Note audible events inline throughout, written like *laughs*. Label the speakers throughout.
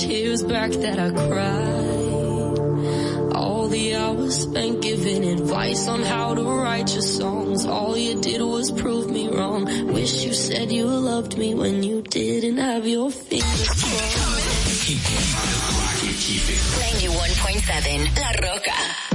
Speaker 1: tears back that I cried. All the hours spent giving advice on how to write your songs. All you did was prove me wrong. Wish you said you loved me when you didn't have your fingers crossed.
Speaker 2: 91.7 La Roca.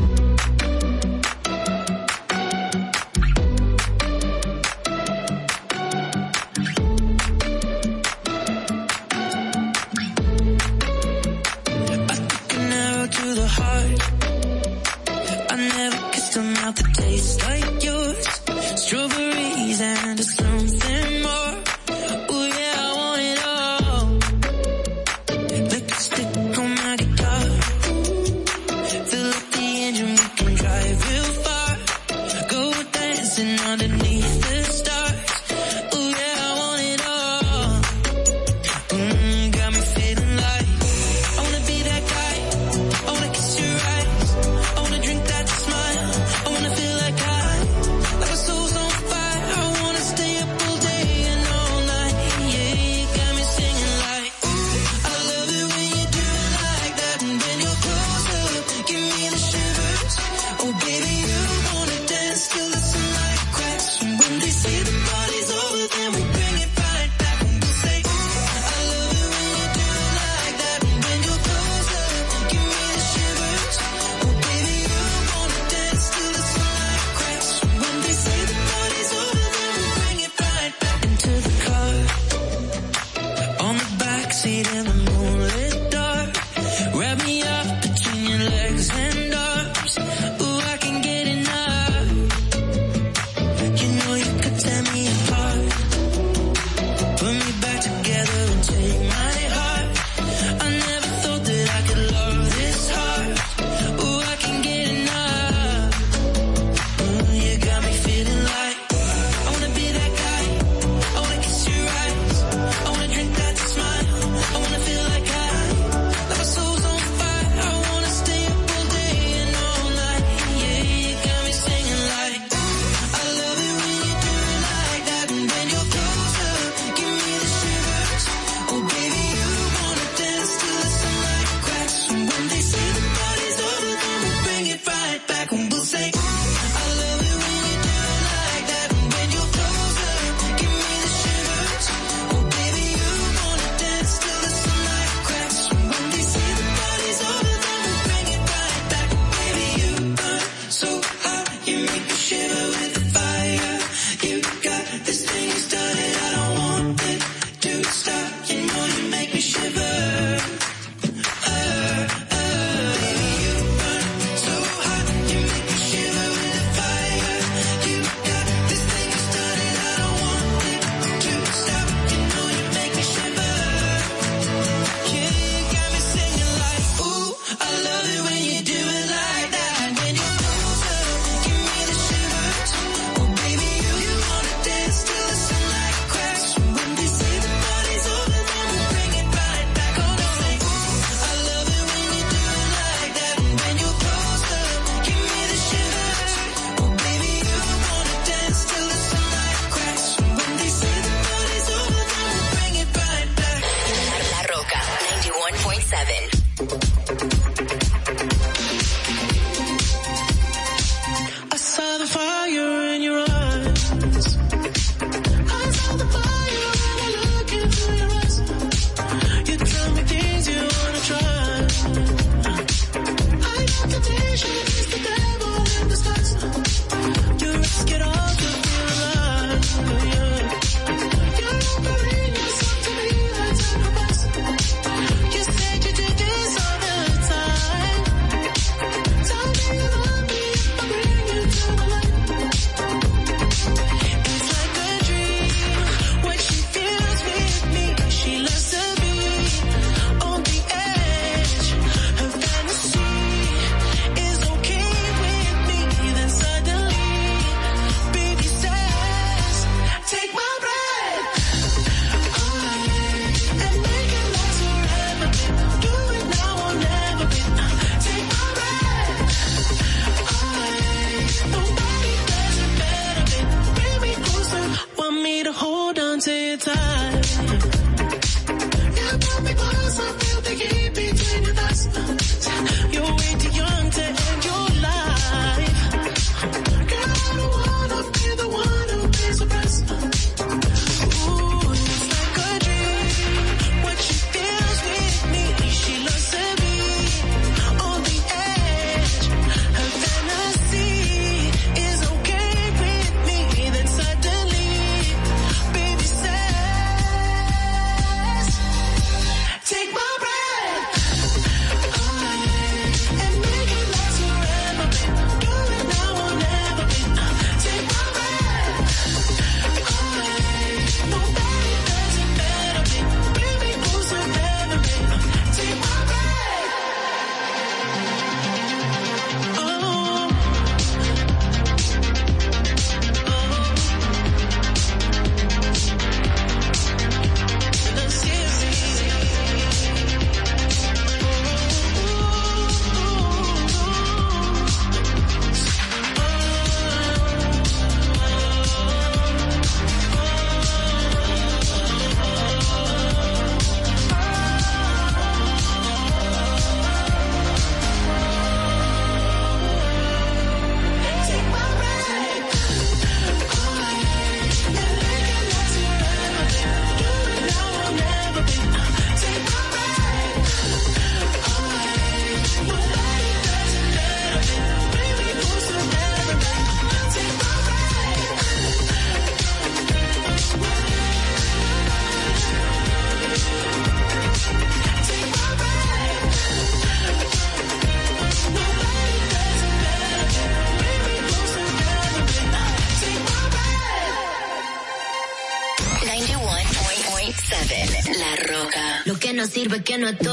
Speaker 3: No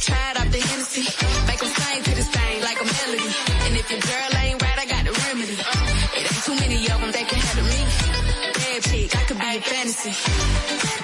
Speaker 3: Tried out the
Speaker 4: Hennessy. Make them sing to this thing like a melody. And if your girl ain't right, I got the remedy. It ain't too many of them that can handle me. Bad chick, I could be a fantasy.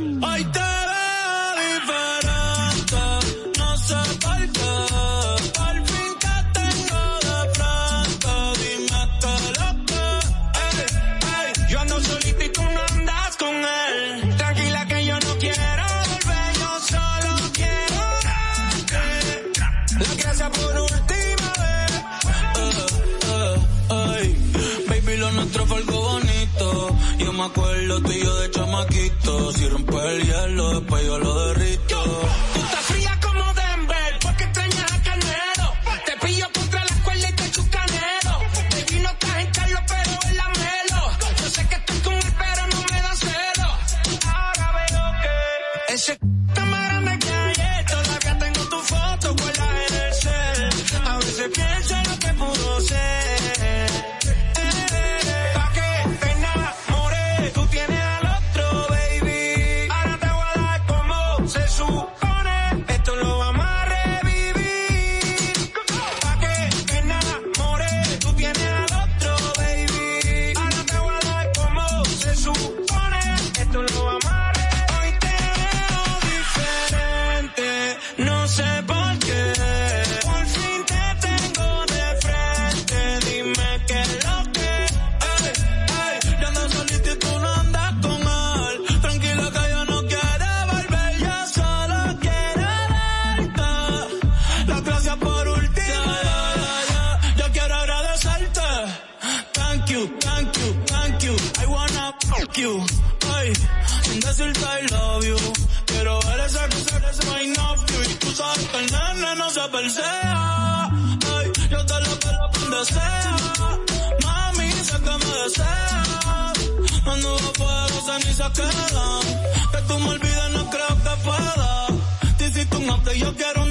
Speaker 1: un update, yo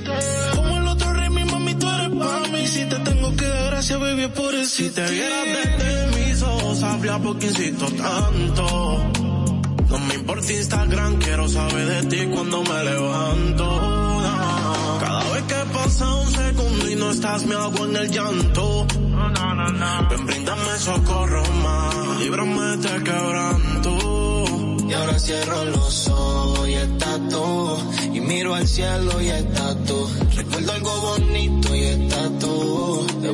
Speaker 5: Si te tengo que dar gracias, baby, por eso. Si te vieras desde mis ojos, sabría por qué insisto tanto. No me importa Instagram, quiero saber de ti cuando me levanto. Cada vez que pasa un segundo y no estás, me hago en el llanto. Ven, bríndame socorro más, líbrame de quebranto.
Speaker 6: Y ahora cierro los ojos y estás tú. Y miro al cielo y estás tú. Recuerdo algo bonito y estás tú.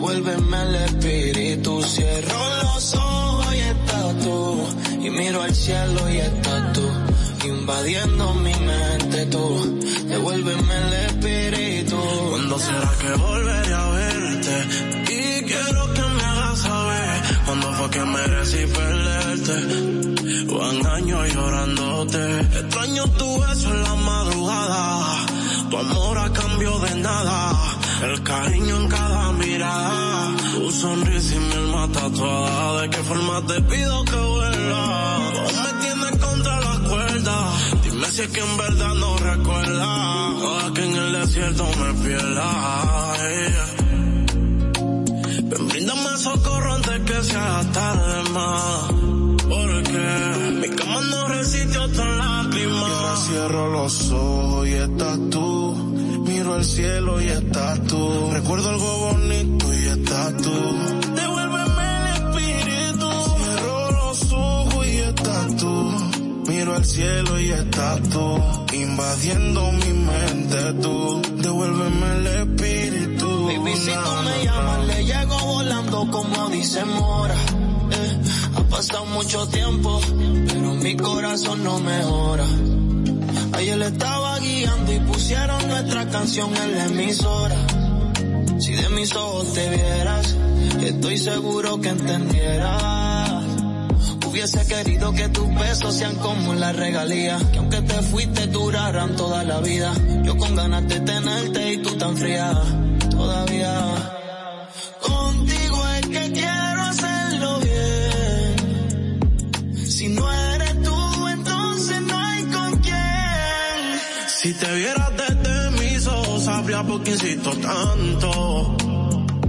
Speaker 6: Devuélveme el espíritu. Cierro los ojos y estás tú. Y miro al cielo y estás tú. Invadiendo mi mente tú. Devuélveme el espíritu.
Speaker 5: ¿Cuándo será que volveré a verte? Y quiero que me hagas saber cuándo fue que merecí perderte. Van años llorándote. Extraño tu beso en la madrugada. Tu amor a cambio de nada. El cariño en cada mirada. Tu sonrisa y mi alma tatuada. ¿De qué forma te pido que vuelva? Vos me tienes contra las cuerdas. Dime si es que en verdad no recuerdas. Ojalá que en el desierto me pierda. yeah. Ven, bríndame socorro antes que sea tarde más. Porque mi cama no resiste otra lágrima. Y ahora cierro los ojos y estás tú. Al cielo y estás tú. Recuerdo algo bonito y estás tú. Devuélveme el espíritu. Cierro los ojos y estás tú. Miro al cielo y estás tú. Invadiendo mi mente tú. Devuélveme el espíritu.
Speaker 6: Baby, si tú me llamas, le llego volando como dice Mora. Eh, ha pasado mucho tiempo, pero mi corazón no mejora. Ayer estaba pusieron nuestra canción en la emisora. Si de mis ojos te vieras, estoy seguro que entendieras. Hubiese querido que tus besos sean como la regalía, que aunque te fuiste duraran toda la vida. Yo con ganas de tenerte y tú tan fría,
Speaker 5: qué insisto tanto.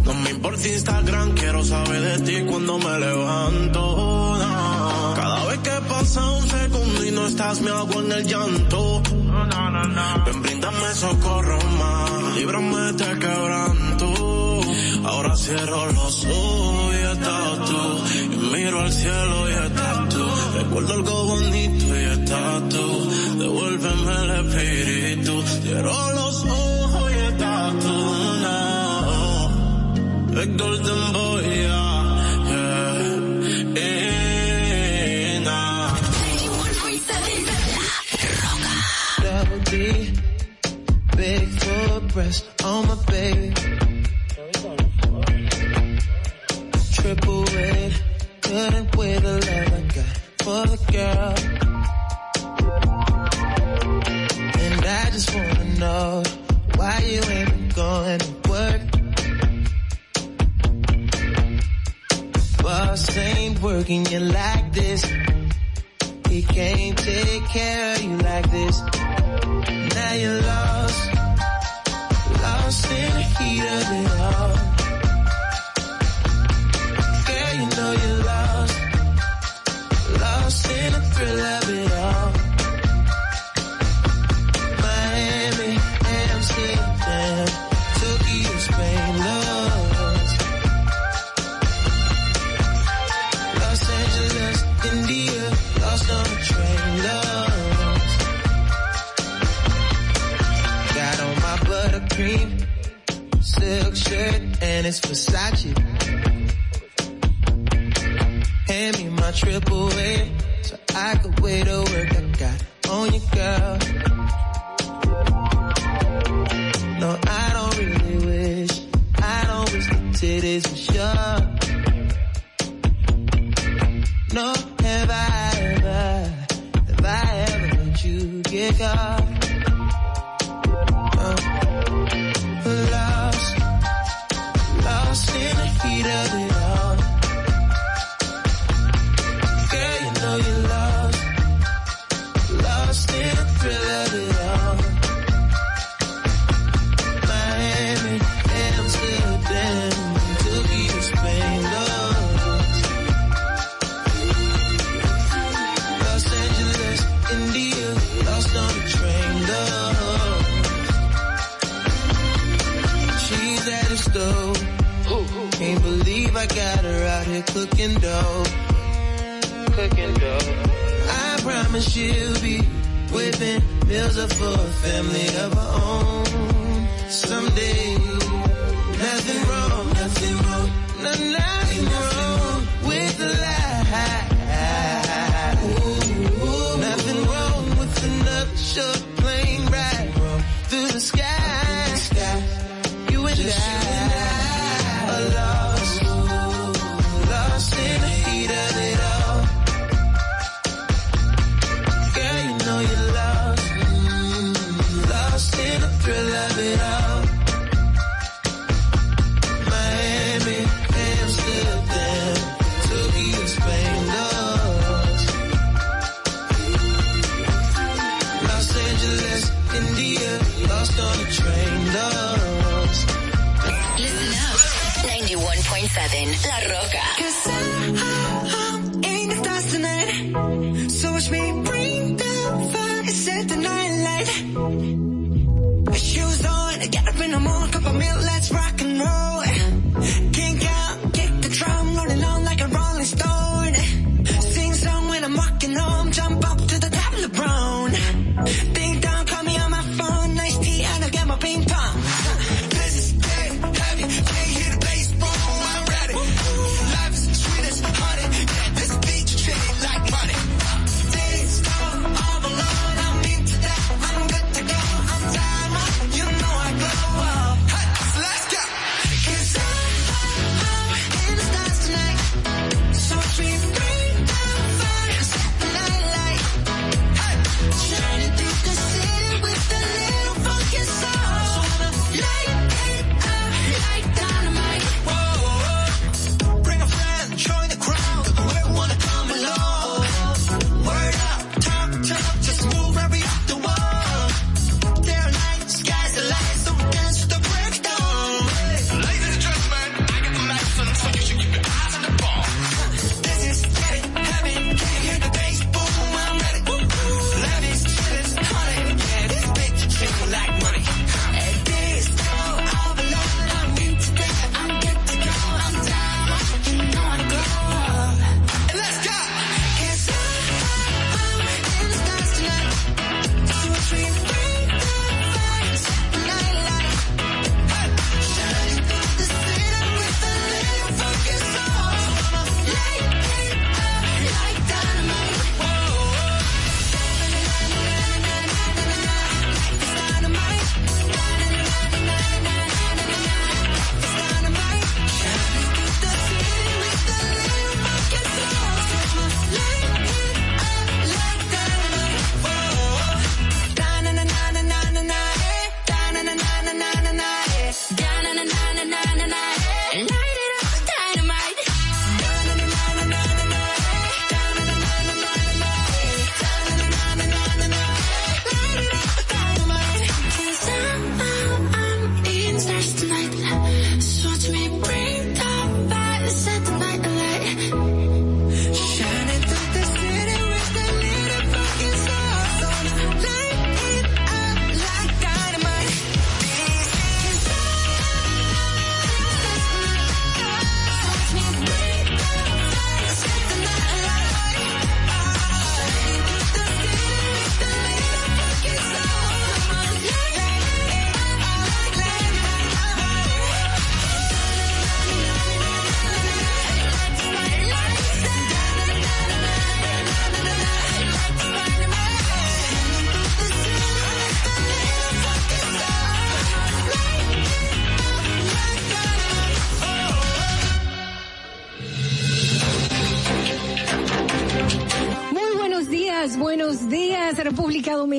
Speaker 5: No me importa Instagram, quiero saber de ti cuando me levanto. no. Cada vez que pasa un segundo y no estás, me hago en el llanto. Ven, bríndame socorro más, líbrame de quebranto. Ahora cierro los ojos y estás tú. Y miro al cielo y estás tú. Recuerdo algo bonito y estás tú. Devuélveme el espíritu. Cierro golden
Speaker 6: big full breast on my baby.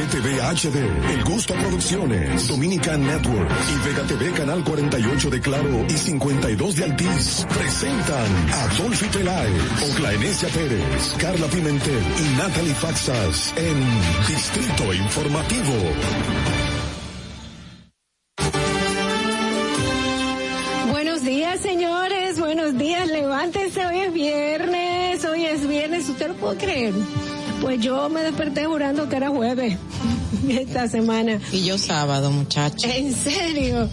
Speaker 7: RCTV HD, El Gusto Producciones, Dominican Network y Vega TV Canal 48 de Claro y 52 de Altiz presentan a Dolphy Peláez, Oclaenecia Pérez, Carla Pimentel y Natalie Faxas en Distrito Informativo.
Speaker 8: Buenos días, señores. Buenos días. Levántense. Hoy es viernes. Hoy es viernes. ¿Usted lo puede creer? Pues yo me desperté jurando que era jueves *laughs* esta semana.
Speaker 9: Y yo sábado, muchacho.
Speaker 8: En serio.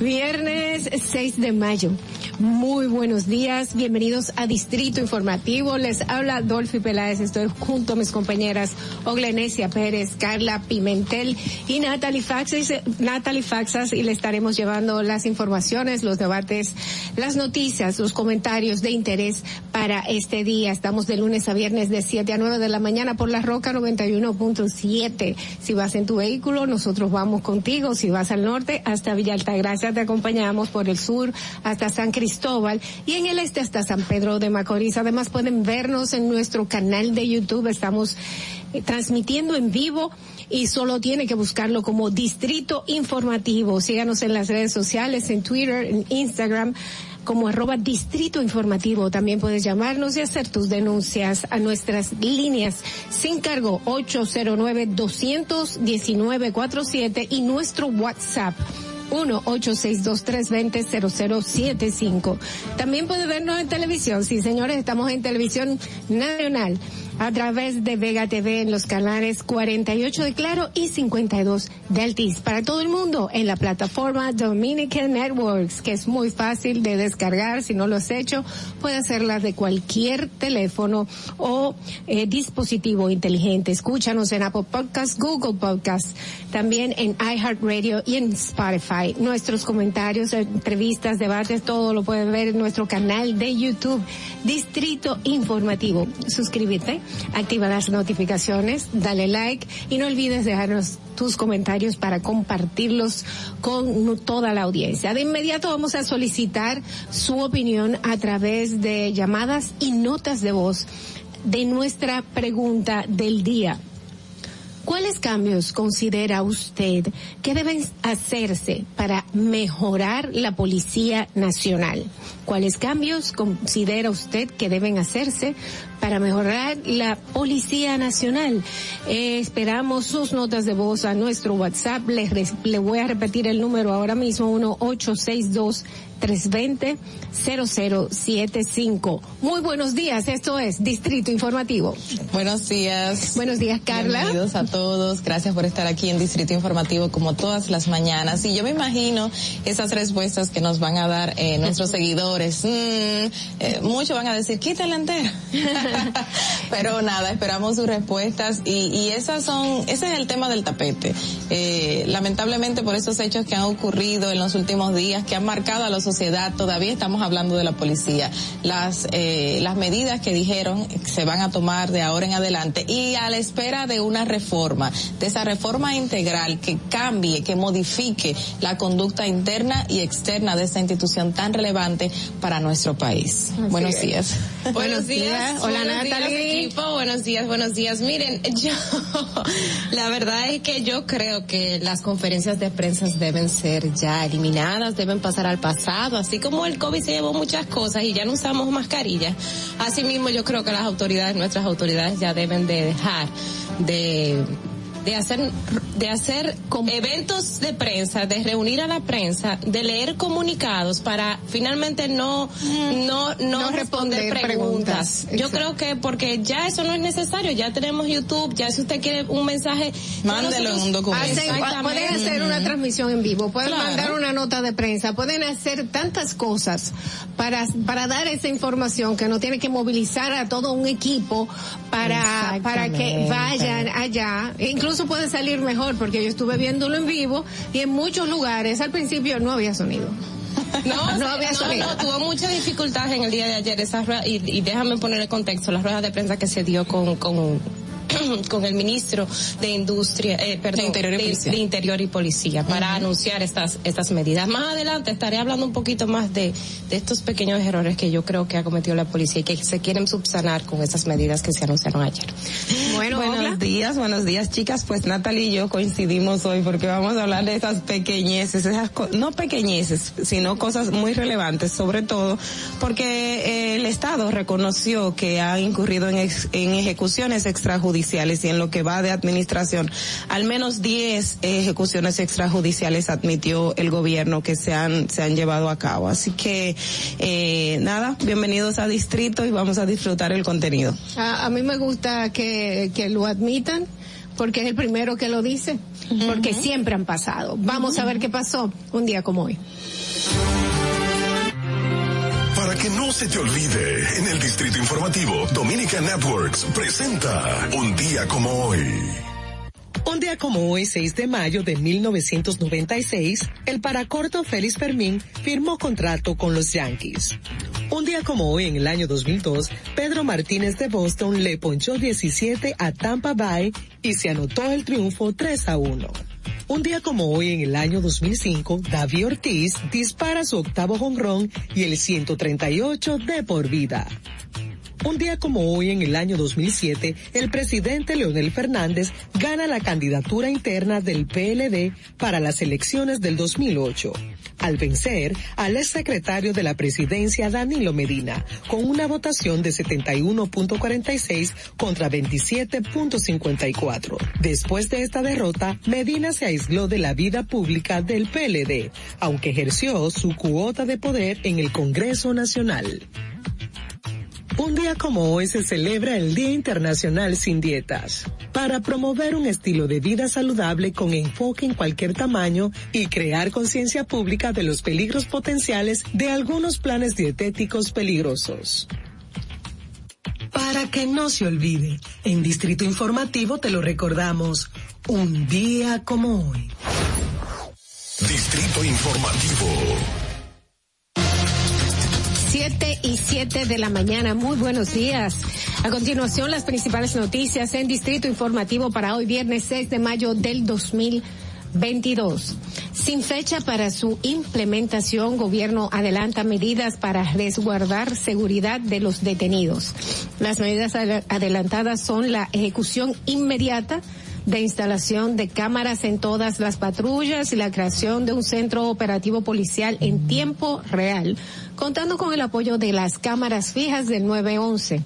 Speaker 8: Viernes 6 de mayo. Muy buenos días. Bienvenidos a Distrito Informativo. Les habla Dolphy Peláez. Estoy junto a mis compañeras Oglenesia Pérez, Carla Pimentel y Natalie Faxas, Natalie Faxas y le estaremos llevando las informaciones, los debates, las noticias, los comentarios de interés para este día. Estamos de lunes a viernes de 7 a 9 de la mañana por la Roca 91.7. Si vas en tu vehículo, nosotros vamos contigo. Si vas al norte, hasta Villa Altagracia te acompañamos por el sur hasta San Cristóbal y en el este hasta San Pedro de Macorís. Además pueden vernos en nuestro canal de YouTube. Estamos eh, transmitiendo en vivo y solo tiene que buscarlo como Distrito Informativo. Síganos en las redes sociales, en Twitter, en Instagram como arroba distrito informativo. También puedes llamarnos y hacer tus denuncias a nuestras líneas sin cargo 809-219-47 y nuestro WhatsApp 1-862-320-0075. También puede vernos en televisión. Sí, señores, estamos en televisión nacional a través de Vega TV en los canales 48 de Claro y 52 de Altiz. Para todo el mundo en la plataforma Dominican Networks, que es muy fácil de descargar. Si no lo has hecho, puede hacerla de cualquier teléfono o eh, dispositivo inteligente. Escúchanos en Apple Podcasts, Google Podcasts, también en iHeartRadio y en Spotify. Nuestros comentarios, entrevistas, debates, todo lo pueden ver en nuestro canal de YouTube, Distrito Informativo. Suscríbete activa las notificaciones, dale like y no olvides dejarnos tus comentarios para compartirlos con toda la audiencia. De inmediato vamos a solicitar su opinión a través de llamadas y notas de voz de nuestra pregunta del día. ¿Cuáles cambios considera usted que deben hacerse para mejorar la Policía Nacional? ¿Cuáles cambios considera usted que deben hacerse para mejorar la Policía Nacional? Eh, esperamos sus notas de voz a nuestro WhatsApp. Le, le voy a repetir el número ahora mismo, 1 862 320-0075. Muy buenos días, esto es Distrito Informativo.
Speaker 10: Buenos días.
Speaker 8: Buenos días, Carla.
Speaker 10: Bienvenidos a todos. Gracias por estar aquí en Distrito Informativo como todas las mañanas. Y yo me imagino esas respuestas que nos van a dar eh, nuestros seguidores. Mm, eh, muchos van a decir, quítala entera. *laughs* *laughs* Pero nada, esperamos sus respuestas y, y esas son, ese es el tema del tapete. Eh, lamentablemente por esos hechos que han ocurrido en los últimos días, que han marcado a la sociedad, todavía estamos hablando de la policía. Las, eh, las medidas que dijeron se van a tomar de ahora en adelante y a la espera de una reforma, de esa reforma integral que cambie, que modifique la conducta interna y externa de esta institución tan relevante para nuestro país. buenos
Speaker 8: es.
Speaker 10: días.
Speaker 11: Buenos días.
Speaker 8: Hola,
Speaker 11: buenos días,
Speaker 8: Natalie.
Speaker 11: equipo. Buenos días, buenos días. Miren, *laughs* yo, la verdad es que yo creo que las conferencias de prensa deben ser ya eliminadas, deben pasar al pasado, así como el COVID se llevó muchas cosas y ya no usamos mascarillas. Asimismo, yo creo que las autoridades, nuestras autoridades ya deben de dejar de de hacer de hacer eventos de prensa, de reunir a la prensa, de leer comunicados para finalmente no no no,
Speaker 8: No
Speaker 11: responder,
Speaker 8: responder
Speaker 11: preguntas.
Speaker 8: preguntas.
Speaker 11: Yo creo que porque ya eso no es necesario, ya tenemos YouTube, ya si usted quiere un mensaje,
Speaker 10: Mándelo en un documento.
Speaker 8: Hacen- pueden hacer una transmisión en vivo, pueden
Speaker 11: Claro.
Speaker 8: mandar una nota de prensa, pueden hacer tantas cosas para, para dar esa información que no tiene que movilizar a todo un equipo para, para que vayan allá. E incluso puede salir mejor porque yo estuve viéndolo en vivo y en muchos lugares al principio no había sonido. *laughs*
Speaker 11: No, *laughs*
Speaker 8: No había
Speaker 11: no, tuvo mucha dificultad en el día de ayer esa rueda, y, y déjame poner el contexto, las ruedas de prensa que se dio con, con, *clears throat* con el ministro de Industria, eh, perdón,
Speaker 10: De Interior y Policía.
Speaker 11: de Interior y Policía para anunciar estas, estas medidas. Más adelante estaré hablando un poquito más de, de estos pequeños errores que yo creo que ha cometido la policía y que se quieren subsanar con esas medidas que se anunciaron ayer.
Speaker 8: Bueno.
Speaker 10: Buenos días, buenos días chicas. Pues Natalie y yo coincidimos hoy porque vamos a hablar de esas pequeñeces, esas no pequeñeces, sino cosas muy relevantes, sobre todo porque eh, el Estado reconoció que ha incurrido en, ex- en ejecuciones extrajudiciales y en lo que va de administración, al menos 10 ejecuciones extrajudiciales admitió el gobierno que se han, se han llevado a cabo. Así que, eh, nada, bienvenidos a Distrito y vamos a disfrutar el contenido.
Speaker 8: A, a mí me gusta que, que lo admitan porque es el primero que lo dice, porque siempre han pasado. Vamos a ver qué pasó un día como hoy.
Speaker 7: Que no se te olvide, en el Distrito Informativo, Dominica Networks presenta Un día como hoy.
Speaker 12: Un día como hoy, 6 de mayo de 1996, el paracorto Félix Fermín firmó contrato con los Yankees. Un día como hoy, en el año 2002, Pedro Martínez de Boston le ponchó 17 a Tampa Bay y se anotó el triunfo 3 a 1. Un día como hoy, en el año 2005, David Ortiz dispara su octavo jonrón y el 138 de por vida. Un día como hoy, en el año 2007, el presidente Leonel Fernández gana la candidatura interna del PLD para las elecciones del 2008, al vencer al exsecretario de la presidencia Danilo Medina, con una votación de 71.46 contra 27.54. Después de esta derrota, Medina se aisló de la vida pública del PLD, aunque ejerció su cuota de poder en el Congreso Nacional. Un día como hoy se celebra el Día Internacional sin Dietas, para promover un estilo de vida saludable con enfoque en cualquier tamaño y crear conciencia pública de los peligros potenciales de algunos planes dietéticos peligrosos. Para que no se olvide, en Distrito Informativo te lo recordamos, un día como hoy.
Speaker 7: Distrito Informativo.
Speaker 8: Siete y siete de la mañana. Muy buenos días. A continuación, las principales noticias en Distrito Informativo para hoy, viernes 6 de mayo del 2022. Sin fecha para su implementación, gobierno adelanta medidas para resguardar seguridad de los detenidos. Las medidas adel- adelantadas son la ejecución inmediata de instalación de cámaras en todas las patrullas y la creación de un centro operativo policial en tiempo real, contando con el apoyo de las cámaras fijas del 911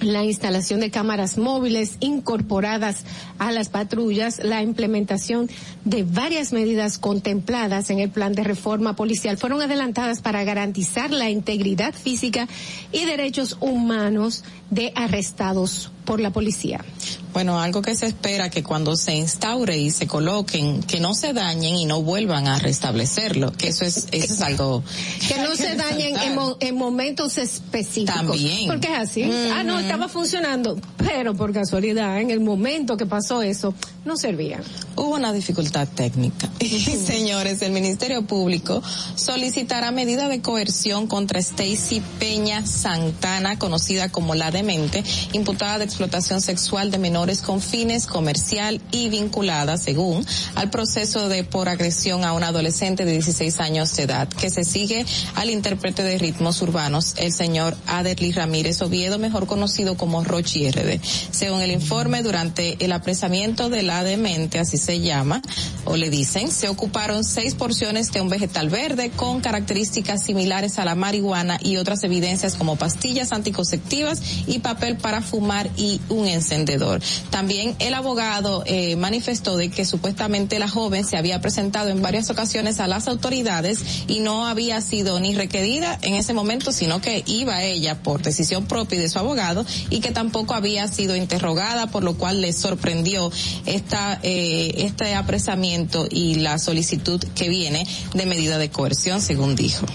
Speaker 8: la instalación de cámaras móviles incorporadas a las patrullas, la implementación de varias medidas contempladas en el plan de reforma policial fueron adelantadas para garantizar la integridad física y derechos humanos de arrestados por la policía.
Speaker 10: Bueno, algo que se espera que cuando se instaure y se coloquen, que no se dañen y no vuelvan a restablecerlo, que eso es, eso es algo
Speaker 8: que no *laughs* se dañen en, mo- en momentos específicos.
Speaker 10: También.
Speaker 8: Porque es así. Ah, no, estaba funcionando, pero por casualidad, en el momento que pasó eso, no servía.
Speaker 10: Hubo una dificultad técnica. *laughs* Y señores, el Ministerio Público solicitará medida de coerción contra Stacy Peña Santana, conocida como la demente, imputada de explotación sexual de menores con fines comercial y vinculada, según, al proceso de por agresión a un adolescente de 16 años de edad, que se sigue al intérprete de ritmos urbanos, el señor Aderly Ramírez Oviedo, mejor conocido como Rochi RD. Según el informe, durante el apresamiento de la demente, así se llama, o le dicen, se ocuparon seis porciones de un vegetal verde con características similares a la marihuana y otras evidencias como pastillas anticonceptivas y papel para fumar y un encendedor. También el abogado eh, manifestó de que supuestamente la joven se había presentado en varias ocasiones a las autoridades y no había sido ni requerida en ese momento, sino que iba ella por decisión propia de su abogado y que tampoco había sido interrogada, por lo cual le sorprendió esta eh, este apresamiento y la solicitud que viene de medida de coerción, según dijo.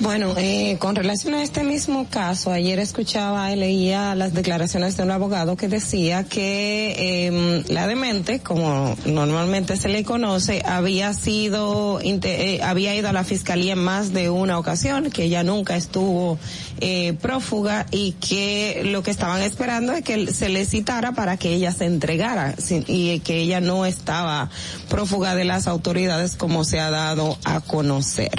Speaker 13: Bueno, eh, con relación a este mismo caso, ayer escuchaba y leía las declaraciones de un abogado que decía que eh, la demente, como normalmente se le conoce, había sido, eh, había ido a la fiscalía en más de una ocasión, que ella nunca estuvo eh, prófuga y que lo que estaban esperando es que se le citara para que ella se entregara sin- y que ella no estaba prófuga de las autoridades como se ha dado a conocer.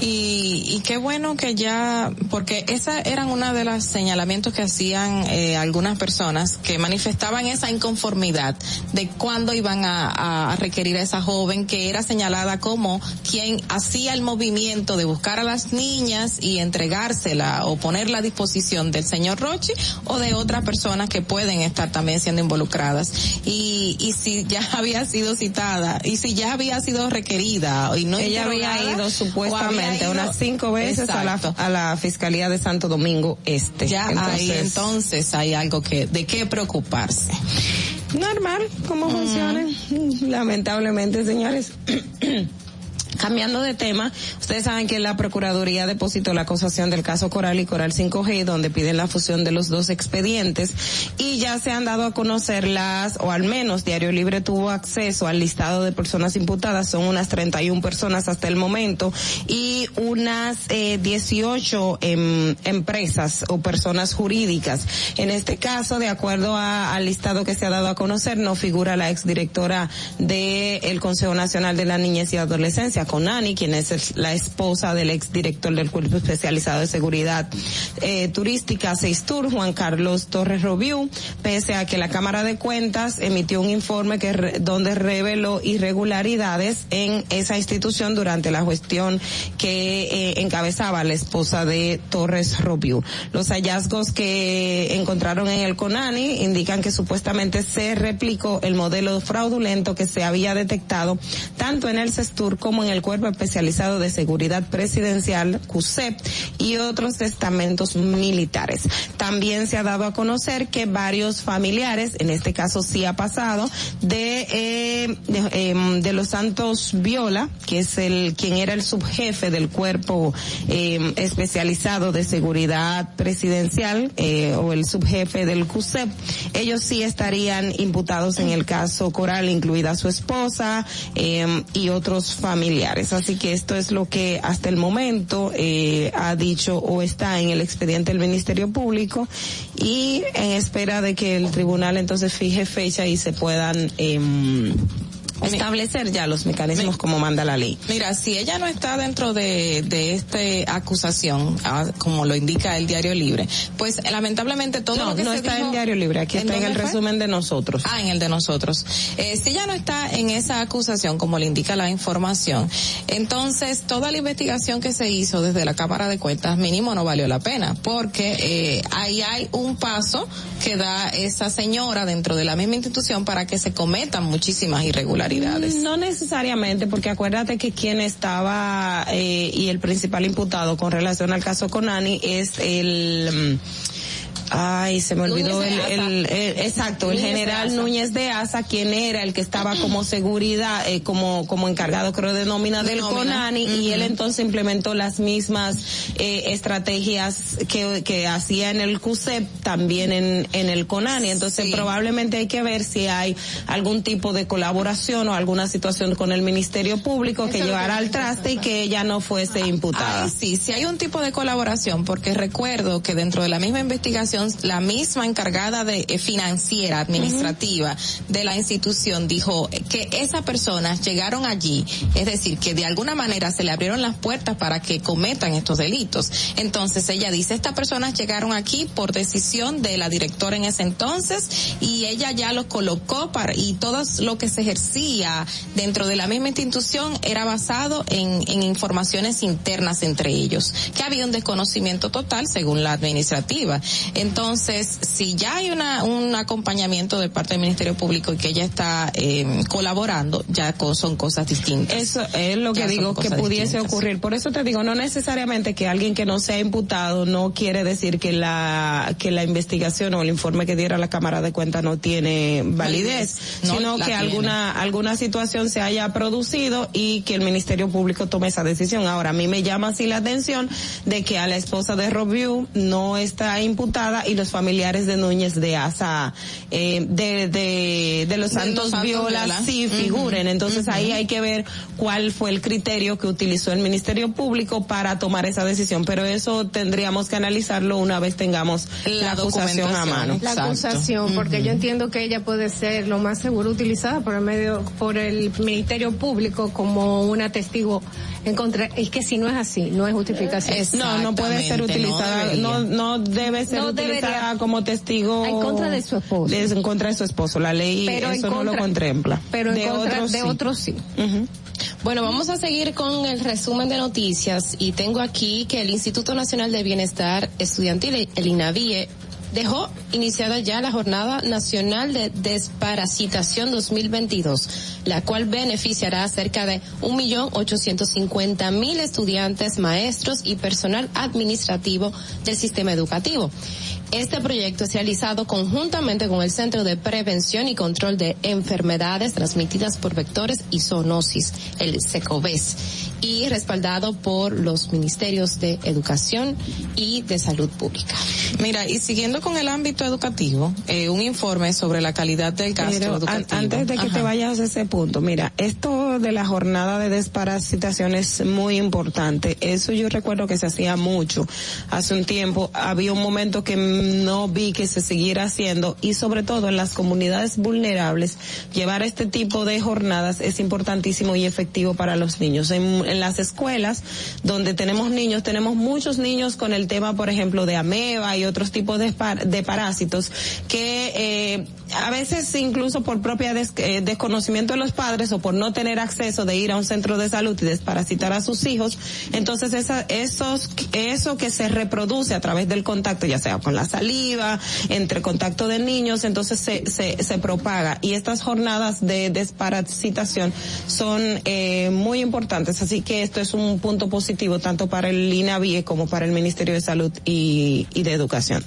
Speaker 10: Y qué bueno que ya, porque esa eran una de los señalamientos que hacían eh, algunas personas que manifestaban esa inconformidad de cuándo iban a, a requerir a esa joven que era señalada como quien hacía el movimiento de buscar a las niñas y entregársela o ponerla a disposición del señor Rochi o de otras personas que pueden estar también siendo involucradas. Y, y si ya *laughs* había sido citada y si ya había sido requerida y no
Speaker 13: ella había ido supuestamente
Speaker 10: había ido-
Speaker 13: unas cinco veces a la, a la Fiscalía de Santo Domingo Este.
Speaker 10: Ya ahí entonces hay algo que de qué preocuparse.
Speaker 13: Normal, cómo funciona. Lamentablemente, señores. *clears throat* Cambiando de tema, ustedes saben que la Procuraduría depositó la acusación del caso Coral y Coral 5G, donde piden la fusión de los dos expedientes y ya se han dado a conocer las, o al menos Diario Libre tuvo acceso al listado de personas imputadas, son unas 31 personas hasta el momento y unas eh, 18 em, empresas o personas jurídicas. En este caso, de acuerdo a- al listado que se ha dado a conocer, no figura la exdirectora del Consejo Nacional de la Niñez y Adolescencia, CONANI, quien es la esposa del exdirector del Cuerpo Especializado de Seguridad eh, Turística, Seistur, Juan Carlos Torres Robiu, pese a que la Cámara de Cuentas emitió un informe que re- donde reveló irregularidades en esa institución durante la gestión que eh, encabezaba la esposa de Torres Robiu. Los hallazgos que encontraron en el CONANI indican que supuestamente se replicó el modelo fraudulento que se había detectado tanto en el CESTUR como en el Cuerpo Especializado de Seguridad Presidencial, CUSEP, y otros estamentos militares. También se ha dado a conocer que varios familiares, en este caso sí ha pasado, de, eh, de, em, de los Santos Viola, que es el quien era el subjefe del cuerpo em, especializado de seguridad presidencial eh, o el subjefe del CUSEP, ellos sí estarían imputados en el caso Coral, incluida su esposa em, y otros familiares. Así que esto es lo que hasta el momento eh, ha dicho o está en el expediente del Ministerio Público y en espera de que el tribunal entonces fije fecha y se puedan em, establecer ya los mecanismos como manda la ley.
Speaker 10: Mira, si ella no está dentro de, de esta acusación, ah, como lo indica el Diario Libre, pues lamentablemente todo
Speaker 13: No,
Speaker 10: lo que
Speaker 13: no
Speaker 10: se
Speaker 13: está
Speaker 10: dijo-
Speaker 13: en Diario Libre, aquí está en el
Speaker 10: fue?
Speaker 13: resumen de nosotros.
Speaker 10: Ah, en el de nosotros. Eh, si ella no está en esa acusación, como le indica la información, entonces toda la investigación que se hizo desde la Cámara de Cuentas mínimo no valió la pena, porque eh, ahí hay un paso que da esa señora dentro de la misma institución para que se cometan muchísimas irregularidades.
Speaker 13: No necesariamente, porque acuérdate que quien estaba eh, y el principal imputado con relación al caso Conani es el... mm, Ay, se me olvidó el, el- el- exacto, el
Speaker 11: Núñez
Speaker 13: general. Núñez de Asa, quien era el que estaba como seguridad, eh, como, como encargado creo de nómina
Speaker 10: De
Speaker 13: del
Speaker 10: nómina.
Speaker 13: CONANI, y él entonces implementó las mismas eh, estrategias que, que hacía en el CUSEP también en, en el CONANI. Entonces
Speaker 10: Sí.
Speaker 13: probablemente hay que ver si hay algún tipo de colaboración o alguna situación con el Ministerio Público que llevara al traste y que ella no fuese imputada.
Speaker 10: Ay, sí, sí hay un tipo de colaboración, porque recuerdo que dentro de la misma investigación, la misma encargada de eh, financiera, administrativa de la institución dijo que esas personas llegaron allí, es decir, que de alguna manera se le abrieron las puertas para que cometan estos delitos. Entonces ella dice, estas personas llegaron aquí por decisión de la directora en ese entonces y ella ya los colocó para, y todo lo que se ejercía dentro de la misma institución era basado en, en informaciones internas entre ellos, que había un desconocimiento total según la administrativa. Entonces, si ya hay una, un acompañamiento de parte del Ministerio Público y que ella está eh, colaborando, ya co- son cosas distintas.
Speaker 13: Eso es lo que
Speaker 10: Ya
Speaker 13: digo que pudiese
Speaker 10: distintas.
Speaker 13: ocurrir. Por eso te digo, no necesariamente que alguien que no sea imputado no quiere decir que la que la investigación o el informe que diera la Cámara de Cuentas no tiene validez,
Speaker 10: No
Speaker 13: sino que
Speaker 10: tiene.
Speaker 13: alguna alguna situación se haya producido y que el Ministerio Público tome esa decisión. Ahora, a mí me llama así la atención de que a la esposa de Robiu no está imputada y los familiares de Núñez de Asa, eh, de, de, de los
Speaker 10: De
Speaker 13: Santos
Speaker 10: Santos
Speaker 13: Viola,
Speaker 10: Viola.
Speaker 13: sí figuren. Entonces ahí hay que ver cuál fue el criterio que utilizó el Ministerio Público para tomar esa decisión. Pero eso tendríamos que analizarlo una vez tengamos la,
Speaker 10: La
Speaker 13: acusación a mano.
Speaker 8: La
Speaker 10: Exacto.
Speaker 8: acusación, porque yo entiendo que ella puede ser lo más seguro utilizada por el medio, por el Ministerio Público como una testigo en contra. Es que si no es así, no es justificación.
Speaker 13: No, no puede ser
Speaker 10: no
Speaker 13: utilizada, no, no, debe ser
Speaker 8: No
Speaker 13: utilizada
Speaker 8: debería.
Speaker 13: como testigo
Speaker 8: En contra de su esposo.
Speaker 13: Es en contra de su esposo. La ley
Speaker 8: Pero
Speaker 13: eso no lo contempla.
Speaker 8: Pero en
Speaker 13: de
Speaker 8: contra
Speaker 13: otros
Speaker 8: de
Speaker 13: sí.
Speaker 8: otros sí.
Speaker 11: Bueno, vamos a seguir con el resumen de noticias y tengo aquí que el Instituto Nacional de Bienestar Estudiantil, el INAVIE, dejó iniciada ya la Jornada Nacional de Desparasitación 2022, la cual beneficiará a cerca de 1.850.000 estudiantes, maestros y personal administrativo del sistema educativo. Este proyecto es realizado conjuntamente con el Centro de Prevención y Control de Enfermedades Transmitidas por Vectores y Zoonosis, el SECOVES, y respaldado por los Ministerios de Educación y de Salud Pública.
Speaker 10: Mira, y siguiendo con el ámbito educativo, eh, un informe sobre la calidad del gasto
Speaker 13: Pero an-
Speaker 10: educativo.
Speaker 13: antes de que te vayas a ese punto, mira, esto de la jornada de desparasitación es muy importante. Eso yo recuerdo que se hacía mucho. Hace un tiempo había un momento que no vi que se siguiera haciendo y sobre todo en las comunidades vulnerables, llevar este tipo de jornadas es importantísimo y efectivo para los niños. En, en las escuelas donde tenemos niños, tenemos muchos niños con el tema, por ejemplo, de ameba y otros tipos de, par- de parásitos que eh, a veces incluso por propia eh, desconocimiento de los padres o por no tener acceso de ir a un centro de salud y desparasitar a sus hijos, entonces esa, esos, eso que se reproduce a través del contacto, ya sea con la saliva, entre contacto de niños, entonces se, se, se propaga. Y estas jornadas de desparasitación son eh, muy importantes, así que esto es un punto positivo tanto para el INAVIE como para el Ministerio de Salud y, y de Educación.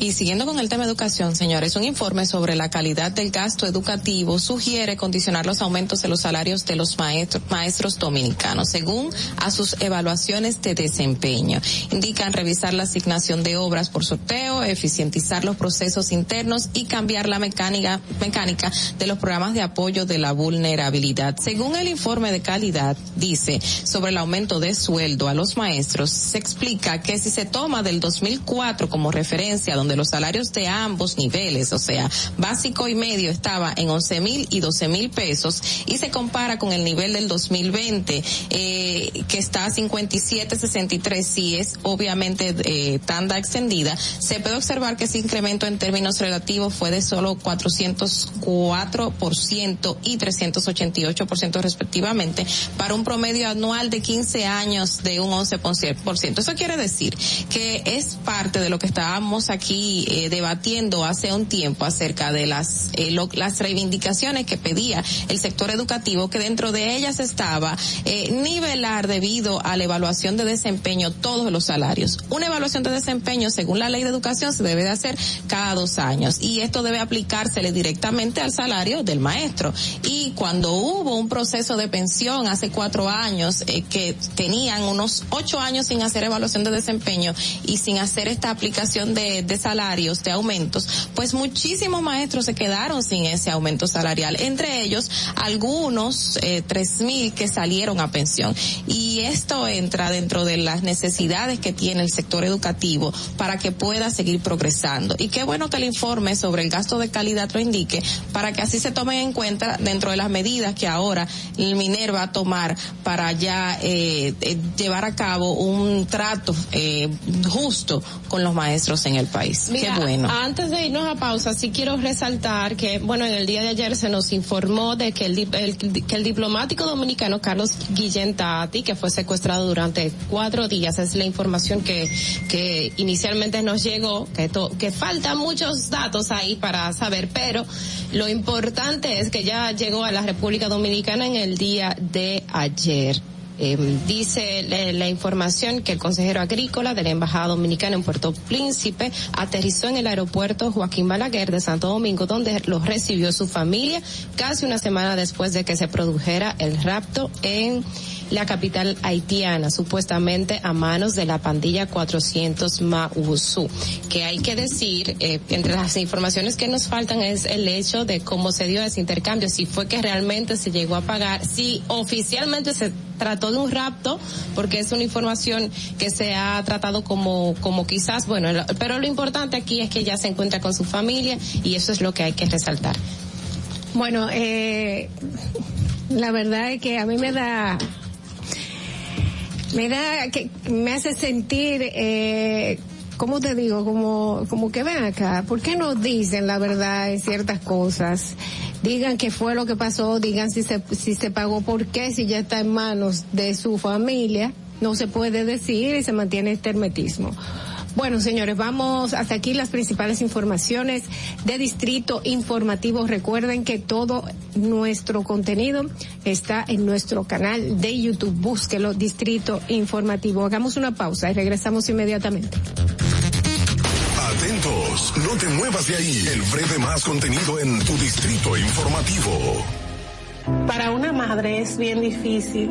Speaker 10: Y siguiendo con el tema educación, señores, un informe sobre la calidad del gasto educativo sugiere condicionar los aumentos de los salarios de los maestros, maestros dominicanos según a sus evaluaciones de desempeño. Indican revisar la asignación de obras por sorteo, eficientizar los procesos internos y cambiar la mecánica, mecánica de los programas de apoyo de la vulnerabilidad. Según el informe de calidad, dice sobre el aumento de sueldo a los maestros, se explica que si se toma del 2004 como referencia, donde los salarios de ambos niveles, o sea, básico y medio, estaba en 11 mil y 12 mil pesos y se compara con el nivel del 2020, eh, que está a 57.63, si es obviamente eh, tanda extendida, se puede observar que ese incremento en términos relativos fue de solo 404% y 388% respectivamente, para un promedio anual de 15 años de un 11%. Eso quiere decir que es parte de lo que estábamos aquí eh, debatiendo hace un tiempo acerca de las, eh, lo- las reivindicaciones que pedía el sector educativo, que dentro de ellas estaba eh, nivelar debido a la evaluación de desempeño todos los salarios. Una evaluación de desempeño, según la ley de educación, se debe de hacer cada dos años y esto debe aplicársele directamente al salario del maestro. Y cuando hubo un proceso de pensión hace cuatro años que tenían unos ocho años sin hacer evaluación de desempeño y sin hacer esta aplicación de, de salarios, de aumentos, pues muchísimos maestros se quedaron sin ese aumento salarial. Entre ellos, algunos, eh, tres mil que salieron a pensión. Y esto entra dentro de las necesidades que tiene el sector educativo para que pueda seguir progresando. Y qué bueno que el informe sobre el gasto de calidad lo indique para que así se tomen en cuenta dentro de las medidas que ahora el MINER va a tomar para ya eh, eh, llevar a cabo un trato eh, justo con los maestros en el país.
Speaker 11: Mira,
Speaker 10: qué bueno.
Speaker 11: Antes de irnos a pausa, sí quiero resaltar que, bueno, en el día de ayer se nos informó de que el, el- que el diplomático dominicano Carlos Guillén Tati, que fue secuestrado durante cuatro días, es la información que, que inicialmente nos llegó, que, to- que faltan muchos datos ahí para saber, pero lo importante es que ya llegó a la República Dominicana en el día de ayer. Eh, dice la, la información que el consejero agrícola de la Embajada Dominicana en Puerto Príncipe aterrizó en el aeropuerto Joaquín Balaguer de Santo Domingo, donde lo recibió su familia casi una semana después de que se produjera el rapto en la capital haitiana, supuestamente a manos de la pandilla 400 Mausú. Que hay que decir, eh, entre las informaciones que nos faltan es el hecho de cómo se dio ese intercambio, si fue que realmente se llegó a pagar, si oficialmente se trató de un rapto, porque es una información que se ha tratado como, como quizás, bueno, pero lo importante aquí es que ya se encuentra con su familia y eso es lo que hay que resaltar.
Speaker 8: Bueno, eh, la verdad es que a mí me da, me da, que me hace sentir, eh, ¿cómo te digo? Como, como que ven acá, ¿por qué no dicen la verdad en ciertas cosas? Digan qué fue lo que pasó, digan si se, si se pagó, por qué, si ya está en manos de su familia, no se puede decir y se mantiene este hermetismo. Bueno, señores, vamos hasta aquí las principales informaciones de Distrito Informativo. Recuerden que todo nuestro contenido está en nuestro canal de YouTube. Búsquelo, Distrito Informativo. Hagamos una pausa y regresamos inmediatamente.
Speaker 7: Atentos, no te muevas de ahí. El breve más contenido en tu distrito informativo.
Speaker 14: Para una madre es bien difícil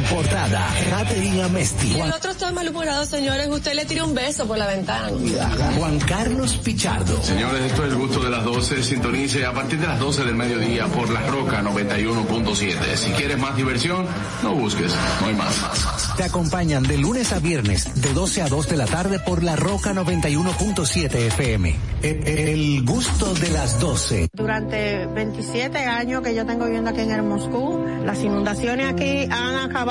Speaker 15: importada, Catherine Amesti.
Speaker 16: El otro está malhumorado, señores. Usted le tira un beso por la ventana.
Speaker 15: Juan Carlos Pichardo.
Speaker 17: Señores, esto es el gusto de las 12. Sintonice a partir de las 12 del mediodía por La Roca 91.7. Si quieres más diversión, no busques, no hay más.
Speaker 15: Te acompañan de lunes a viernes, de 12 a 2 de la tarde por La Roca 91.7 FM. El, el gusto de las 12.
Speaker 18: Durante 27 años que yo tengo viviendo aquí en el Moscú, las inundaciones aquí han acabado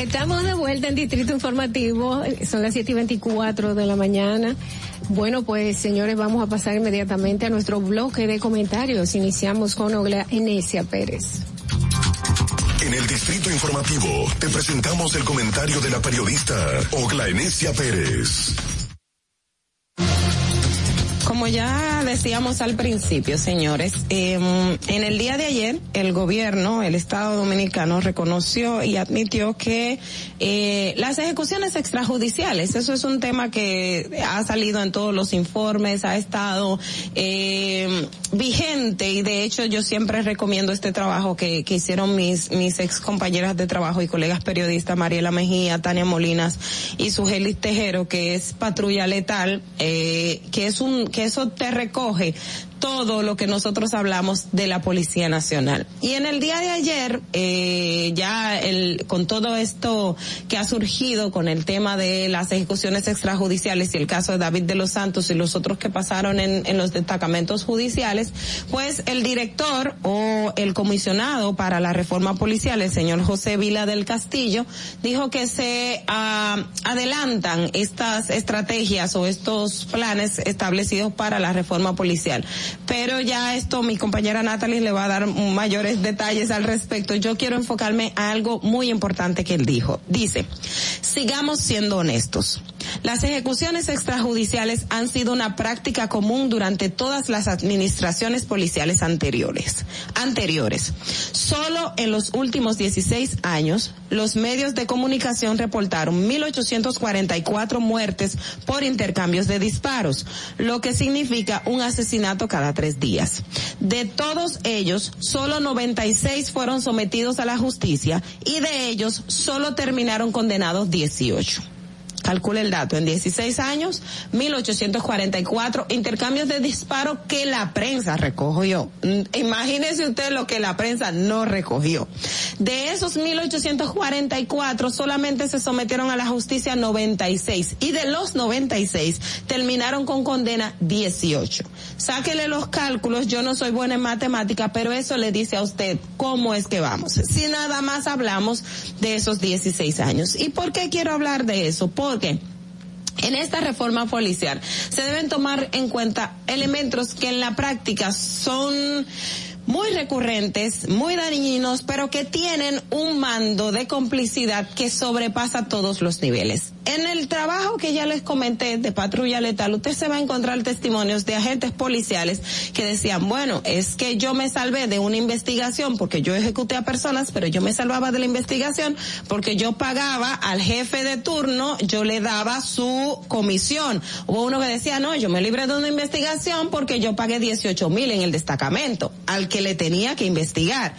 Speaker 8: Estamos de vuelta en Distrito Informativo, son las 7 y 24 de la mañana. Bueno, pues señores, vamos a pasar inmediatamente a nuestro bloque de comentarios. Iniciamos con Ogla Enesia Pérez.
Speaker 7: En el Distrito Informativo te presentamos el comentario de la periodista Ogla Enesia Pérez.
Speaker 13: Como ya decíamos al principio, señores, eh, en el día de ayer el gobierno, el Estado Dominicano, reconoció y admitió que eh, las ejecuciones extrajudiciales, eso es un tema que ha salido en todos los informes, ha estado eh, vigente y de hecho yo siempre recomiendo este trabajo que, hicieron mis, mis ex compañeras de trabajo y colegas periodistas, Mariela Mejía, Tania Molinas y Sugelis Tejero, que es Patrulla Letal, eh, que es un, que eso te recoge todo lo que nosotros hablamos de la Policía Nacional. Y en el día de ayer, eh, ya el, con todo esto que ha surgido con el tema de las ejecuciones extrajudiciales y el caso de David de los Santos y los otros que pasaron en, en los destacamentos judiciales, pues el director o el comisionado para la reforma policial, el señor José Vila del Castillo, dijo que se ah, adelantan estas estrategias o estos planes establecidos para la reforma policial pero ya esto mi compañera Natalie le va a dar mayores detalles al respecto. Yo quiero enfocarme a algo muy importante que él dijo. Dice, sigamos siendo honestos. Las ejecuciones extrajudiciales han sido una práctica común durante todas las administraciones policiales anteriores. Anteriores. Solo en los últimos 16 años, los medios de comunicación reportaron 1.844 muertes por intercambios de disparos, lo que significa un asesinato cada tres días. De todos ellos, solo 96 fueron sometidos a la justicia y de ellos solo terminaron condenados 18 calcule el dato, en 16 años, 1844 intercambios de disparos que la prensa recogió. Mm, Imagínese usted lo que la prensa no recogió. De esos 1844 solamente se sometieron a la justicia 96 y de los 96 terminaron con condena 18. Sáquele los cálculos, yo no soy buena en matemática, pero eso le dice a usted cómo es que vamos. Si nada más hablamos de esos 16 años. ¿Y por qué quiero hablar de eso? Porque en esta reforma policial se deben tomar en cuenta elementos que en la práctica son muy recurrentes, muy dañinos, pero que tienen un mando de complicidad que sobrepasa todos los niveles. En el trabajo que ya les comenté de patrulla letal, usted se va a encontrar testimonios de agentes policiales que decían, bueno, es que yo me salvé de una investigación porque yo ejecuté a personas, pero yo me salvaba de la investigación porque yo pagaba al jefe de turno, yo le daba su comisión. Hubo uno que decía, no, yo me libré de una investigación porque yo pagué 18 mil en el destacamento al que le tenía que investigar.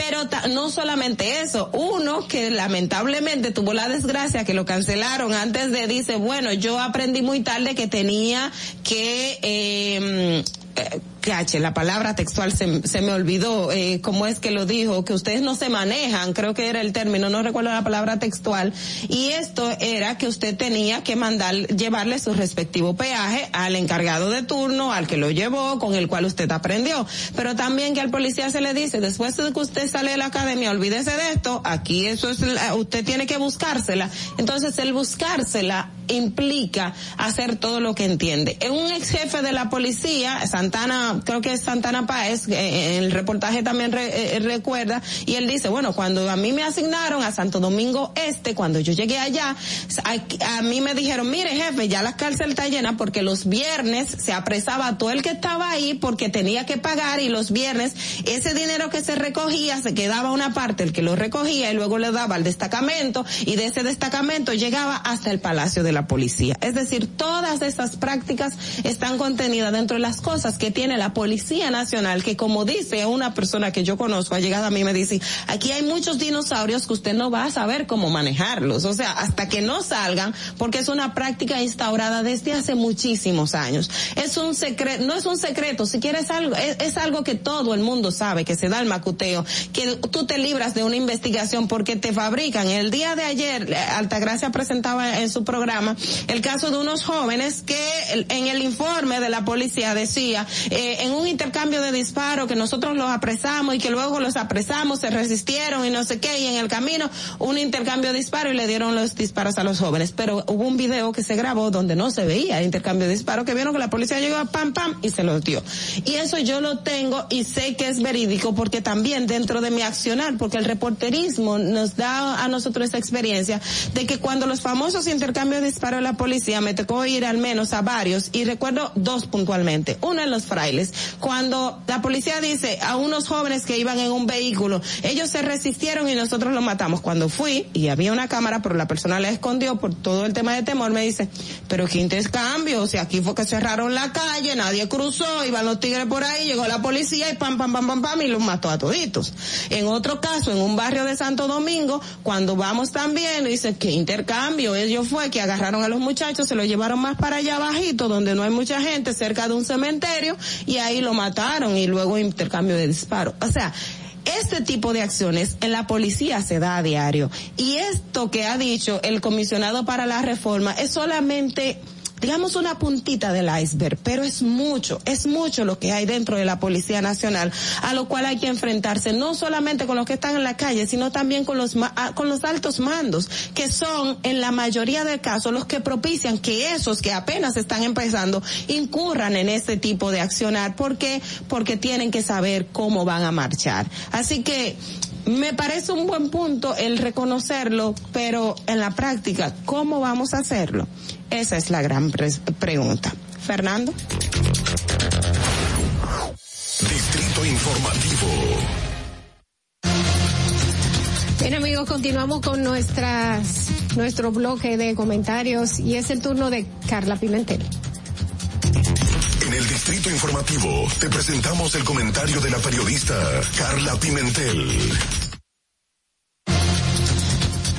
Speaker 13: Pero no solamente eso, uno que lamentablemente tuvo la desgracia que lo cancelaron antes de, dice, bueno, yo aprendí muy tarde que tenía que, eh, eh, cache, la palabra textual se, me olvidó, eh, cómo es que lo dijo, que ustedes no se manejan, creo que era el término, no recuerdo la palabra textual, y esto era que usted tenía que mandar, llevarle su respectivo peaje al encargado de turno, al que lo llevó, con el cual usted aprendió, pero también que al policía se le dice, después de que usted sale de la academia, olvídese de esto, aquí eso es, usted tiene que buscársela, entonces el buscársela implica hacer todo lo que entiende. En un ex jefe de la policía, Santana, creo que Santana Páez, eh, el reportaje también re- eh, recuerda, y él dice, bueno, cuando a mí me asignaron a Santo Domingo Este, cuando yo llegué allá, a, a mí me dijeron, mire jefe, ya la cárcel está llena porque los viernes se apresaba a todo el que estaba ahí porque tenía que pagar y los viernes ese dinero que se recogía se quedaba una parte el que lo recogía y luego le daba al destacamento y de ese destacamento llegaba hasta el palacio de la policía. Es decir, todas esas prácticas están contenidas dentro de las cosas que tiene la Policía Nacional, que como dice una persona que yo conozco, ha llegado a mí y me dice, aquí hay muchos dinosaurios que usted no va a saber cómo manejarlos. O sea, hasta que no salgan, porque es una práctica instaurada desde hace muchísimos años. Es un secreto, no es un secreto, si quieres algo, es, algo que todo el mundo sabe, que se da el macuteo, que tú te libras de una investigación porque te fabrican. El día de ayer, Altagracia presentaba en su programa el caso de unos jóvenes que en el informe de la policía decía, eh, en un intercambio de disparos que nosotros los apresamos y que luego los apresamos, se resistieron y no sé qué, y en el camino un intercambio de disparos y le dieron los disparos a los jóvenes. Pero hubo un video que se grabó donde no se veía intercambio de disparos, que vieron que la policía llegó a pam pam y se los dio. Y eso yo lo tengo y sé que es verídico porque también dentro de mi accionar, porque el reporterismo nos da a nosotros esa experiencia de que cuando los famosos intercambios de disparos de la policía me tocó ir al menos a varios y recuerdo dos puntualmente. Uno en los frailes, cuando la policía dice a unos jóvenes que iban en un vehículo, ellos se resistieron y nosotros los matamos. Cuando fui y había una cámara, pero la persona la escondió por todo el tema de temor, me dice, pero qué intercambio, o sea, aquí fue que cerraron la calle, nadie cruzó, iban los tigres por ahí, llegó la policía y pam, pam, pam, pam, pam, y los mató a toditos. En otro caso, en un barrio de Santo Domingo, cuando vamos también, dice, qué intercambio, ellos fue que agarraron a los muchachos, se los llevaron más para allá abajito, donde no hay mucha gente, cerca de un cementerio, y ahí lo mataron y luego intercambio de disparos. O sea, este tipo de acciones en la policía se da a diario. Y esto que ha dicho el comisionado para la reforma es solamente digamos una puntita del iceberg, pero es mucho, es mucho lo que hay dentro de la Policía Nacional, a lo cual hay que enfrentarse no solamente con los que están en la calle, sino también con los ah, con los altos mandos, que son en la mayoría de casos los que propician que esos que apenas están empezando incurran en este tipo de accionar, ¿por qué? Porque tienen que saber cómo van a marchar. Así que me parece un buen punto el reconocerlo, pero en la práctica, ¿cómo vamos a hacerlo? Esa es la gran pre- pregunta. Fernando.
Speaker 7: Distrito Informativo.
Speaker 8: Bien amigos, continuamos con nuestras, nuestro bloque de comentarios y es el turno de Carla Pimentel.
Speaker 7: En el Distrito Informativo te presentamos el comentario de la periodista Carla Pimentel.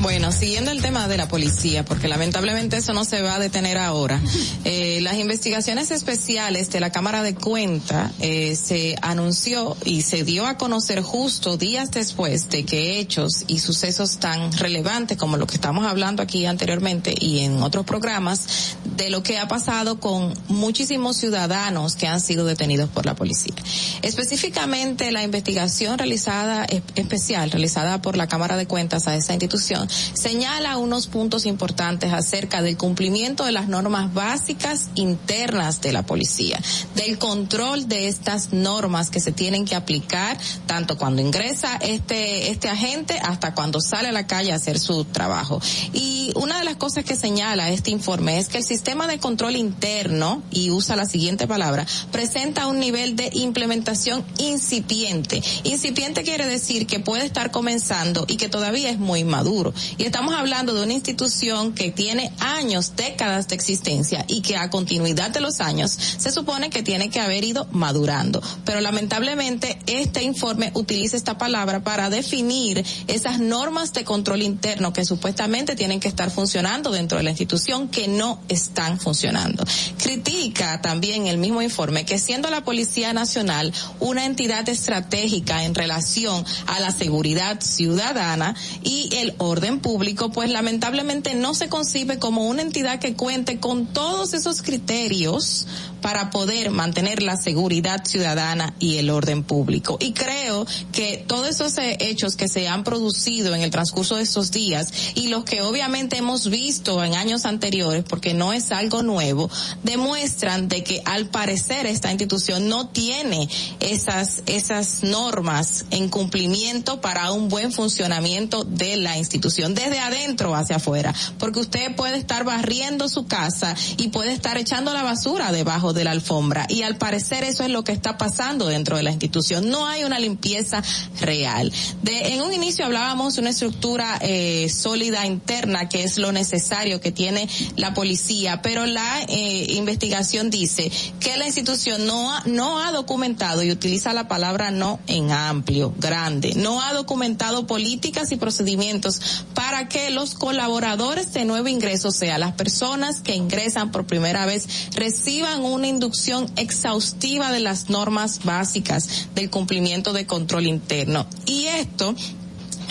Speaker 10: Bueno, siguiendo el tema de la policía, porque lamentablemente eso no se va a detener ahora. *laughs* Eh, las investigaciones especiales de la Cámara de Cuenta eh, se anunció y se dio a conocer justo días después de que hechos y sucesos tan relevantes como lo que estamos hablando aquí anteriormente y en otros programas de lo que ha pasado con muchísimos ciudadanos que han sido detenidos por la policía. Específicamente la investigación realizada es- especial realizada por la Cámara de Cuentas a esa institución señala unos puntos importantes acerca del cumplimiento de las normas básicas internas de la policía, del control de estas normas que se tienen que aplicar tanto cuando ingresa este este agente hasta cuando sale a la calle a hacer su trabajo. Y una de las cosas que señala este informe es que el sistema de control interno y usa la siguiente palabra, presenta un nivel de implementación incipiente. Incipiente quiere decir que puede estar comenzando y que todavía es muy maduro. Y estamos hablando de una institución que tiene años, décadas de existencia y que a continuidad de los años se supone que tiene que haber ido madurando. Pero lamentablemente este informe utiliza esta palabra para definir esas normas de control interno que supuestamente tienen que estar funcionando dentro de la institución que no están funcionando. Critica también el mismo informe que siendo la Policía Nacional una entidad estratégica en relación a la seguridad ciudadana y el orden público, pues lamentablemente no se concibe como una entidad que cuente con todos esos criterios para poder mantener la seguridad ciudadana y el orden público. Y creo que todos esos eh, hechos que se han producido en el transcurso de estos días y los que obviamente hemos visto en años anteriores, porque no es algo nuevo, demuestran de que al parecer esta institución no tiene esas, esas normas en cumplimiento para un buen funcionamiento de la institución, desde adentro hacia afuera, porque usted puede estar barriendo su casa y puede estar echando la basura debajo de la alfombra y al parecer eso es lo que está pasando dentro de la institución. No hay una limpieza real. De, en un inicio hablábamos de una estructura eh, sólida interna que es lo necesario que tiene la policía, pero la eh, investigación dice que la institución no ha, no ha documentado y utiliza la palabra no en amplio, grande, no ha documentado políticas y procedimientos para que los colaboradores de nuevo ingreso, sea, las personas que ingresan por primera vez, reciban una inducción exhaustiva de las normas básicas del cumplimiento de control interno. Y esto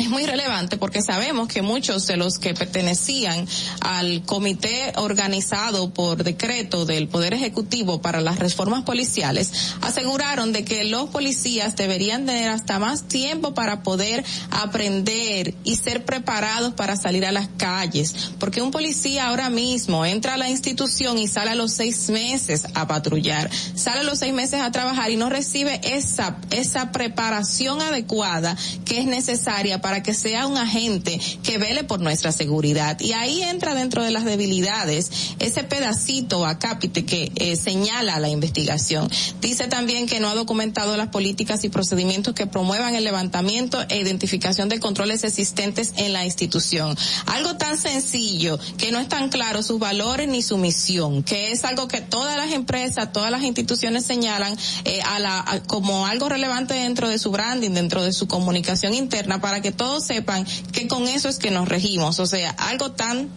Speaker 10: es muy relevante porque sabemos que muchos de los que pertenecían al comité organizado por decreto del Poder Ejecutivo para las reformas policiales aseguraron de que los policías deberían tener hasta más tiempo para poder aprender y ser preparados para salir a las calles. Porque un policía ahora mismo entra a la institución y sale a los seis meses a patrullar, sale a los seis meses a trabajar y no recibe esa, esa preparación adecuada que es necesaria para que sea un agente que vele por nuestra seguridad. Y ahí entra dentro de las debilidades ese pedacito acápite que eh, señala la investigación. Dice también que no ha documentado las políticas y procedimientos que promuevan el levantamiento e identificación de controles existentes en la institución. Algo tan sencillo que no están claros sus valores ni su misión, que es algo que todas las empresas, todas las instituciones señalan eh, a la, a- como algo relevante dentro de su branding, dentro de su comunicación interna, para que todos sepan que con eso es que nos regimos. O sea, algo tan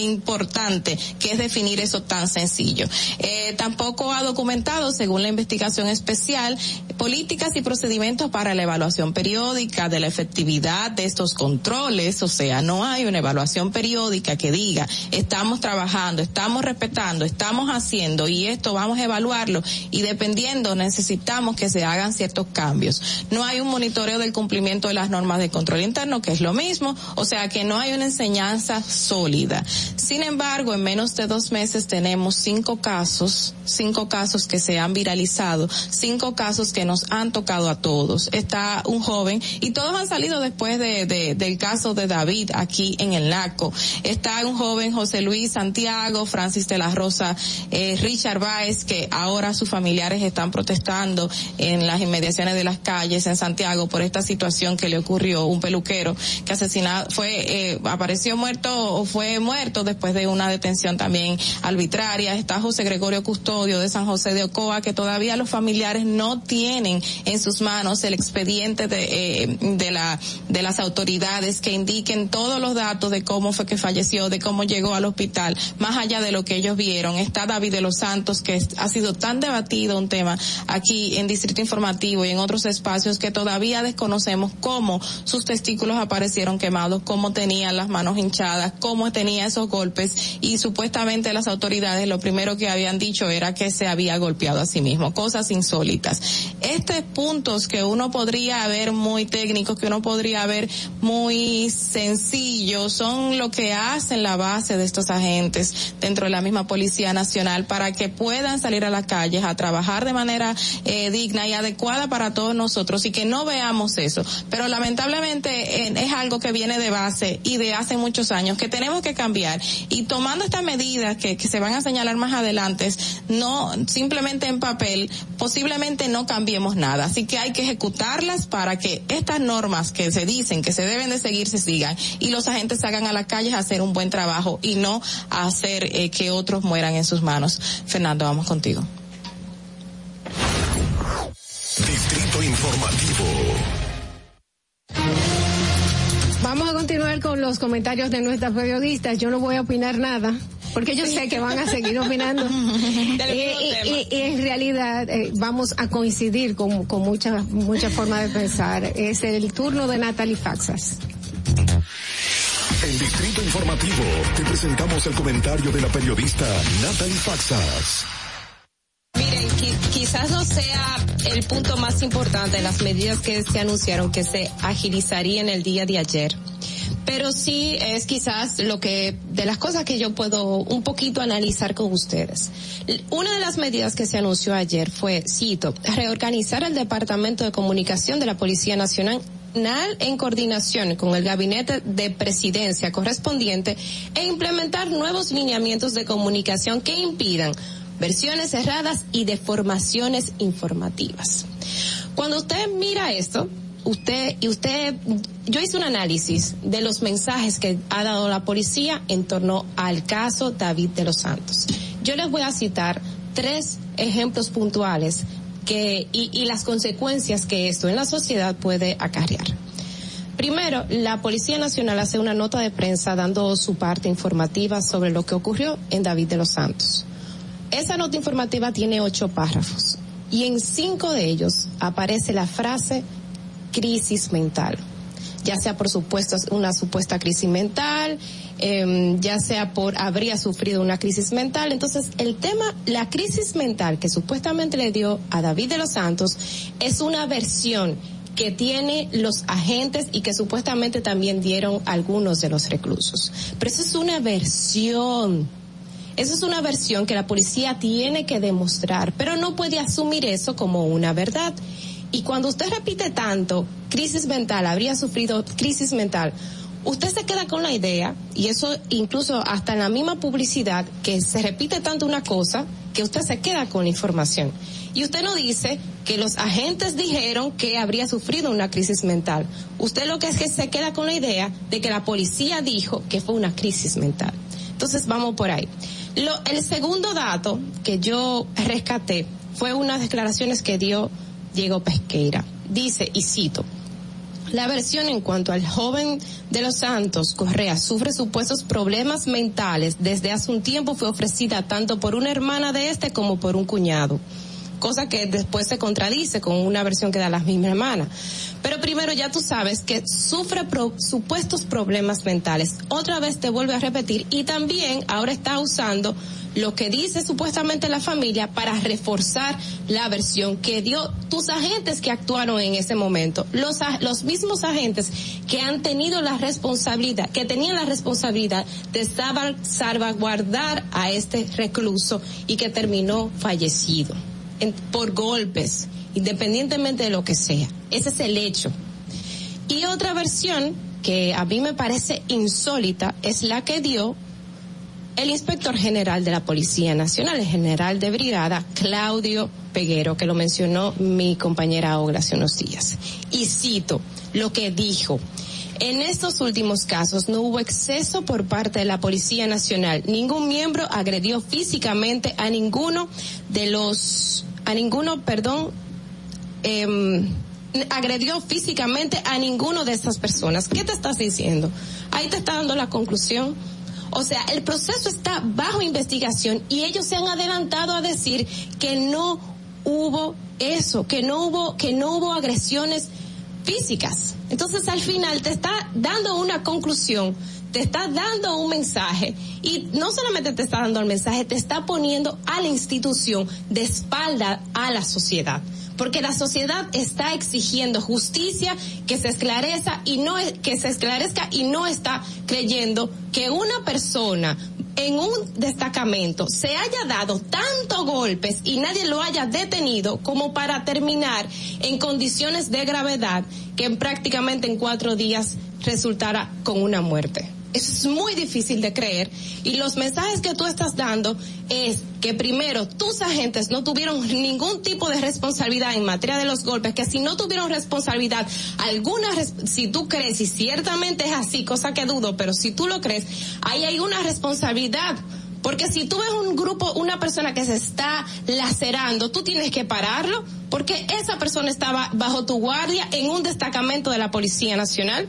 Speaker 10: importante que es definir eso tan sencillo. Eh, tampoco ha documentado, según la investigación especial, políticas y procedimientos para la evaluación periódica de la efectividad de estos controles, o sea, no hay una evaluación periódica que diga, estamos trabajando, estamos respetando, estamos haciendo y esto vamos a evaluarlo y dependiendo necesitamos que se hagan ciertos cambios. No hay un monitoreo del cumplimiento de las normas de control interno, que es lo mismo, o sea que no hay una enseñanza sólida. Sin embargo, en menos de dos meses tenemos cinco casos, cinco casos que se han viralizado, cinco casos que nos han tocado a todos. Está un joven y todos han salido después de, de- del caso de David aquí en el NACO. Está un joven José Luis Santiago, Francis de la Rosa, eh, Richard Baez, que ahora sus familiares están protestando en las inmediaciones de las calles en Santiago por esta situación que le ocurrió, un peluquero que asesinado, fue, eh, apareció muerto o fue muerto después de una detención también arbitraria. Está José Gregorio Custodio de San José de Ocoa, que todavía los familiares no tienen en sus manos el expediente de, eh, de la, de las autoridades que indiquen todos los datos de cómo fue que falleció, de cómo llegó al hospital, más allá de lo que ellos vieron. Está David de los Santos, que ha sido tan debatido un tema aquí en Distrito Informativo y en otros espacios que todavía desconocemos cómo sus testículos aparecieron quemados, cómo tenían las manos hinchadas, cómo tenía esos golpes y supuestamente las autoridades lo primero que habían dicho era que se había golpeado a sí mismo, cosas insólitas. Estos puntos que uno podría ver muy técnicos, que uno podría ver muy sencillos, son lo que hacen la base de estos agentes dentro de la misma Policía Nacional para que puedan salir a las calles a trabajar de manera eh, digna y adecuada para todos nosotros y que no veamos eso. Pero lamentablemente eh, es algo que viene de base y de hace muchos años que tenemos que cambiar y tomando estas medidas que, se van a señalar más adelante, no simplemente en papel, posiblemente no cambiemos nada. Así que hay que ejecutarlas para que estas normas que se dicen que se deben de seguir se sigan y los agentes salgan a las calles a hacer un buen trabajo y no a hacer eh, que otros mueran en sus manos. Fernando, vamos contigo.
Speaker 7: Distrito Informativo.
Speaker 8: Vamos a continuar con los comentarios de nuestras periodistas. Yo no voy a opinar nada. Porque yo sé que van a seguir opinando. *laughs* y, y- y en realidad eh, vamos a coincidir con, con muchas muchas formas de pensar. Es el turno de Natalie Faxas.
Speaker 7: En Distrito Informativo te presentamos el comentario de la periodista Natalie Faxas.
Speaker 11: Quizás no sea el punto más importante de las medidas que se anunciaron que se agilizarían el día de ayer. Pero sí es quizás lo que, de las cosas que yo puedo un poquito analizar con ustedes. Una de las medidas que se anunció ayer fue, cito, reorganizar el Departamento de Comunicación de la Policía Nacional en coordinación con el gabinete de presidencia correspondiente e implementar nuevos lineamientos de comunicación que impidan versiones cerradas y deformaciones informativas. Cuando usted mira esto, usted y usted yo hice un análisis de los mensajes que ha dado la policía en torno al caso David de los Santos. Yo les voy a citar tres ejemplos puntuales que y, y las consecuencias que esto en la sociedad puede acarrear. Primero, la Policía Nacional hace una nota de prensa dando su parte informativa sobre lo que ocurrió en David de los Santos. Esa nota informativa tiene ocho párrafos y en cinco de ellos aparece la frase crisis mental, ya sea por supuesto una supuesta crisis mental, eh, ya sea por habría sufrido una crisis mental. Entonces, el tema, la crisis mental que supuestamente le dio a David de los Santos es una versión que tiene los agentes y que supuestamente también dieron algunos de los reclusos. Pero eso es una versión. Eso es una versión que la policía tiene que demostrar, pero no puede asumir eso como una verdad. Y cuando usted repite tanto, crisis mental, habría sufrido crisis mental, usted se queda con la idea, y eso incluso hasta en la misma publicidad, que se repite tanto una cosa, que usted se queda con la información. Y usted no dice que los agentes dijeron que habría sufrido una crisis mental. Usted lo que es que se queda con la idea de que la policía dijo que fue una crisis mental. Entonces vamos por ahí. Lo, el segundo dato que yo rescaté fue unas declaraciones que dio Diego Pesqueira. Dice, y cito, la versión en cuanto al joven de los Santos Correa sufre supuestos problemas mentales desde hace un tiempo fue ofrecida tanto por una hermana de este como por un cuñado. Cosa que después se contradice con una versión que da la misma hermana. Pero primero ya tú sabes que sufre pro- supuestos problemas mentales. Otra vez te vuelve a repetir y también ahora está usando lo que dice supuestamente la familia para reforzar la versión que dio tus agentes que actuaron en ese momento. Los, los mismos agentes que han tenido la responsabilidad, que tenían la responsabilidad de salva- salvaguardar a este recluso y que terminó fallecido por golpes, independientemente de lo que sea. Ese es el hecho. Y otra versión que a mí me parece insólita es la que dio el inspector general de la Policía Nacional, el general de brigada, Claudio Peguero, que lo mencionó mi compañera Olga hace unos días. Y cito lo que dijo. En estos últimos casos no hubo exceso por parte de la Policía Nacional. Ningún miembro agredió físicamente a ninguno de los, a ninguno, perdón, em, agredió físicamente a ninguno de estas personas. ¿Qué te estás diciendo? Ahí te está dando la conclusión. O sea, el proceso está bajo investigación y ellos se han adelantado a decir que no hubo eso, que no hubo, que no hubo agresiones físicas. Entonces al final te está dando una conclusión te está dando un mensaje y no solamente te está dando el mensaje, te está poniendo a la institución de espalda a la sociedad. Porque la sociedad está exigiendo justicia que se esclarezca y no que se esclarezca y no está creyendo que una persona en un destacamento se haya dado tantos golpes y nadie lo haya detenido como para terminar en condiciones de gravedad que prácticamente en cuatro días resultara con una muerte. Eso es muy difícil de creer y los mensajes que tú estás dando es que primero tus agentes no tuvieron ningún tipo de responsabilidad en materia de los golpes, que si no tuvieron responsabilidad alguna, si tú crees y ciertamente es así, cosa que dudo, pero si tú lo crees, ahí hay una responsabilidad. Porque si tú ves un grupo, una persona que se está lacerando, tú tienes que pararlo, porque esa persona estaba bajo tu guardia en un destacamento de la Policía Nacional.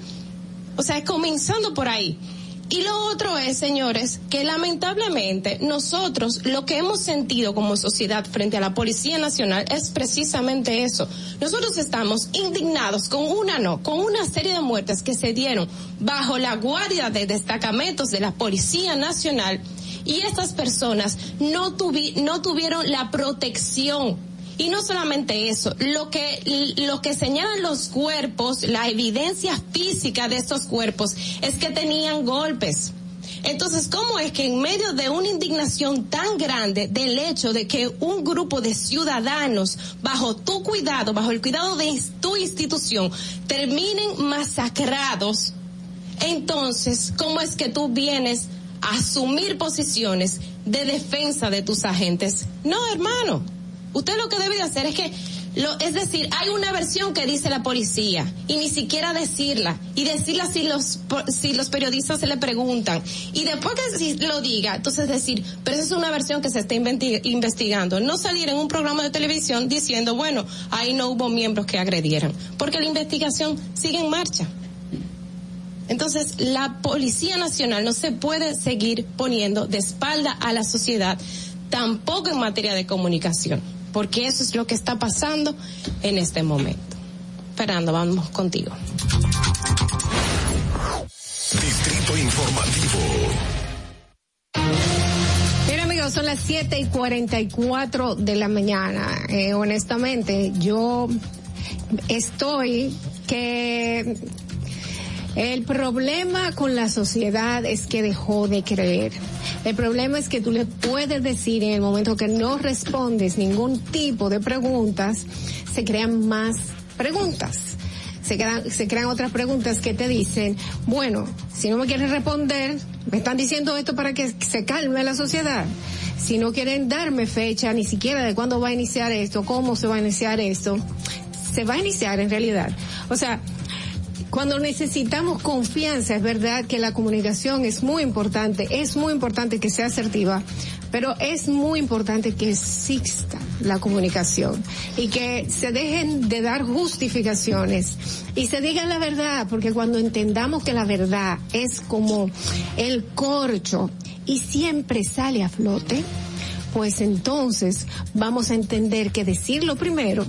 Speaker 11: O sea, comenzando por ahí. Y lo otro es, señores, que lamentablemente nosotros lo que hemos sentido como sociedad frente a la Policía Nacional es precisamente eso. Nosotros estamos indignados con una no, con una serie de muertes que se dieron bajo la guardia de destacamentos de la Policía Nacional y estas personas no, tuvi no tuvieron la protección y no solamente eso, lo que, lo que señalan los cuerpos, la evidencia física de estos cuerpos es que tenían golpes. Entonces, ¿cómo es que en medio de una indignación tan grande del hecho de que un grupo de ciudadanos, bajo tu cuidado, bajo el cuidado de tu institución, terminen masacrados, entonces, ¿cómo es que tú vienes a asumir posiciones de defensa de tus agentes? No, hermano. Usted lo que debe de hacer es que, lo, es decir, hay una versión que dice la policía y ni siquiera decirla y decirla si los si los periodistas se le preguntan. Y después que lo diga, entonces decir, pero esa es una versión que se está investigando, no salir en un programa de televisión diciendo, bueno, ahí no hubo miembros que agredieran, porque la investigación sigue en marcha. Entonces, la Policía Nacional no se puede seguir poniendo de espalda a la sociedad, tampoco en materia de comunicación porque eso es lo que está pasando en este momento. Fernando, vamos contigo.
Speaker 7: Distrito Informativo.
Speaker 8: Bien amigos, son las 7 y 44 de la mañana. Eh, honestamente, yo estoy que el problema con la sociedad es que dejó de creer. El problema es que tú le puedes decir en el momento que no respondes ningún tipo de preguntas, se crean más preguntas. Se crean, se crean otras preguntas que te dicen, bueno, si no me quieres responder, me están diciendo esto para que se calme la sociedad. Si no quieren darme fecha ni siquiera de cuándo va a iniciar esto, cómo se va a iniciar esto, se va a iniciar en realidad. O sea, cuando necesitamos confianza, es verdad que la comunicación es muy importante, es muy importante que sea asertiva, pero es muy importante que exista la comunicación y que se dejen de dar justificaciones y se diga la verdad, porque cuando entendamos que la verdad es como el corcho y siempre sale a flote, pues entonces vamos a entender que decirlo primero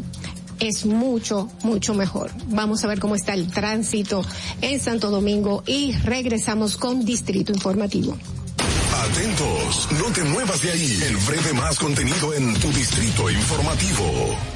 Speaker 8: es mucho, mucho mejor. Vamos a ver cómo está el tránsito en Santo Domingo y regresamos con Distrito Informativo.
Speaker 7: Atentos, no te muevas de ahí. El breve más contenido en tu Distrito Informativo.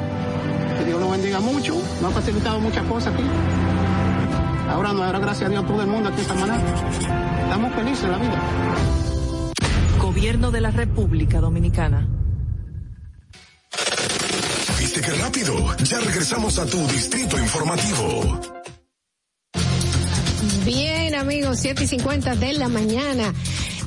Speaker 19: que Dios lo bendiga mucho, nos ha facilitado muchas cosas aquí. Ahora nos dará gracias a Dios todo el mundo aquí en Samaná. Estamos felices en la vida.
Speaker 20: Gobierno de la República Dominicana.
Speaker 7: ¿Viste qué rápido? Ya regresamos a tu distrito informativo.
Speaker 8: Bien, amigos, 7 y 50 de la mañana.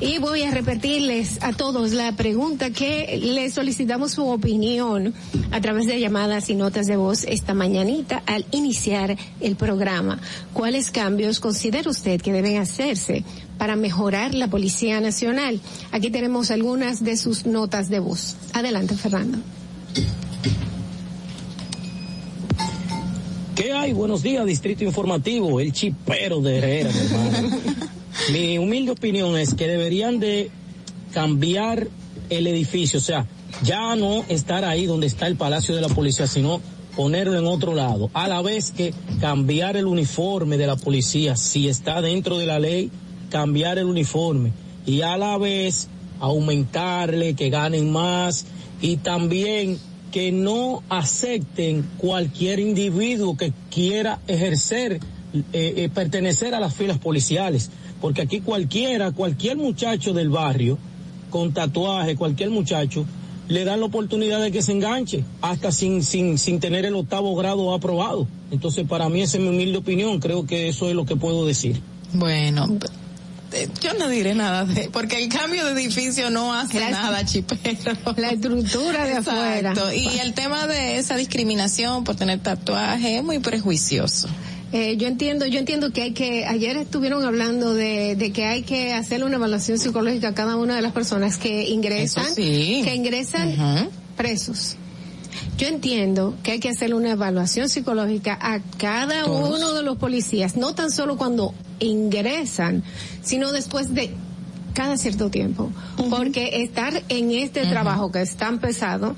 Speaker 8: Y voy a repetirles a todos la pregunta que les solicitamos su opinión a través de llamadas y notas de voz esta mañanita al iniciar el programa. ¿Cuáles cambios considera usted que deben hacerse para mejorar la Policía Nacional? Aquí tenemos algunas de sus notas de voz. Adelante, Fernando.
Speaker 21: ¿Qué hay? Buenos días, Distrito Informativo, el chipero de Herrera, hermano. *laughs* Mi humilde opinión es que deberían de cambiar el edificio, o sea, ya no estar ahí donde está el Palacio de la Policía, sino ponerlo en otro lado, a la vez que cambiar el uniforme de la policía, si está dentro de la ley, cambiar el uniforme y a la vez aumentarle, que ganen más y también que no acepten cualquier individuo que quiera ejercer, eh, eh, pertenecer a las filas policiales.
Speaker 22: Porque aquí cualquiera, cualquier muchacho del barrio, con tatuaje, cualquier muchacho, le dan la oportunidad de que se enganche, hasta sin, sin, sin tener el octavo grado aprobado. Entonces, para mí, esa es mi humilde opinión, creo que eso es lo que puedo decir.
Speaker 10: Bueno, eh, yo no diré nada de, porque el cambio de edificio no hace
Speaker 8: La-
Speaker 10: nada, chipero.
Speaker 8: La estructura de afuera.
Speaker 10: Exacto. Y el tema de esa discriminación por tener tatuaje es muy prejuicioso.
Speaker 8: Eh, yo entiendo, yo entiendo que hay que, ayer estuvieron hablando de, de que hay que hacerle una evaluación psicológica a cada una de las personas que ingresan,
Speaker 10: sí.
Speaker 8: que ingresan presos. Yo entiendo que hay que hacerle una evaluación psicológica a cada
Speaker 10: Todos.
Speaker 8: uno de los policías, no tan solo cuando ingresan, sino después de cada cierto tiempo. Porque estar en este trabajo que es tan pesado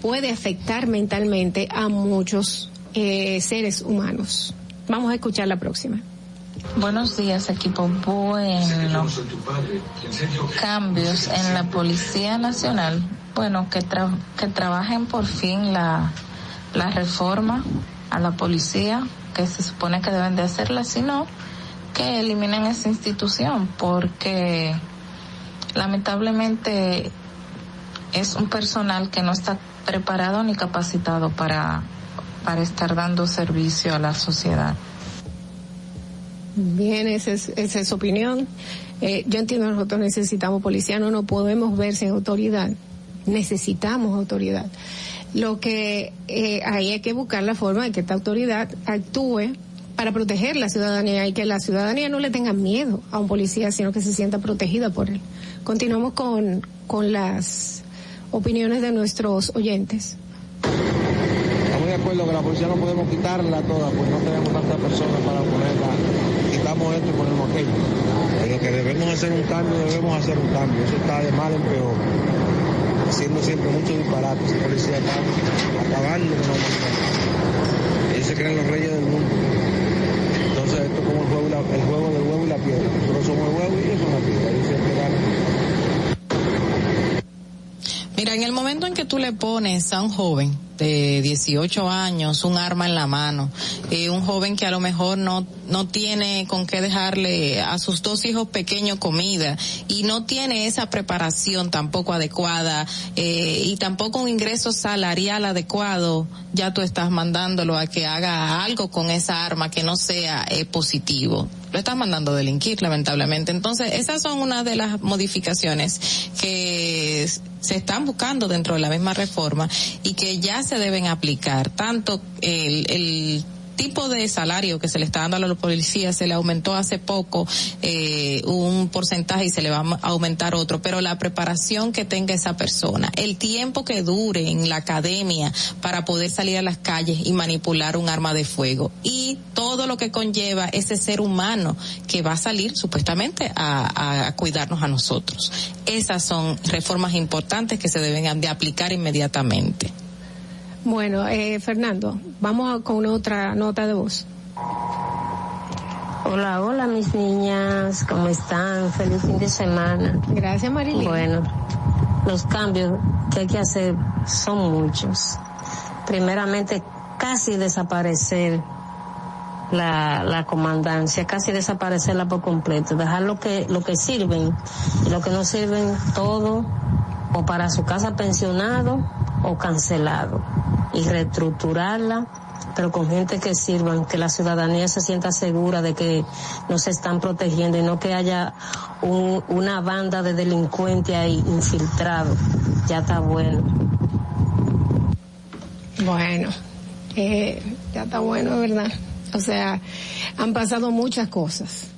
Speaker 8: puede afectar mentalmente a muchos eh, seres humanos. Vamos a escuchar la próxima.
Speaker 23: Buenos días, equipo. Bueno, cambios en la Policía Nacional. Bueno, que, que trabajen por fin la, la reforma a la policía, que se supone que deben de hacerla, sino que eliminen esa institución, porque lamentablemente es un personal que no está preparado ni capacitado para, para estar dando servicio a la sociedad.
Speaker 8: Bien, esa es, esa es su opinión. Eh, yo entiendo nosotros necesitamos policía, no nos podemos ver sin autoridad. Necesitamos autoridad. Lo que eh, ahí hay que buscar la forma de que esta autoridad actúe para proteger la ciudadanía y que la ciudadanía no le tenga miedo a un policía, sino que se sienta protegida por él. Continuamos con, con las opiniones de nuestros oyentes.
Speaker 24: De acuerdo que la policía no podemos quitarla toda, pues no tenemos tantas personas para ponerla. Quitamos esto y ponemos aquello. Pero que debemos hacer un cambio, debemos hacer un cambio. Eso está de mal en peor. Haciendo siempre muchos disparates. La policía está acabando con la. Ellos se creen los reyes del mundo. Entonces esto es como el juego, y la- el juego del huevo y la piedra. Nosotros somos el huevo y ellos son la piedra. Ellos siempre ganan.
Speaker 10: Mira, en el momento en que tú le pones a un joven de 18 años un arma en la mano, eh, un joven que a lo mejor no, no tiene con qué dejarle a sus dos hijos pequeños comida y no tiene esa preparación tampoco adecuada eh, y tampoco un ingreso salarial adecuado, ya tú estás mandándolo a que haga algo con esa arma que no sea eh, positivo lo estás mandando a delinquir, lamentablemente. Entonces, esas son una de las modificaciones que se están buscando dentro de la misma reforma y que ya se deben aplicar. Tanto el, el tipo de salario que se le está dando a los policías se le aumentó hace poco eh, un porcentaje y se le va a aumentar otro, pero la preparación que tenga esa persona, el tiempo que dure en la academia para poder salir a las calles y manipular un arma de fuego y todo lo que conlleva ese ser humano que va a salir supuestamente a, a cuidarnos a nosotros. Esas son reformas importantes que se deben de aplicar inmediatamente.
Speaker 8: Bueno, eh, Fernando, vamos a- con otra nota de voz.
Speaker 25: Hola, hola mis niñas, ¿cómo están? Feliz fin de semana.
Speaker 8: Gracias, Marilyn.
Speaker 25: Bueno, los cambios que hay que hacer son muchos. Primeramente, casi desaparecer la, la comandancia, casi desaparecerla por completo, dejar lo que, lo que sirven y lo que no sirven todo o para su casa pensionado o cancelado y reestructurarla pero con gente que sirvan, que la ciudadanía se sienta segura de que no se están protegiendo y no que haya un- una banda de delincuentes ahí infiltrados. Ya está bueno.
Speaker 8: Bueno, eh, ya está bueno, ¿verdad? O sea, han pasado muchas cosas.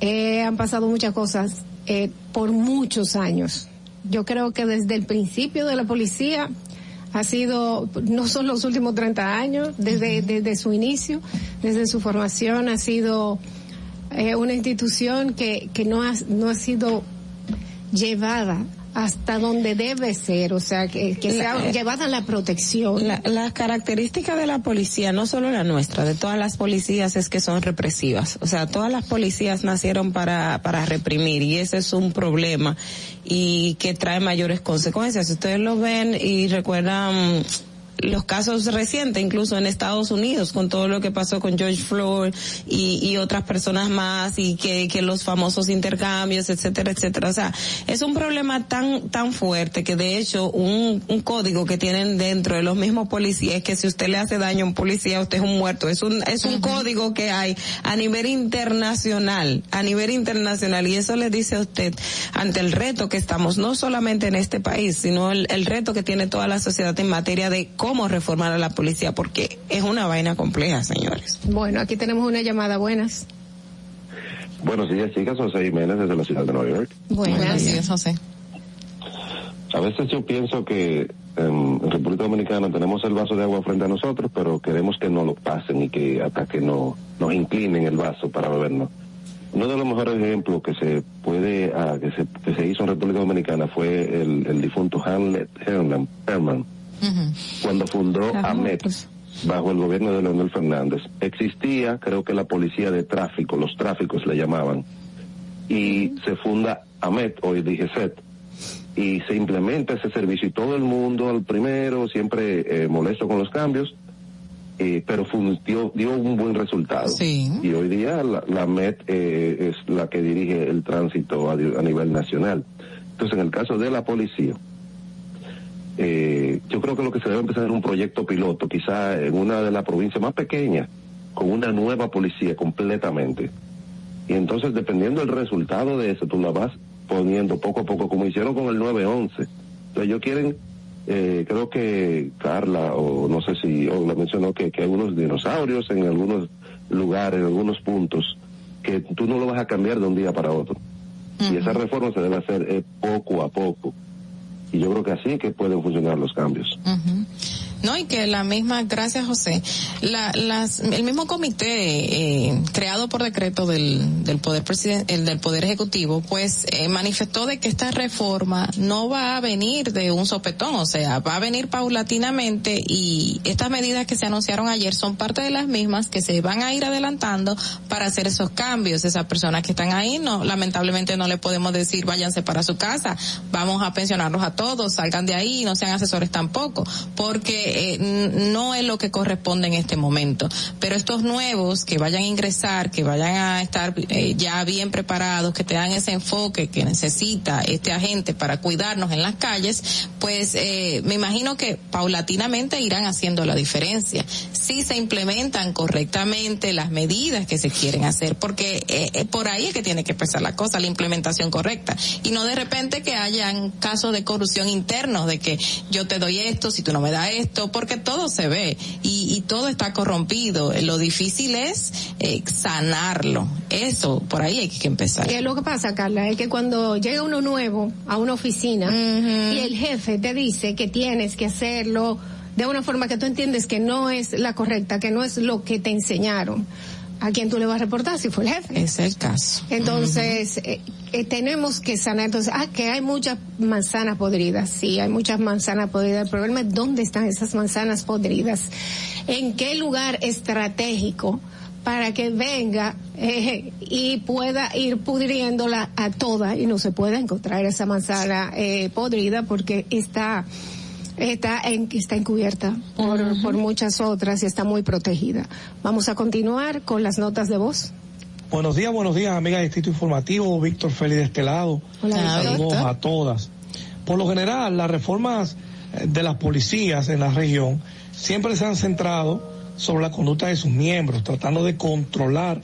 Speaker 8: Eh, han pasado muchas cosas eh, por muchos años. Yo creo que desde el principio de la policía ha sido, no son los últimos 30 años, desde, desde su inicio, desde su formación ha sido eh, una institución que, que no, ha, no ha sido llevada hasta donde debe ser, o sea, que, que sea
Speaker 13: La-
Speaker 8: llevada a la protección.
Speaker 13: La- las características de la policía, no solo la nuestra, de todas las policías es que son represivas. O sea, todas las policías nacieron para, para reprimir y ese es un problema y que trae mayores consecuencias. Ustedes lo ven y recuerdan los casos recientes, incluso en Estados Unidos, con todo lo que pasó con George Floyd y, y otras personas más, y que, que los famosos intercambios, etcétera, etcétera. O sea, es un problema tan, tan fuerte que de hecho un, un código que tienen dentro de los mismos policías que si usted le hace daño a un policía, usted es un muerto. Es un, es un código que hay a nivel internacional, a nivel internacional, y eso le dice a usted ante el reto que estamos, no solamente en este país, sino el, el reto que tiene toda la sociedad en materia de cómo reformar a la policía, porque es una vaina compleja, señores.
Speaker 8: Bueno, aquí tenemos una llamada. Buenas.
Speaker 26: Buenos días, chicas. José Jiménez desde la ciudad de Nueva York.
Speaker 8: Buenas.
Speaker 10: días, José.
Speaker 26: A veces yo pienso que en, República Dominicana tenemos el vaso de agua frente a nosotros, pero queremos que no lo pasen y que hasta que no nos inclinen el vaso para bebernos. Uno de los mejores ejemplos que se puede, ah, que, se, que se hizo en República Dominicana fue el, el difunto Hamlet Herman, Herman cuando fundó AMET bajo el gobierno de Leonel Fernández. Existía, creo que la policía de tráfico, los tráficos le llamaban, y se funda AMET, hoy dije SET, y se implementa ese servicio y todo el mundo al primero, siempre eh, molesto con los cambios, eh, pero dio, un buen resultado. Y hoy día la, la MET eh, es la que dirige el tránsito a, a nivel nacional. Entonces, en el caso de la policía, eh, yo creo que lo que se debe empezar es un proyecto piloto, quizá en una de las provincias más pequeñas, con una nueva policía completamente. Y entonces, dependiendo del resultado de eso, tú la vas poniendo poco a poco, como hicieron con el 911. Entonces, ellos quieren, eh, creo que Carla, o no sé si, o la mencionó, que, que hay unos dinosaurios en algunos lugares, en algunos puntos, que tú no lo vas a cambiar de un día para otro. Y esa reforma se debe hacer eh, poco a poco. Y yo creo que así que pueden funcionar los cambios.
Speaker 10: No, y que la misma, gracias José, la, las, el mismo comité eh, creado por decreto del, del poder presiden- el del poder ejecutivo, pues eh, manifestó de que esta reforma no va a venir de un sopetón, o sea, va a venir paulatinamente y estas medidas que se anunciaron ayer son parte de las mismas que se van a ir adelantando para hacer esos cambios. Esas personas que están ahí, no, lamentablemente no le podemos decir váyanse para su casa, vamos a pensionarlos a todos, salgan de ahí, no sean asesores tampoco, porque eh, no es lo que corresponde en este momento. Pero estos nuevos que vayan a ingresar, que vayan a estar eh, ya bien preparados, que tengan ese enfoque que necesita este agente para cuidarnos en las calles, pues eh, me imagino que paulatinamente irán haciendo la diferencia. Si se implementan correctamente las medidas que se quieren hacer, porque eh, eh, por ahí es que tiene que empezar la cosa, la implementación correcta. Y no de repente que hayan casos de corrupción internos, de que yo te doy esto, si tú no me das esto, porque todo se ve y, y todo está corrompido. Lo difícil es eh, sanarlo. Eso, por ahí hay que empezar.
Speaker 8: ¿Qué es lo que pasa, Carla? Es que cuando llega uno nuevo a una oficina y el jefe te dice que tienes que hacerlo de una forma que tú entiendes que no es la correcta, que no es lo que te enseñaron, ¿a quién tú le vas a reportar si fue el jefe?
Speaker 10: Es el caso.
Speaker 8: Entonces, eh, eh, tenemos que sanar. Entonces, ah, que hay muchas manzanas podridas. Sí, hay muchas manzanas podridas. El problema es dónde están esas manzanas podridas. ¿En qué lugar estratégico? para que venga eh, y pueda ir pudriéndola a toda y no se pueda encontrar esa manzana podrida porque está está en, está encubierta por, por muchas otras y está muy protegida. Vamos a continuar con las notas de voz.
Speaker 27: Buenos días, buenos días, amigas de Distrito Informativo, Víctor Félix de este lado.
Speaker 8: Hola,
Speaker 27: Saludos a todas. Por lo general, las reformas eh, de las policías en la región siempre se han centrado sobre la conducta de sus miembros, tratando de controlar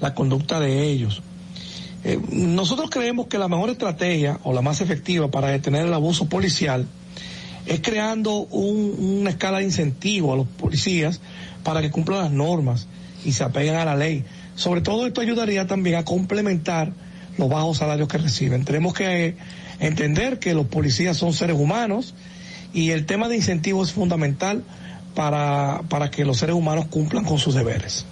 Speaker 27: la conducta de ellos. Eh, nosotros creemos que la mejor estrategia o la más efectiva para detener el abuso policial es creando un- una escala de incentivo a los policías para que cumplan las normas y se apeguen a la ley. Sobre todo esto ayudaría también a complementar los bajos salarios que reciben. Tenemos que entender que los policías son seres humanos y el tema de incentivos es fundamental para, para que los seres humanos cumplan con sus deberes.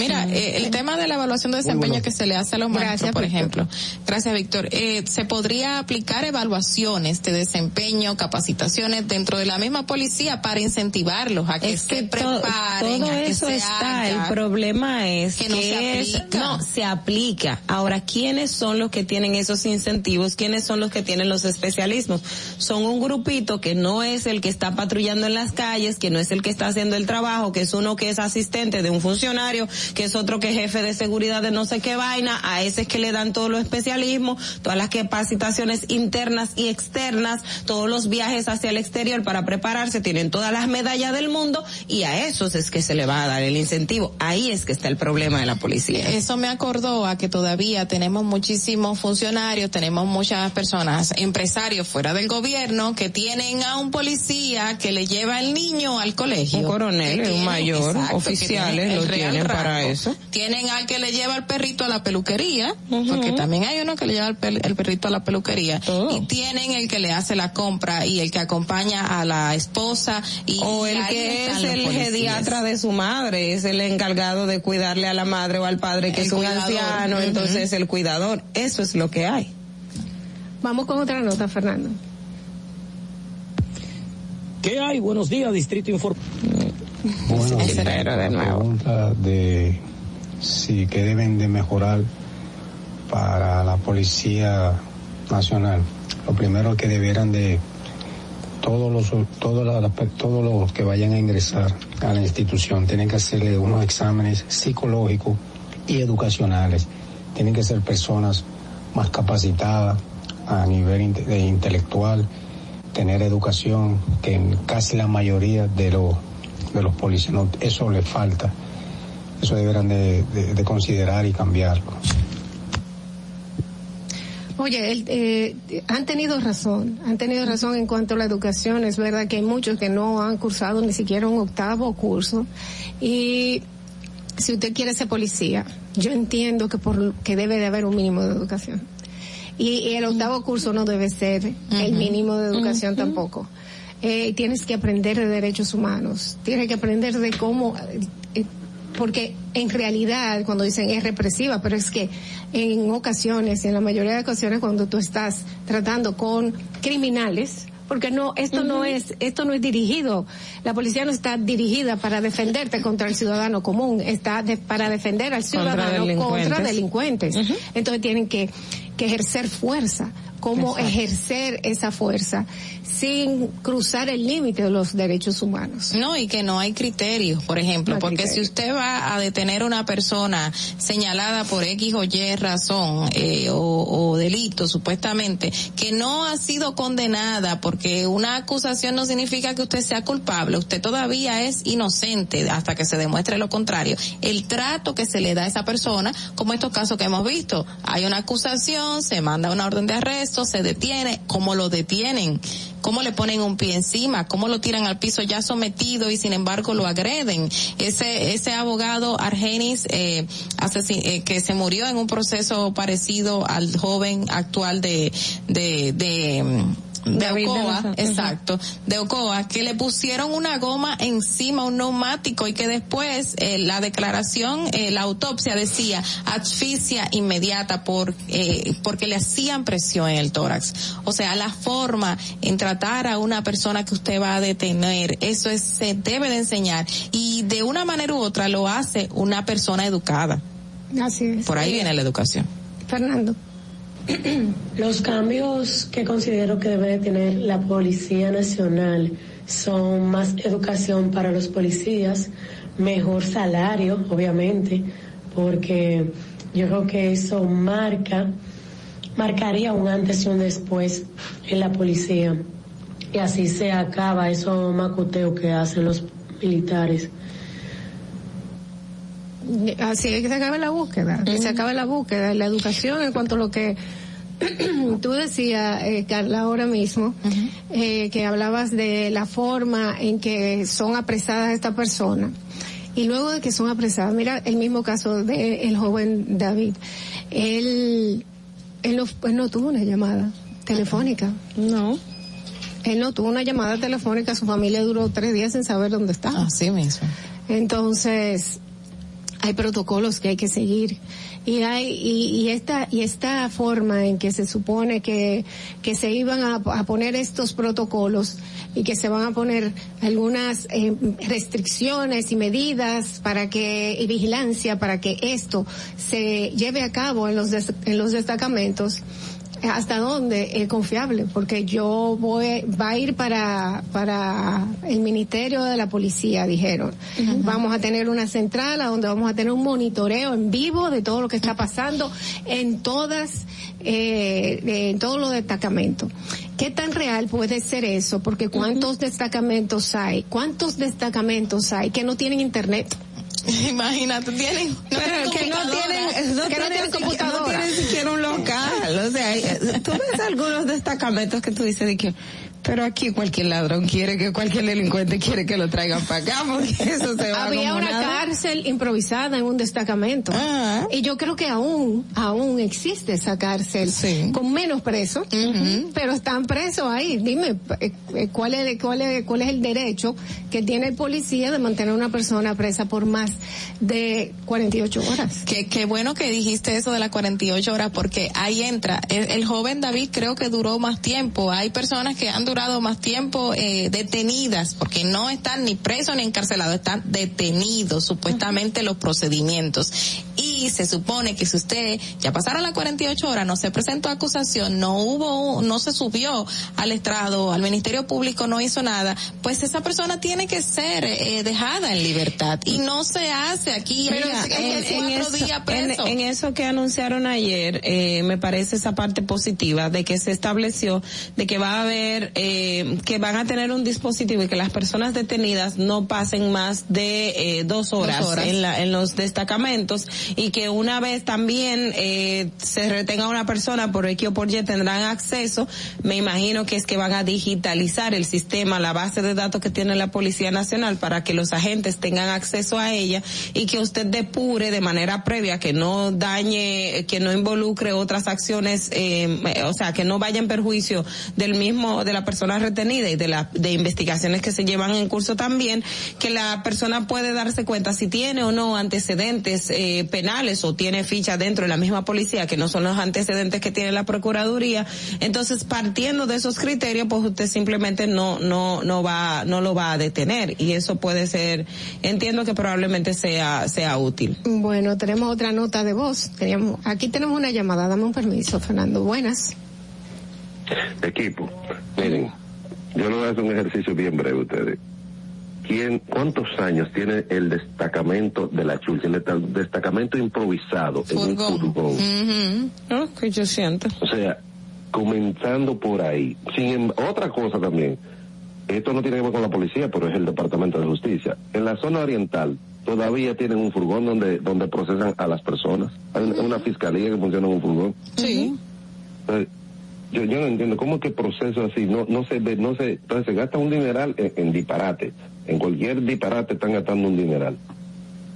Speaker 10: Mira, eh, el tema de la evaluación de desempeño que se le hace a los maestros, por ejemplo. Gracias, Víctor. Eh, se podría aplicar evaluaciones de desempeño, capacitaciones dentro de la misma policía para incentivarlos a que
Speaker 13: Es
Speaker 10: se
Speaker 13: que
Speaker 10: preparen,
Speaker 13: todo
Speaker 10: a que
Speaker 13: eso
Speaker 10: se
Speaker 13: está.
Speaker 10: haga.
Speaker 13: El problema es
Speaker 10: Que
Speaker 13: que,
Speaker 10: no se
Speaker 13: es-
Speaker 10: aplica.
Speaker 13: no se aplica. Ahora, ¿quiénes son los que tienen esos incentivos? ¿Quiénes son los que tienen los especialismos? Son un grupito que no es el que está patrullando en las calles, que no es el que está haciendo el trabajo, que es uno que es asistente de un funcionario, que es otro que es jefe de seguridad de no sé qué vaina, a ese es que le dan todos los especialismos, todas las capacitaciones internas y externas, todos los viajes hacia el exterior para prepararse, tienen todas las medallas del mundo y a esos es que se le va a dar el incentivo. Ahí es que está el problema de la policía.
Speaker 10: Eso me acordó a que todavía tenemos muchísimos funcionarios, tenemos muchas personas, empresarios fuera del gobierno que tienen a un policía que le lleva el niño al colegio.
Speaker 13: Un coronel, un mayor,
Speaker 10: exacto,
Speaker 13: oficiales lo tienen para eso.
Speaker 10: Tienen al que le lleva el perrito a la peluquería, porque también hay uno que le lleva el, perrito a la peluquería. Y tienen el que le hace la compra y el que acompaña a la esposa y
Speaker 13: O el que es el geriatra de su madre, es el encargado de cuidarle a la madre o al padre que
Speaker 10: El
Speaker 13: es un
Speaker 10: cuidador.
Speaker 13: anciano,
Speaker 10: Ujú.
Speaker 13: entonces es el cuidador. Eso es lo que hay.
Speaker 8: Vamos con otra nota, Fernando.
Speaker 22: ¿Qué hay? Buenos días, Distrito Informativo.
Speaker 28: Bueno,
Speaker 13: de nuevo.
Speaker 28: pregunta de si que deben de mejorar para la Policía Nacional. Lo primero que debieran de todos los todos los, todos los que vayan a ingresar a la institución tienen que hacerle unos exámenes psicológicos y educacionales. Tienen que ser personas más capacitadas a nivel inte- intelectual, tener educación, que en casi la mayoría de los de los policías no, eso le falta. Eso deberán de, de- de considerar y cambiarlo.
Speaker 8: Oye, el- eh, han tenido razón, han tenido razón en cuanto a la educación. Es verdad que hay muchos que no han cursado ni siquiera un octavo curso. Y si usted quiere ser policía, yo entiendo que por que debe de haber un mínimo de educación. Y, y el octavo curso no debe ser el mínimo de educación tampoco. Eh, tienes que aprender de derechos humanos, tienes que aprender de cómo, eh, porque en realidad cuando dicen es represiva, pero es que en ocasiones, en la mayoría de ocasiones cuando tú estás tratando con criminales, porque no, esto no es, esto no es dirigido, la policía no está dirigida para defenderte contra el ciudadano común, está de- para defender al
Speaker 13: Contra
Speaker 8: ciudadano
Speaker 13: delincuentes.
Speaker 8: contra delincuentes. Entonces tienen que, que ejercer fuerza. ¿Cómo
Speaker 10: Exacto.
Speaker 8: ejercer esa fuerza sin cruzar el límite de los derechos humanos?
Speaker 10: No, y que no hay criterios, por ejemplo,
Speaker 8: No
Speaker 10: porque si usted va a detener a una persona señalada por X o Y razón eh, o, o delito, supuestamente, que no ha sido condenada, porque una acusación no significa que usted sea culpable, usted todavía es inocente hasta que se demuestre lo contrario. El trato que se le da a esa persona, como estos casos que hemos visto, hay una acusación, se manda una orden de arresto, se detiene, ¿cómo lo detienen? Cómo le ponen un pie encima, cómo lo tiran al piso ya sometido y sin embargo lo agreden. Ese ese abogado Argenis eh, eh, que se murió en un proceso parecido al joven actual de de de de
Speaker 13: David
Speaker 10: Ocoa, exacto, de Ocoa, que le pusieron una goma encima, un neumático, y que después eh, la declaración, eh, la autopsia decía asfixia inmediata por, eh, porque le hacían presión en el tórax. O sea, la forma en tratar a una persona que usted va a detener, eso es, se debe de enseñar, y de una manera u otra lo hace una persona educada.
Speaker 8: Así es.
Speaker 10: Por ahí viene la educación.
Speaker 8: Fernando. *clears throat*
Speaker 29: Los cambios que considero que debe de tener la Policía Nacional son más educación para los policías, mejor salario, obviamente, porque yo creo que eso marca, marcaría un antes y un después en la policía. Y así se acaba esos macuteos que hacen los militares.
Speaker 8: Así es que se acabe la búsqueda, que se acabe la búsqueda, la educación en cuanto a lo que *clears throat* tú decías, eh, Carla, ahora mismo, eh, que hablabas de la forma en que son apresadas estas personas. Y luego de que son apresadas, mira el mismo caso del joven David. Él, él no, él no tuvo una llamada telefónica.
Speaker 13: No.
Speaker 8: Él no tuvo una llamada telefónica, su familia duró tres días sin saber dónde estaba.
Speaker 10: Así mismo.
Speaker 8: Entonces, hay protocolos que hay que seguir. Y hay y, y esta y esta forma en que se supone que que se iban a, a poner estos protocolos y que se van a poner algunas eh, restricciones y medidas para que y vigilancia para que esto se lleve a cabo en los des- en los destacamentos hasta dónde es confiable porque yo voy va a ir para para el ministerio de la policía dijeron. Vamos a tener una central a donde vamos a tener un monitoreo en vivo de todo lo que está pasando en todas eh, en todos los destacamentos. Qué tan real puede ser eso porque cuántos destacamentos hay cuántos destacamentos hay que no tienen internet *laughs*
Speaker 10: Imagínate, tienen. *laughs*
Speaker 13: Pero que no tienen, no
Speaker 8: Que no
Speaker 13: tienen,
Speaker 8: computadora.
Speaker 13: no tienen siquiera un local. O sea, eh, tú ves algunos destacamentos que tú dices de que, pero aquí cualquier ladrón quiere que cualquier delincuente quiere que lo traigan para acá porque *laughs* eso se va
Speaker 8: Había una
Speaker 13: nada.
Speaker 8: cárcel improvisada en un destacamento. Y yo creo que aún, aún existe esa cárcel con menos presos, pero están presos ahí. Dime, eh, eh, ¿cuál es, cuál es, cuál es el derecho que tiene el policía de mantener a una persona presa por más de 48 horas?
Speaker 10: Qué, qué bueno que dijiste eso de las 48 horas porque ahí entra. El, el joven David creo que duró más tiempo. Hay personas que han durado más tiempo eh, detenidas porque no están ni presos ni encarcelados, están detenidos supuestamente los procedimientos. Y se supone que si usted ya pasaron las 48 horas, no se presentó acusación, no hubo, no se subió al estrado, al Ministerio Público no hizo nada, pues esa persona tiene que ser eh, dejada en libertad y no se hace aquí
Speaker 13: Pero
Speaker 10: mira,
Speaker 13: en,
Speaker 10: en
Speaker 13: en eso,
Speaker 10: preso.
Speaker 13: en eso que anunciaron ayer, eh, me parece esa parte positiva de que se estableció de que va a haber, eh, que van a tener un dispositivo y que las personas detenidas no pasen más de eh, dos horas,
Speaker 10: horas.
Speaker 13: En, la- en los destacamentos y que una vez también eh, se retenga una persona por X o por Y tendrán acceso, me imagino que es que van a digitalizar el sistema, la base de datos que tiene la Policía Nacional para que los agentes tengan acceso a ella y que usted depure de manera previa que no dañe, que no involucre otras acciones, eh, o sea, que no vaya en perjuicio del mismo, de la persona retenida y de la, de investigaciones que se llevan en curso también, que la persona puede darse cuenta si tiene o no antecedentes eh, penales o tiene ficha dentro de la misma policía, que no son los antecedentes que tiene la Procuraduría. Entonces, partiendo de esos criterios, pues usted simplemente no, no, no va, no lo va a detener. Y eso puede ser, entiendo que probablemente sea, sea útil.
Speaker 8: Bueno, tenemos otra nota de voz. Teníamos, aquí tenemos una llamada. Dame un permiso, Fernando. Buenas.
Speaker 26: Equipo, miren, yo le voy a hacer un ejercicio bien breve a ustedes. ¿Quién, ¿Cuántos años tiene el destacamento de la Chulcha, el desta- destacamento improvisado en un furgón?
Speaker 13: ¿No? Que yo siento.
Speaker 26: O sea, comenzando por ahí. Sin, em- otra cosa también, esto no tiene que ver con la policía, pero es el Departamento de Justicia. En la zona oriental todavía tienen un furgón donde donde procesan a las personas. Hay una, una fiscalía que funciona en un furgón.
Speaker 10: Sí.
Speaker 26: Entonces, yo, yo no entiendo cómo es que proceso así no no se ve, no se, entonces se gasta un dineral en, en disparate. En cualquier disparate están gastando un dineral.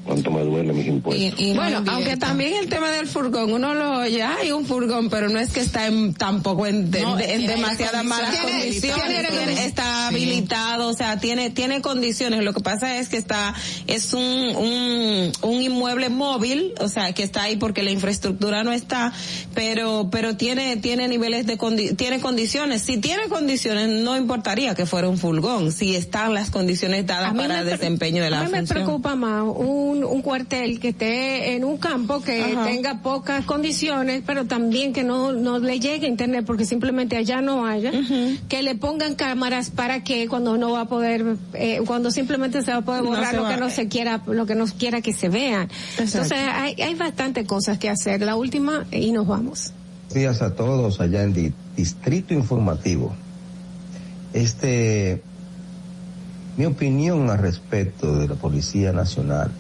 Speaker 26: Cuánto me duele mis impuestos.
Speaker 13: bueno, aunque también el tema del furgón, uno lo oye, hay un furgón, pero no es que está en, tampoco en, de-
Speaker 10: No,
Speaker 13: de- en
Speaker 10: tiene
Speaker 13: demasiadas malas
Speaker 10: condiciones.
Speaker 13: condiciones,
Speaker 10: Tiene-
Speaker 13: tiene- está habilitado, o sea, tiene, tiene condiciones. Lo que pasa es que está, es un, un, un inmueble móvil, o sea, que está ahí porque la infraestructura no está, pero, pero tiene, tiene niveles de condi- tiene condiciones. Si tiene condiciones, no importaría que fuera un furgón, si están las condiciones dadas para el desempeño de la
Speaker 8: A mí me preocupa más un, un cuartel que esté en un campo que
Speaker 13: Ajá.
Speaker 8: tenga pocas condiciones, pero también que no, no le llegue internet porque simplemente allá no haya, que le pongan cámaras para que cuando no va a poder, eh, cuando simplemente se va a poder borrar lo
Speaker 13: va-
Speaker 8: que no se quiera, lo que no quiera que se vean.
Speaker 13: Exacto.
Speaker 8: Entonces hay, hay bastantes cosas que hacer. La última y nos vamos.
Speaker 30: Buenos días a todos allá en Di- Distrito Informativo. Este, mi opinión al respecto de la Policía Nacional.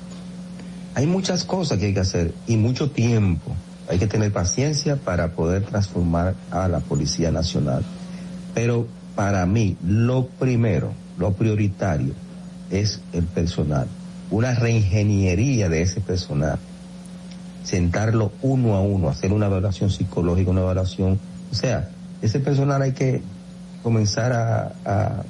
Speaker 30: Hay muchas cosas que hay que hacer y mucho tiempo. Hay que tener paciencia para poder transformar a la Policía Nacional. Pero para mí, lo primero, lo prioritario es el personal. Una reingeniería de ese personal sentarlo uno a uno, hacer una evaluación psicológica, una evaluación, o sea, ese personal hay que comenzar a, a-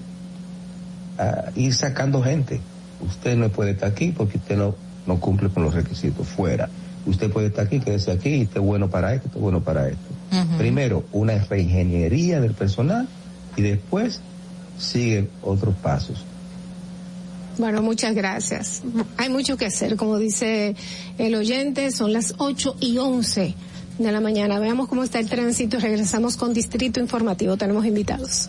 Speaker 30: a ir sacando gente. Usted no puede estar aquí porque usted no no cumple con los requisitos, fuera. Usted puede estar aquí, quédese aquí, esté bueno para esto, esté bueno para esto. Primero, una reingeniería del personal y después siguen otros pasos.
Speaker 8: Bueno, muchas gracias. Hay mucho que hacer, como dice el oyente, son las 8 y 11 de la mañana. Veamos cómo está el tránsito. Regresamos con Distrito Informativo. Tenemos invitados.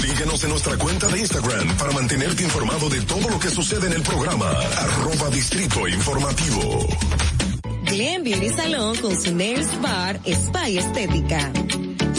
Speaker 7: Síguenos en nuestra cuenta de Instagram para mantenerte informado de todo lo que sucede en el programa. Arroba Distrito Informativo.
Speaker 31: Glen Beauty Salón con su Nails Bar Spa y Estética.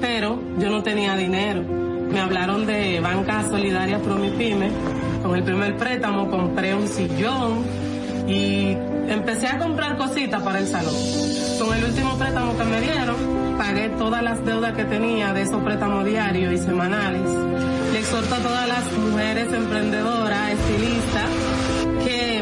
Speaker 32: pero yo no tenía dinero. Me hablaron de Banca Solidaria Promipyme. Con el primer préstamo compré un sillón y empecé a comprar cositas para el salón. Con el último préstamo que me dieron, pagué todas las deudas que tenía de esos préstamos diarios y semanales. Le exhorto a todas las mujeres emprendedoras, estilistas,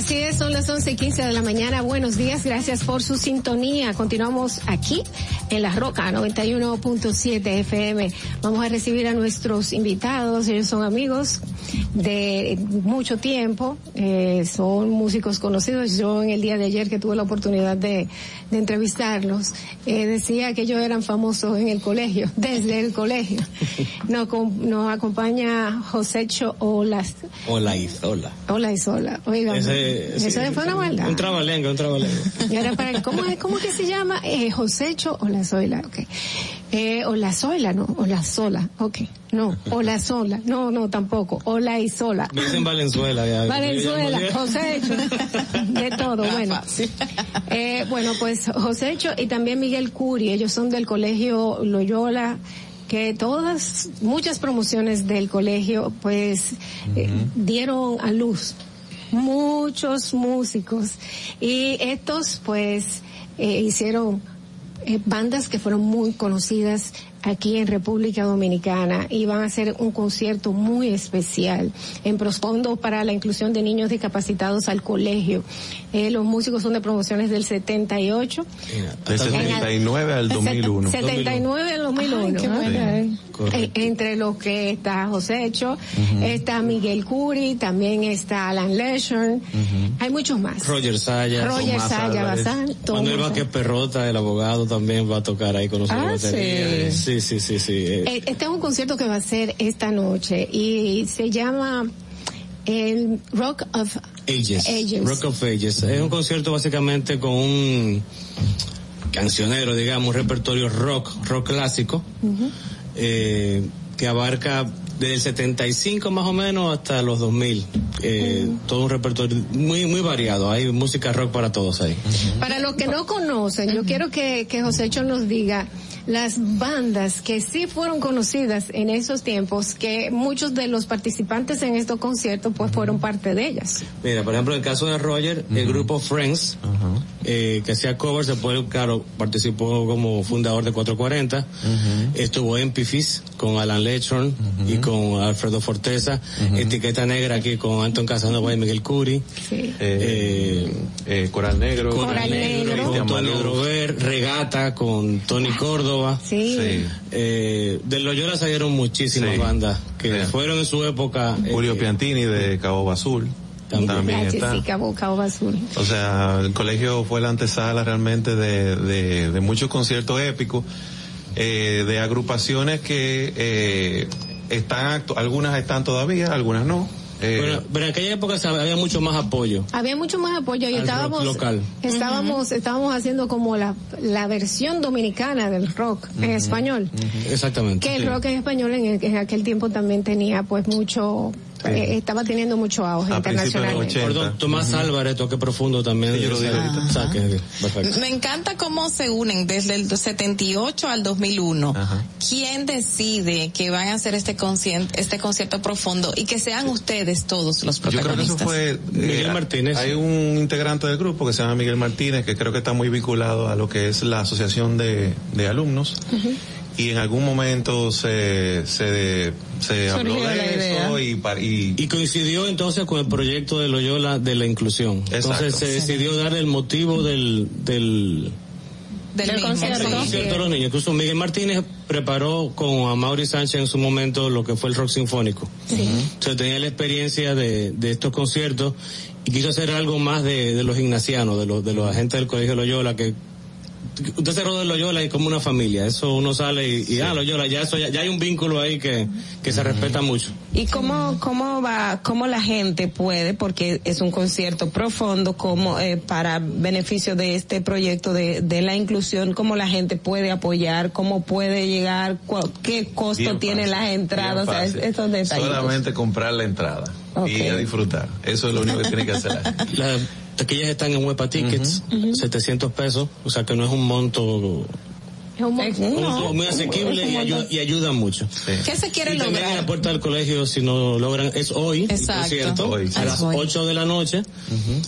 Speaker 8: Así es, son las 11 y 15 de la mañana. Buenos días, gracias por su sintonía. Continuamos aquí en La Roca 91.7 FM. Vamos a recibir a nuestros invitados, ellos son amigos de mucho tiempo, eh, son músicos conocidos. Yo en el día de ayer que tuve la oportunidad de, de entrevistarlos, eh, decía que ellos eran famosos en el colegio, *laughs* desde el colegio. Nos, nos acompaña Josécho Olas,
Speaker 22: Hola, Isola.
Speaker 8: Hola Isola. Oiga,
Speaker 22: Ese-
Speaker 8: eso
Speaker 22: sí,
Speaker 8: fue una maldad.
Speaker 22: Un trabalengo, un trabalengo.
Speaker 8: Y ahora para, ¿cómo, es, ¿Cómo que se llama? Eh, Josécho o la Zoila, ok. Eh, o la Zoila, no, o la Sola, ok. No, o la Sola, no, no, tampoco. O la Isola.
Speaker 22: Me dicen Valenzuela. Ya.
Speaker 8: Valenzuela, Josécho, de todo, bueno. Eh, bueno, pues Josécho y también Miguel Curi, ellos son del colegio Loyola, que todas, muchas promociones del colegio, pues, eh, dieron a luz muchos músicos. Y estos pues eh, hicieron eh, bandas que fueron muy conocidas aquí en República Dominicana y van a hacer un concierto muy especial en profundo para la inclusión de niños discapacitados al colegio. Eh, los músicos son de promociones del 78.
Speaker 33: Del 79 al 2001.
Speaker 8: 79 al 2001.
Speaker 33: Ay.
Speaker 8: Eh, entre los que está José Echo, está Miguel Curi, también está Alan Leshurn, hay muchos más.
Speaker 22: Roger Sayas.
Speaker 8: Roger
Speaker 22: Tomás
Speaker 8: Sayas,
Speaker 22: Álvarez.
Speaker 8: Bazán,
Speaker 22: Manuel Vázquez Perrota, el abogado, también va a tocar ahí con nosotros.
Speaker 8: Ah, sí.
Speaker 22: Sí, sí, sí, sí. Eh,
Speaker 8: Este es un concierto que va a ser esta noche y se llama el Rock of
Speaker 22: Ages.
Speaker 8: Ages.
Speaker 22: Rock of Ages. Es un concierto básicamente con un cancionero, digamos, un repertorio rock, rock clásico, eh, que abarca desde el 75 más o menos hasta los 2000. Eh, Todo un repertorio muy muy variado. Hay música rock para todos ahí.
Speaker 8: Para los que no conocen, yo quiero que, que Josécho nos diga las bandas que sí fueron conocidas en esos tiempos, que muchos de los participantes en estos conciertos pues fueron parte de ellas.
Speaker 22: Mira, por ejemplo, en el caso de Roger, el grupo Friends, eh, que hacía covers, después, claro, participó como fundador de 440, estuvo en Pifis con Alan Lechorn y con Alfredo Forteza, Etiqueta Negra aquí con Anton Casanova y Miguel Curi,
Speaker 33: Eh, eh, Coral Negro.
Speaker 22: Coral Negro, con Tony Drover, Regata con Tony Córdoba.
Speaker 8: Sí.
Speaker 22: Eh, de Loyola salieron muchísimas bandas que fueron en su época. eh,
Speaker 33: Julio Piantini de Cabo Azul. También está.
Speaker 8: Jessica Bocao Azul.
Speaker 33: O sea, el colegio fue la antesala realmente de, de, de muchos conciertos épicos, eh, de agrupaciones que eh, están, actu- algunas están todavía, algunas no. Eh,
Speaker 22: Bueno, pero en aquella época había mucho más apoyo.
Speaker 8: Había mucho más apoyo y estábamos
Speaker 22: local.
Speaker 8: estábamos estábamos haciendo como la, la versión dominicana del rock en español.
Speaker 22: Exactamente.
Speaker 8: Que el
Speaker 22: sí.
Speaker 8: rock en español en, el- en aquel tiempo también tenía pues mucho eh, estaba teniendo mucho auge internacionalmente.
Speaker 22: Perdón, Tomás Álvarez, toque profundo también.
Speaker 33: yo lo dije ahorita.
Speaker 22: O sea, que- perfecto.
Speaker 10: Me encanta cómo se unen desde el 78 al 2001. ¿Quién decide que van a hacer este concierto, este concierto profundo y que sean ustedes todos los
Speaker 33: Yo creo que eso
Speaker 10: protagonistas?
Speaker 33: fue... eh,
Speaker 22: Miguel Martínez.
Speaker 33: Hay un integrante del grupo que se llama Miguel Martínez, que creo que está muy vinculado a lo que es la asociación de, de alumnos. Y en algún momento se, se, se habló
Speaker 22: Surgió
Speaker 33: de eso y, y,
Speaker 22: Y coincidió entonces con el proyecto de Loyola de la inclusión. Entonces se decidió dar el motivo del, del,
Speaker 10: Del
Speaker 22: concierto a los niños. Incluso Miguel Martínez preparó con Amaury Sánchez en su momento lo que fue el rock sinfónico. Entonces tenía la experiencia de, de estos conciertos y quiso hacer algo más de, de los ignacianos, de los, de los agentes del colegio Loyola que usted se rodea de Loyola y como una familia, eso uno sale y, y, ah, Loyola, ya eso, ya, ya hay un vínculo ahí que, que se respeta mucho.
Speaker 13: ¿Y cómo, cómo va, cómo la gente puede, porque es un concierto profundo, como eh, para beneficio de este proyecto de, de la inclusión, cómo la gente puede apoyar, cómo puede llegar, cu- qué costo
Speaker 33: Bien
Speaker 13: tienen
Speaker 33: fácil,
Speaker 13: las entradas, o sea,
Speaker 33: bien
Speaker 13: es-
Speaker 33: fácil.
Speaker 13: esos detalles.
Speaker 33: Solamente comprar la entrada y a disfrutar. Eso es lo único que tiene que hacer.
Speaker 22: Las taquillas están en Huepa Tickets, 700 pesos, o sea que no es un monto,
Speaker 8: Es un
Speaker 22: monto muy asequible y ayuda, y ayuda mucho.
Speaker 10: ¿Qué se quiere
Speaker 22: y también en
Speaker 10: lograr?
Speaker 22: la puerta del colegio, si no logran, es hoy, el
Speaker 10: Exacto.
Speaker 22: concierto,
Speaker 10: Hoy,
Speaker 22: a
Speaker 10: sí.
Speaker 22: las
Speaker 10: Hoy.
Speaker 22: 8 de la noche,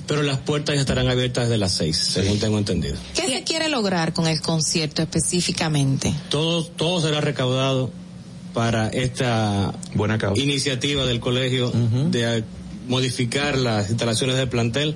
Speaker 22: pero las puertas ya estarán abiertas desde las 6, según tengo entendido.
Speaker 10: ¿Qué se quiere lograr con el concierto específicamente?
Speaker 22: Todo, todo será recaudado para esta
Speaker 33: Buena causa.
Speaker 22: iniciativa del colegio de modificar las instalaciones del plantel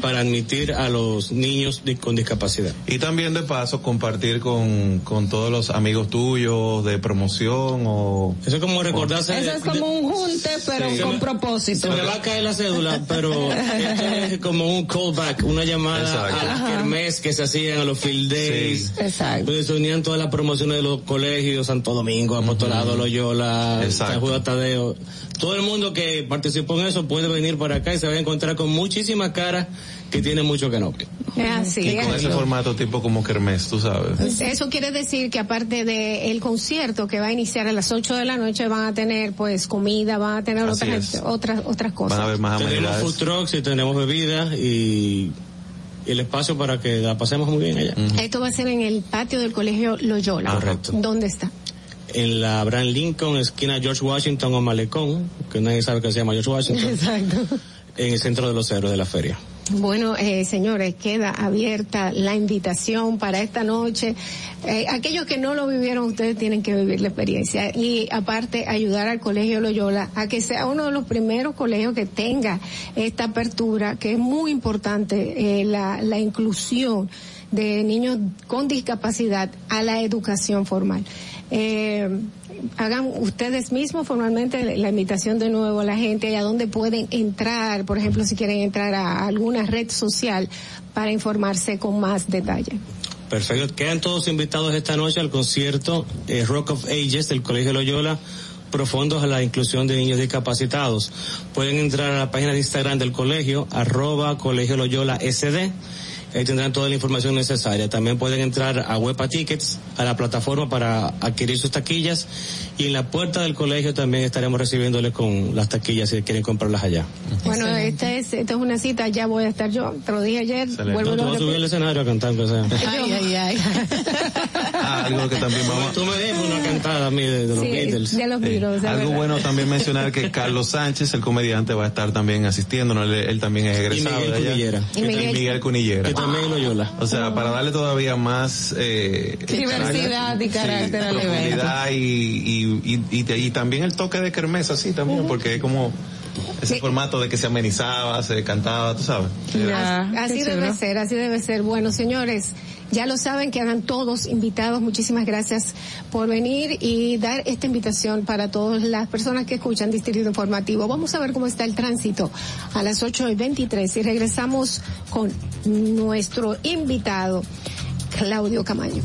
Speaker 22: para admitir a los niños con discapacidad.
Speaker 33: Y también de paso compartir con, con todos los amigos tuyos de promoción o...
Speaker 22: Eso es como recordarse
Speaker 13: Eso es como un junte, pero
Speaker 22: Sí.
Speaker 13: con
Speaker 22: Se
Speaker 13: propósito.
Speaker 22: me va a caer la cédula, pero *laughs* esto es como un callback, una llamada
Speaker 33: Exacto.
Speaker 22: a las kermés que se hacían a los field days.
Speaker 13: Exacto.
Speaker 22: Donde se unían todas las promociones de los colegios, Santo Domingo, Apostolado, Loyola,
Speaker 33: Exacto.
Speaker 22: San Juan Tadeo. Todo el mundo que participó en eso puede venir para acá y se va a encontrar con muchísimas caras que tienen mucho que no.
Speaker 8: Es así.
Speaker 33: Y con
Speaker 8: es
Speaker 33: ese formato tipo como Kermés, tú sabes.
Speaker 8: Eso quiere decir que aparte de el concierto que va a iniciar a las 8 de la noche van a tener pues comida, van a tener
Speaker 22: Así
Speaker 8: otras
Speaker 22: es.
Speaker 8: otras otras cosas.
Speaker 33: Van a haber más
Speaker 22: Tenemos food trucks y tenemos bebidas y, y el espacio para que la pasemos muy bien allá.
Speaker 8: Esto va a ser en el patio del colegio Loyola.
Speaker 22: Correcto.
Speaker 8: ¿Dónde está?
Speaker 22: En la Abraham Lincoln, esquina George Washington o Malecón, que nadie sabe que se llama George Washington,
Speaker 8: Exacto.
Speaker 22: en el centro de los héroes de la feria.
Speaker 8: Bueno, eh, señores, queda abierta la invitación para esta noche. Eh, aquellos que no lo vivieron, ustedes tienen que vivir la experiencia y aparte ayudar al Colegio Loyola a que sea uno de los primeros colegios que tenga esta apertura, que es muy importante eh, la, la inclusión de niños con discapacidad a la educación formal. Eh, hagan ustedes mismos formalmente la invitación de nuevo a la gente a dónde pueden entrar, por ejemplo, si quieren entrar a alguna red social para informarse con más detalle.
Speaker 22: Perfecto. Quedan todos invitados esta noche al concierto eh, Rock of Ages del Colegio Loyola profundos a la inclusión de niños discapacitados. Pueden entrar a la página de Instagram del colegio, arroba colegio Loyola SD. Ahí tendrán toda la información necesaria. También pueden entrar a Huepa Tickets, a la plataforma para adquirir sus taquillas. Y en la puerta del colegio también estaremos recibiéndoles con las taquillas si quieren comprarlas allá.
Speaker 8: Bueno, esta es, esta es una cita, ya voy a estar yo, te lo dije ayer, vuelvo
Speaker 22: No, a subir al escenario a cantar, aunque sea.
Speaker 8: Ay, ay, ay. *laughs*
Speaker 33: Ah, algo que también vamos
Speaker 22: Tú me debes una cantada a mí de, de los
Speaker 8: Sí,
Speaker 22: Beatles.
Speaker 8: de los
Speaker 33: Sí.
Speaker 8: Beatles, de
Speaker 33: Algo
Speaker 8: verdad.
Speaker 33: bueno también mencionar que *laughs* Carlos Sánchez, el comediante, va a estar también asistiendo, ¿no? él, él también es egresado
Speaker 22: Miguel
Speaker 33: de allá.
Speaker 22: Cunillera.
Speaker 8: Y Miguel-
Speaker 33: Miguel Cunillera.
Speaker 22: Que también es Loyola.
Speaker 33: O sea, para darle todavía más eh,
Speaker 13: Diversidad y carácter al evento.
Speaker 33: profundidad y, y, y, y, y también el toque de kermés así también, porque es como ese formato de que se amenizaba, se cantaba, tú sabes.
Speaker 13: Ya,
Speaker 8: Así debe ser, así debe ser. Bueno, señores, ya lo saben, quedan todos invitados. Muchísimas gracias por venir y dar esta invitación para todas las personas que escuchan Distrito Informativo. Vamos a ver cómo está el tránsito a las 8 y 23 y regresamos con nuestro invitado, Claudio Camaño.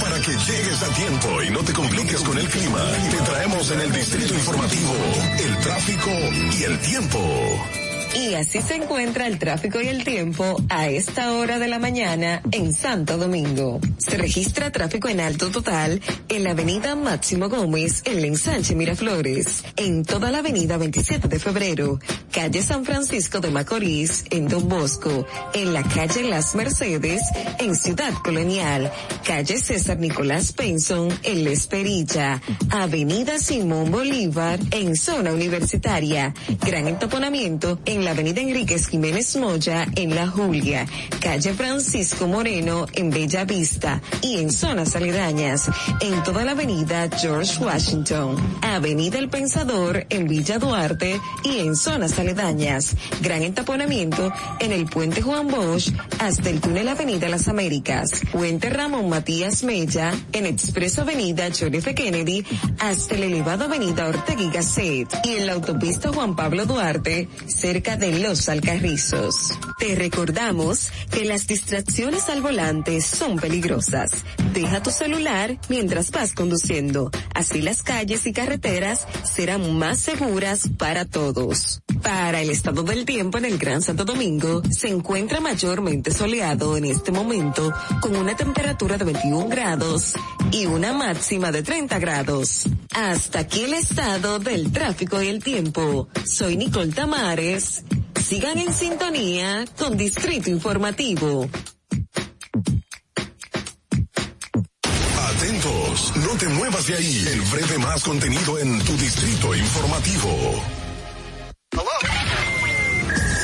Speaker 7: Para que llegues a tiempo y no te compliques con el clima, te traemos en el Distrito Informativo el tráfico y el tiempo.
Speaker 31: Y así se encuentra el tráfico y el tiempo a esta hora de la mañana en Santo Domingo. Se registra tráfico en alto total en la avenida Máximo Gómez en la ensanche Miraflores, en toda la avenida 27 de febrero, calle San Francisco de Macorís en Don Bosco, en la calle Las Mercedes en Ciudad Colonial, calle César Nicolás Penson en La Esperilla, avenida Simón Bolívar en zona universitaria, gran entaponamiento en la avenida Enríquez Jiménez Moya en La Julia, calle Francisco Moreno en Bella Vista y en zonas aledañas, en toda la avenida George Washington, avenida El Pensador en Villa Duarte y en zonas aledañas, gran entaponamiento en el puente Juan Bosch hasta el túnel Avenida Las Américas, puente Ramón Matías Mella en Expreso Avenida John F. Kennedy hasta el elevado Avenida Ortega y Gasset y en la autopista Juan Pablo Duarte cerca de Los Alcarrizos. Te recordamos que las distracciones al volante son peligrosas. Deja tu celular mientras vas conduciendo. Así las calles y carreteras serán más seguras para todos. Para el estado del tiempo en el Gran Santo Domingo, se encuentra mayormente soleado en este momento con una temperatura de 21 grados y una máxima de 30 grados. Hasta aquí el estado del tráfico y el tiempo. Soy Nicole Tamares. Sigan en sintonía con Distrito Informativo.
Speaker 7: Atentos, no te muevas de ahí. El breve más contenido en tu Distrito Informativo.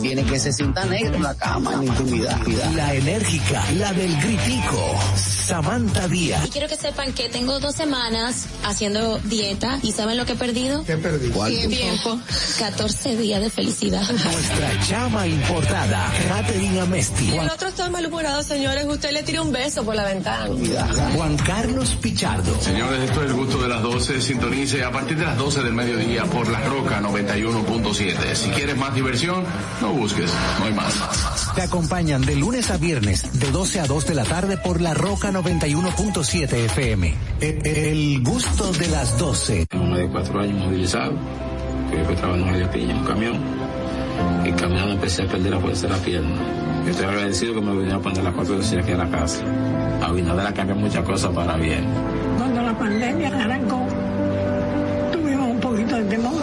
Speaker 34: tiene que se sienta negro en la cama, en la intimidad.
Speaker 15: La enérgica, la del gritico, Samantha Díaz.
Speaker 35: Y quiero que sepan que tengo dos semanas haciendo dieta y ¿saben lo que he perdido?
Speaker 36: ¿Qué perdí?
Speaker 35: Tiempo. 14 días de felicidad.
Speaker 15: Nuestra chama importada, Catherine Amesti.
Speaker 35: El otro está malhumorado, señores. Usted le tira un beso por la ventana.
Speaker 15: Juan Carlos Pichardo.
Speaker 37: Señores, esto es el gusto de las 12. Sintonice a partir de las 12 del mediodía por La Roca 91.7. Si quieres más diversión, no busques, no hay más.
Speaker 15: Te acompañan de lunes a viernes, de 12 a 2 de la tarde por La Roca 91.7 FM. El, el gusto de las 12.
Speaker 38: Tengo más de cuatro años movilizado, que fue trabajando en la piña, en un camión. Y caminando empecé a perder la fuerza de la pierna. Yo estoy agradecido que me vinieron a poner las cuatro veces aquí en la casa. Abinader ha cambiado muchas cosas para bien.
Speaker 39: Cuando la pandemia arrancó, tuvimos un poquito de temor.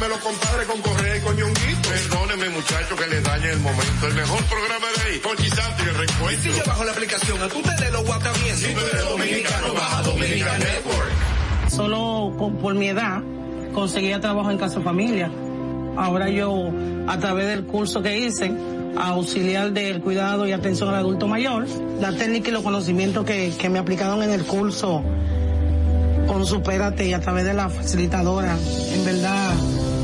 Speaker 40: de los compadres con Correa y con Ñonguito. Perdóneme, muchacho, que le dañe el momento. El mejor programa de ahí, con Santi, el reencuentro.
Speaker 41: Si yo bajo la aplicación, a tú te lo guata bien. Si tú eres dominicano, baja Dominican Network.
Speaker 32: Solo con- por mi edad conseguía trabajo en casa familia. Ahora yo, a través del curso que hice, auxiliar del cuidado y atención al adulto mayor, la técnica y los conocimientos que, que me aplicaron en el curso con Supérate y a través de la facilitadora, en verdad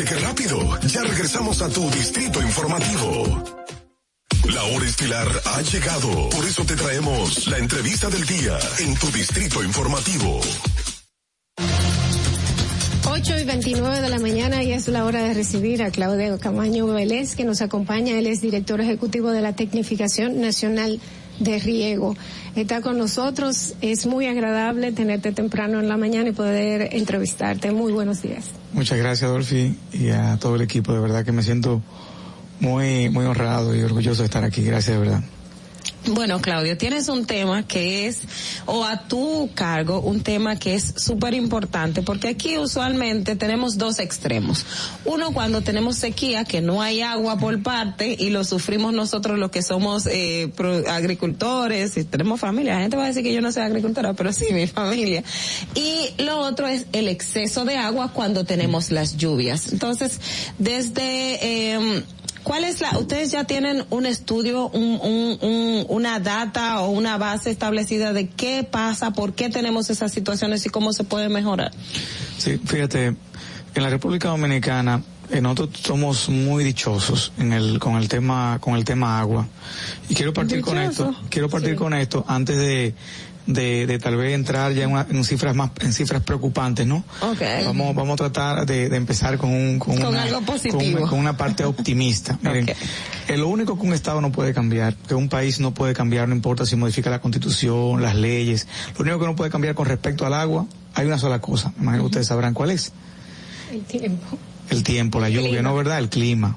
Speaker 7: ¿Viste qué rápido? Ya regresamos a tu Distrito Informativo. La hora estilar ha llegado. Por eso te traemos la entrevista del día en tu Distrito Informativo.
Speaker 8: 8 y 29 de la mañana y es la hora de recibir a Claudio Camaño Vélez que nos acompaña. Él es director ejecutivo de la Tecnificación Nacional de Riego. Está con nosotros. Es muy agradable tenerte temprano en la mañana y poder entrevistarte. Muy buenos días.
Speaker 42: Muchas gracias, Dolphy, y a todo el equipo. De verdad que me siento muy, muy honrado y orgulloso de estar aquí. Gracias, de verdad.
Speaker 13: Bueno, Claudio, tienes un tema que es, o a tu cargo, un tema que es súper importante, porque aquí usualmente tenemos dos extremos. Uno, cuando tenemos sequía, que no hay agua por parte, y lo sufrimos nosotros los que somos eh, agricultores, y tenemos familia. La gente va a decir que yo no soy agricultora, pero sí, mi *laughs* familia. Y lo otro es el exceso de agua cuando tenemos las lluvias. Entonces, desde... Eh, ¿Cuál es la, ustedes ya tienen un estudio, un, un, un- una data o una base establecida de qué pasa, por qué tenemos esas situaciones y cómo se puede mejorar?
Speaker 42: Sí, fíjate, en la República Dominicana eh, nosotros somos muy dichosos en el con el tema con el tema agua y quiero partir con esto, quiero partir
Speaker 13: Sí.
Speaker 42: con esto antes de de, de tal vez entrar ya en, una- en cifras más en cifras preocupantes, ¿no?
Speaker 13: Okay.
Speaker 42: Vamos vamos a tratar de, de empezar con un con,
Speaker 13: Con
Speaker 42: una,
Speaker 13: algo positivo.
Speaker 42: con una- con una parte optimista. *laughs* Miren, eh, lo único que un Estado no puede cambiar, que un país no puede cambiar, no importa si modifica la Constitución, las leyes, lo único que no puede cambiar con respecto al agua, hay una sola cosa, me imagino que ustedes sabrán cuál es.
Speaker 8: El tiempo.
Speaker 42: El tiempo, la lluvia, ¿no verdad? El clima,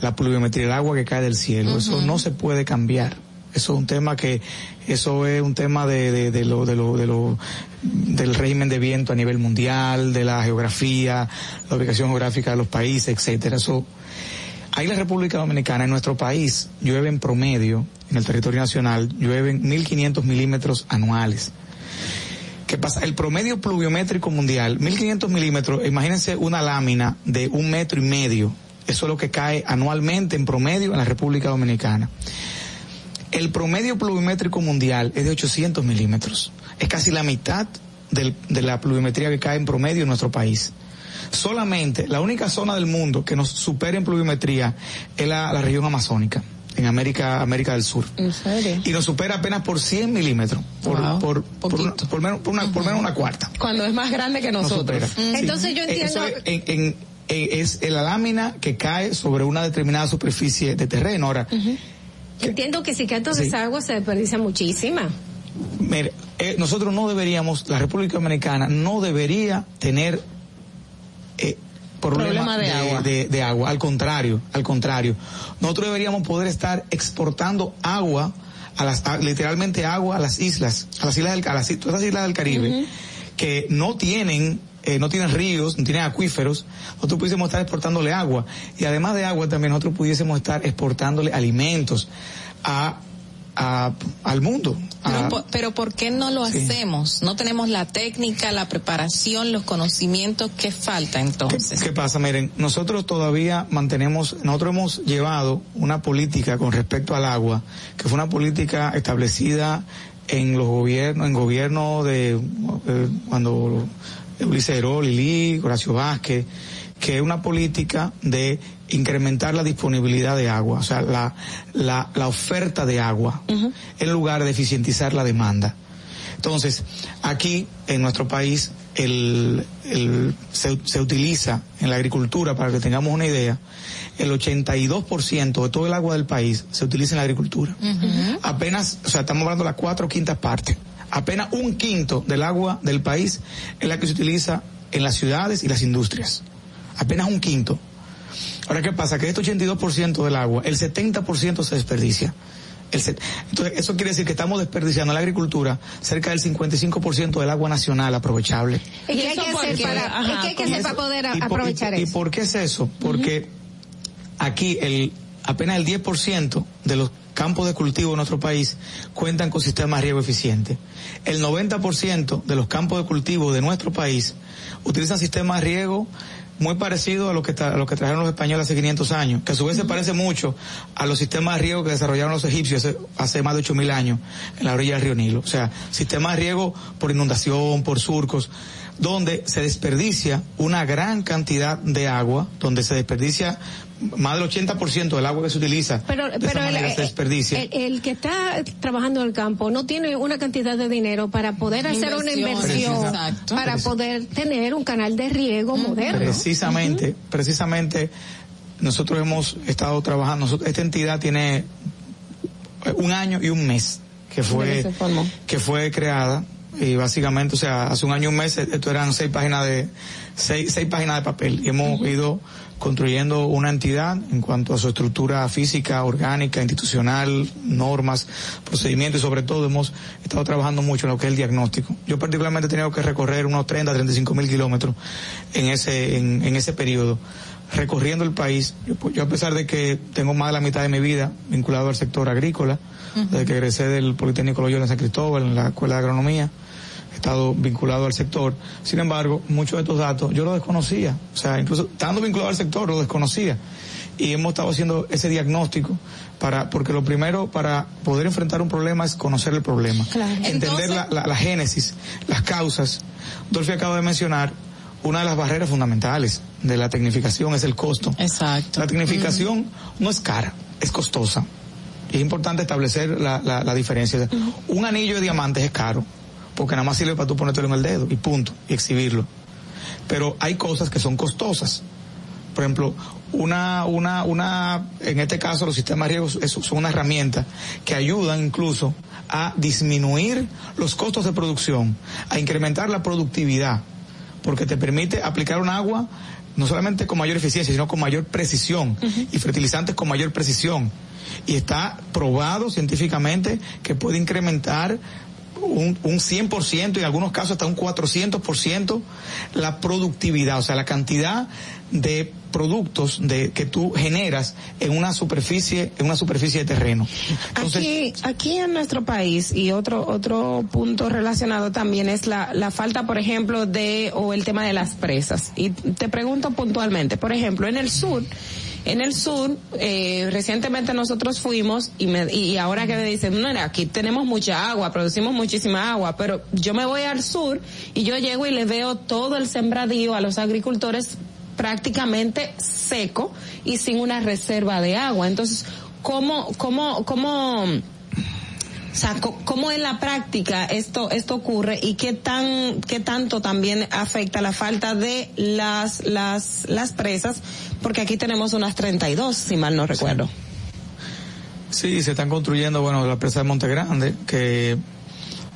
Speaker 42: la pluviometría, el agua que cae del cielo, eso no se puede cambiar. Eso es un tema que, eso es un tema de, de, de lo, de lo, de lo, del régimen de viento a nivel mundial, de la geografía, la ubicación geográfica de los países, etcétera. Eso, ahí la República Dominicana, en nuestro país, llueve en promedio, en el territorio nacional, llueven 1.500 milímetros anuales. ¿Qué pasa? El promedio pluviométrico mundial, 1500 milímetros, imagínense una lámina de un metro y medio. Eso es lo que cae anualmente en promedio en la República Dominicana. El promedio pluviométrico mundial es de 800 milímetros. Es casi la mitad del- de la pluviometría que cae en promedio en nuestro país. Solamente la única zona del mundo que nos supera en pluviometría es la, la región amazónica, en América, América del Sur
Speaker 13: ¿En serio?
Speaker 42: y nos supera apenas por 100 milímetros, por, por, por, menos, por, una, por menos una cuarta.
Speaker 13: Cuando es más grande que
Speaker 42: Nos
Speaker 13: nosotros.
Speaker 8: Entonces yo
Speaker 42: Eh,
Speaker 8: entiendo.
Speaker 42: eso es en- en- es la lámina que cae sobre una determinada superficie de terreno. Ahora,
Speaker 8: Entiendo que si
Speaker 42: Sí.
Speaker 8: esa agua se desperdicia muchísima.
Speaker 42: mire, eh, nosotros no deberíamos, la República Dominicana no debería tener eh, problema,
Speaker 13: Problema de agua.
Speaker 42: de- de agua. Al contrario, al contrario. Nosotros deberíamos poder estar exportando agua a las, a- literalmente agua a las islas, a las islas del, a las, todas las islas del Caribe, que no tienen eh, no tienen ríos, no tienen acuíferos, nosotros pudiésemos estar exportándole agua. Y además de agua también nosotros pudiésemos estar exportándole alimentos a, a- al mundo.
Speaker 43: Pero, pero ¿por qué no lo
Speaker 42: Sí.
Speaker 43: hacemos? No tenemos la técnica, la preparación, los conocimientos. ¿Qué falta entonces?
Speaker 42: ¿Qué pasa? Miren, nosotros todavía mantenemos, nosotros hemos llevado una política con respecto al agua, que fue una política establecida en los gobiernos, en gobierno de eh, cuando Ulises Herol, Lili, Horacio Vázquez, que es una política de incrementar la disponibilidad de agua, o sea, la, la, la oferta de agua, en lugar de eficientizar la demanda. Entonces, aquí en nuestro país el, el- se, se utiliza en la agricultura, para que tengamos una idea, el 82% de todo el agua del país se utiliza en la agricultura. Apenas, o sea, estamos hablando de las cuatro quintas partes. Apenas un quinto del agua del país es la que se utiliza en las ciudades y las industrias. Apenas un quinto. Ahora, ¿qué pasa? Que este 82% del agua, el 70% se desperdicia. El set- Entonces, eso quiere decir que estamos desperdiciando en la agricultura cerca del 55% del agua nacional aprovechable.
Speaker 8: ¿Y qué hay que hacer para, ¿y qué hay que hacer para poder a-
Speaker 42: ¿Y por-
Speaker 8: aprovechar
Speaker 42: y,
Speaker 8: eso?
Speaker 42: ¿Y por qué es eso? Porque aquí el apenas el 10% de los campos de cultivo en nuestro país cuentan con sistemas de riego eficiente. El 90% de los campos de cultivo de nuestro país utilizan sistemas de riego muy parecidos a lo que a lo que trajeron los españoles hace 500 años, que a su vez se parece mucho a los sistemas de riego que desarrollaron los egipcios hace, hace más de 8000 años en la orilla del río Nilo. O sea, sistemas de riego por inundación, por surcos, donde se desperdicia una gran cantidad de agua, donde se desperdicia más del 80% del agua que se utiliza.
Speaker 8: Pero,
Speaker 42: de
Speaker 8: pero
Speaker 42: esa
Speaker 8: el,
Speaker 42: se desperdicia.
Speaker 8: el- el que está trabajando en el campo no tiene una cantidad de dinero para poder hacer una
Speaker 43: Inversión, exacto.
Speaker 8: para poder tener un canal de riego moderno.
Speaker 42: Precisamente, precisamente nosotros hemos estado trabajando, nosotros- esta entidad tiene eh, un año y un mes que fue que fue creada y básicamente, o sea, hace un año y un mes esto eran seis páginas de seis, seis páginas de papel y hemos ido construyendo una entidad en cuanto a su estructura física, orgánica, institucional, normas, procedimientos y sobre todo hemos estado trabajando mucho en lo que es el diagnóstico. Yo particularmente he tenido que recorrer unos 30, 35 mil kilómetros en ese, en, en ese periodo recorriendo el país. Yo, pues, yo, a pesar de que tengo más de la mitad de mi vida vinculado al sector agrícola, uh -huh. desde que egresé del Politécnico Loyola en San Cristóbal, en la Escuela de Agronomía, estado vinculado al sector. Sin embargo, muchos de estos datos yo los desconocía. O sea, incluso estando vinculado al sector, lo desconocía. Y hemos estado haciendo ese diagnóstico para, porque lo primero para poder enfrentar un problema es conocer el problema.
Speaker 8: Claro.
Speaker 42: Entender
Speaker 8: Entonces,
Speaker 42: la, la, la génesis, las causas. Dolphy acaba de mencionar una de las barreras fundamentales de la tecnificación es el costo.
Speaker 43: Exacto.
Speaker 42: La tecnificación mm. no es cara, es costosa. Es importante establecer la, la, la diferencia. Mm. Un anillo de diamantes es caro, porque nada más sirve para tú ponértelo en el dedo y punto, y exhibirlo. Pero hay cosas que son costosas. Por ejemplo, una, una, una, en este caso los sistemas de riego son una herramienta que ayudan incluso a disminuir los costos de producción, a incrementar la productividad porque te permite aplicar un agua no solamente con mayor eficiencia, sino con mayor precisión uh -huh. y fertilizantes con mayor precisión. Y está probado científicamente que puede incrementar un, un 100% y en algunos casos hasta un 400% la productividad, o sea, la cantidad de productos de que tú generas en una superficie en una superficie de terreno.
Speaker 13: Aquí aquí en nuestro país y otro otro punto relacionado también es la la falta, por ejemplo, de o el tema de las presas. Y te pregunto puntualmente, por ejemplo, en el sur en el sur, eh, recientemente nosotros fuimos y, me, y ahora que me dicen, no, aquí tenemos mucha agua, producimos muchísima agua, pero yo me voy al sur y yo llego y le veo todo el sembradío a los agricultores prácticamente seco y sin una reserva de agua. Entonces, ¿cómo, cómo, cómo, o sea, cómo en la práctica esto esto ocurre y qué tan qué tanto también afecta la falta de las las las presas porque aquí tenemos unas 32 si mal no recuerdo.
Speaker 42: Sí, sí se están construyendo bueno la presa de Monte Grande que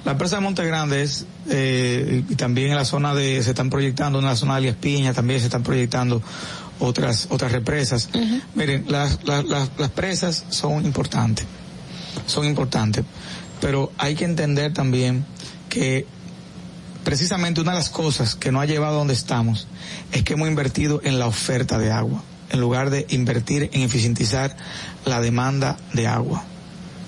Speaker 42: la presa de Monte Grande es eh, y también en la zona de se están proyectando en la zona de Alias Piña también se están proyectando otras otras represas. Uh -huh. Miren, las, las, las, las presas son importantes son importantes. Pero hay que entender también que precisamente una de las cosas que nos ha llevado a donde estamos es que hemos invertido en la oferta de agua, en lugar de invertir en eficientizar la demanda de agua.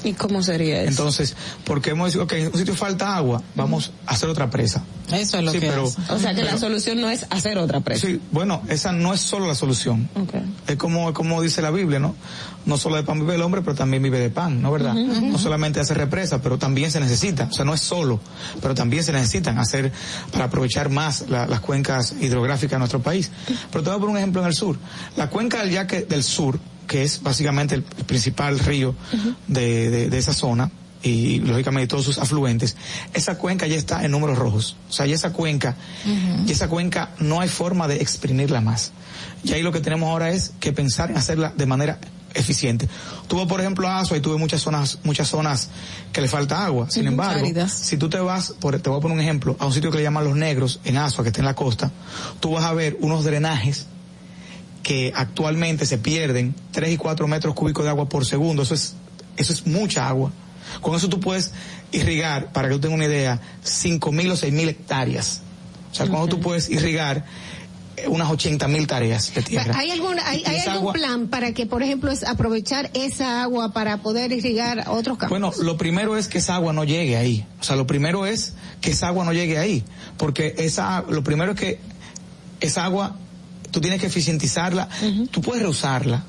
Speaker 13: ¿Y cómo sería eso?
Speaker 42: Entonces, porque hemos dicho, ok, en un sitio falta agua, vamos a hacer otra presa.
Speaker 43: Eso es lo
Speaker 42: sí,
Speaker 43: que
Speaker 42: pero,
Speaker 43: hace.
Speaker 13: O sea que pero, la solución no es hacer otra presa.
Speaker 42: Sí, bueno, esa no es solo la solución.
Speaker 13: Okay.
Speaker 42: Es como, como dice la Biblia, ¿no? No solo de pan vive el hombre, pero también vive de pan, ¿no verdad? Uh -huh, uh -huh. No solamente hacer represa, pero también se necesita. O sea, no es solo, pero también se necesitan hacer para aprovechar más la, las cuencas hidrográficas de nuestro país. Pero te voy a poner un ejemplo en el sur. La cuenca del Yaque del sur, que es básicamente el, principal río uh -huh. de, de, de, esa zona y lógicamente todos sus afluentes, esa cuenca ya está en números rojos. O sea, ya esa cuenca, uh -huh. y esa cuenca no hay forma de exprimirla más. Y ahí lo que tenemos ahora es que pensar en hacerla de manera eficiente. Tuve, por ejemplo, Asua y tuve muchas zonas, muchas zonas que le falta agua. Sin embargo, si tú te vas, por, te voy a poner un ejemplo, a un sitio que le llaman Los Negros, en Asua, que está en la costa, tú vas a ver unos drenajes que actualmente se pierden 3 y 4 metros cúbicos de agua por segundo. Eso es, eso es mucha agua. Con eso tú puedes irrigar, para que tú tengas una idea, 5 mil o 6 mil hectáreas. O sea, eso tú puedes irrigar unas 80 mil tareas de tierra.
Speaker 8: ¿Hay algún, hay, hay algún agua, plan para que, por ejemplo, es aprovechar esa agua para poder irrigar otros campos?
Speaker 42: Bueno, lo primero es que esa agua no llegue ahí. O sea, lo primero es que esa agua no llegue ahí. Porque esa, lo primero es que esa agua tú tienes que eficientizarla, uh -huh. tú puedes reusarla.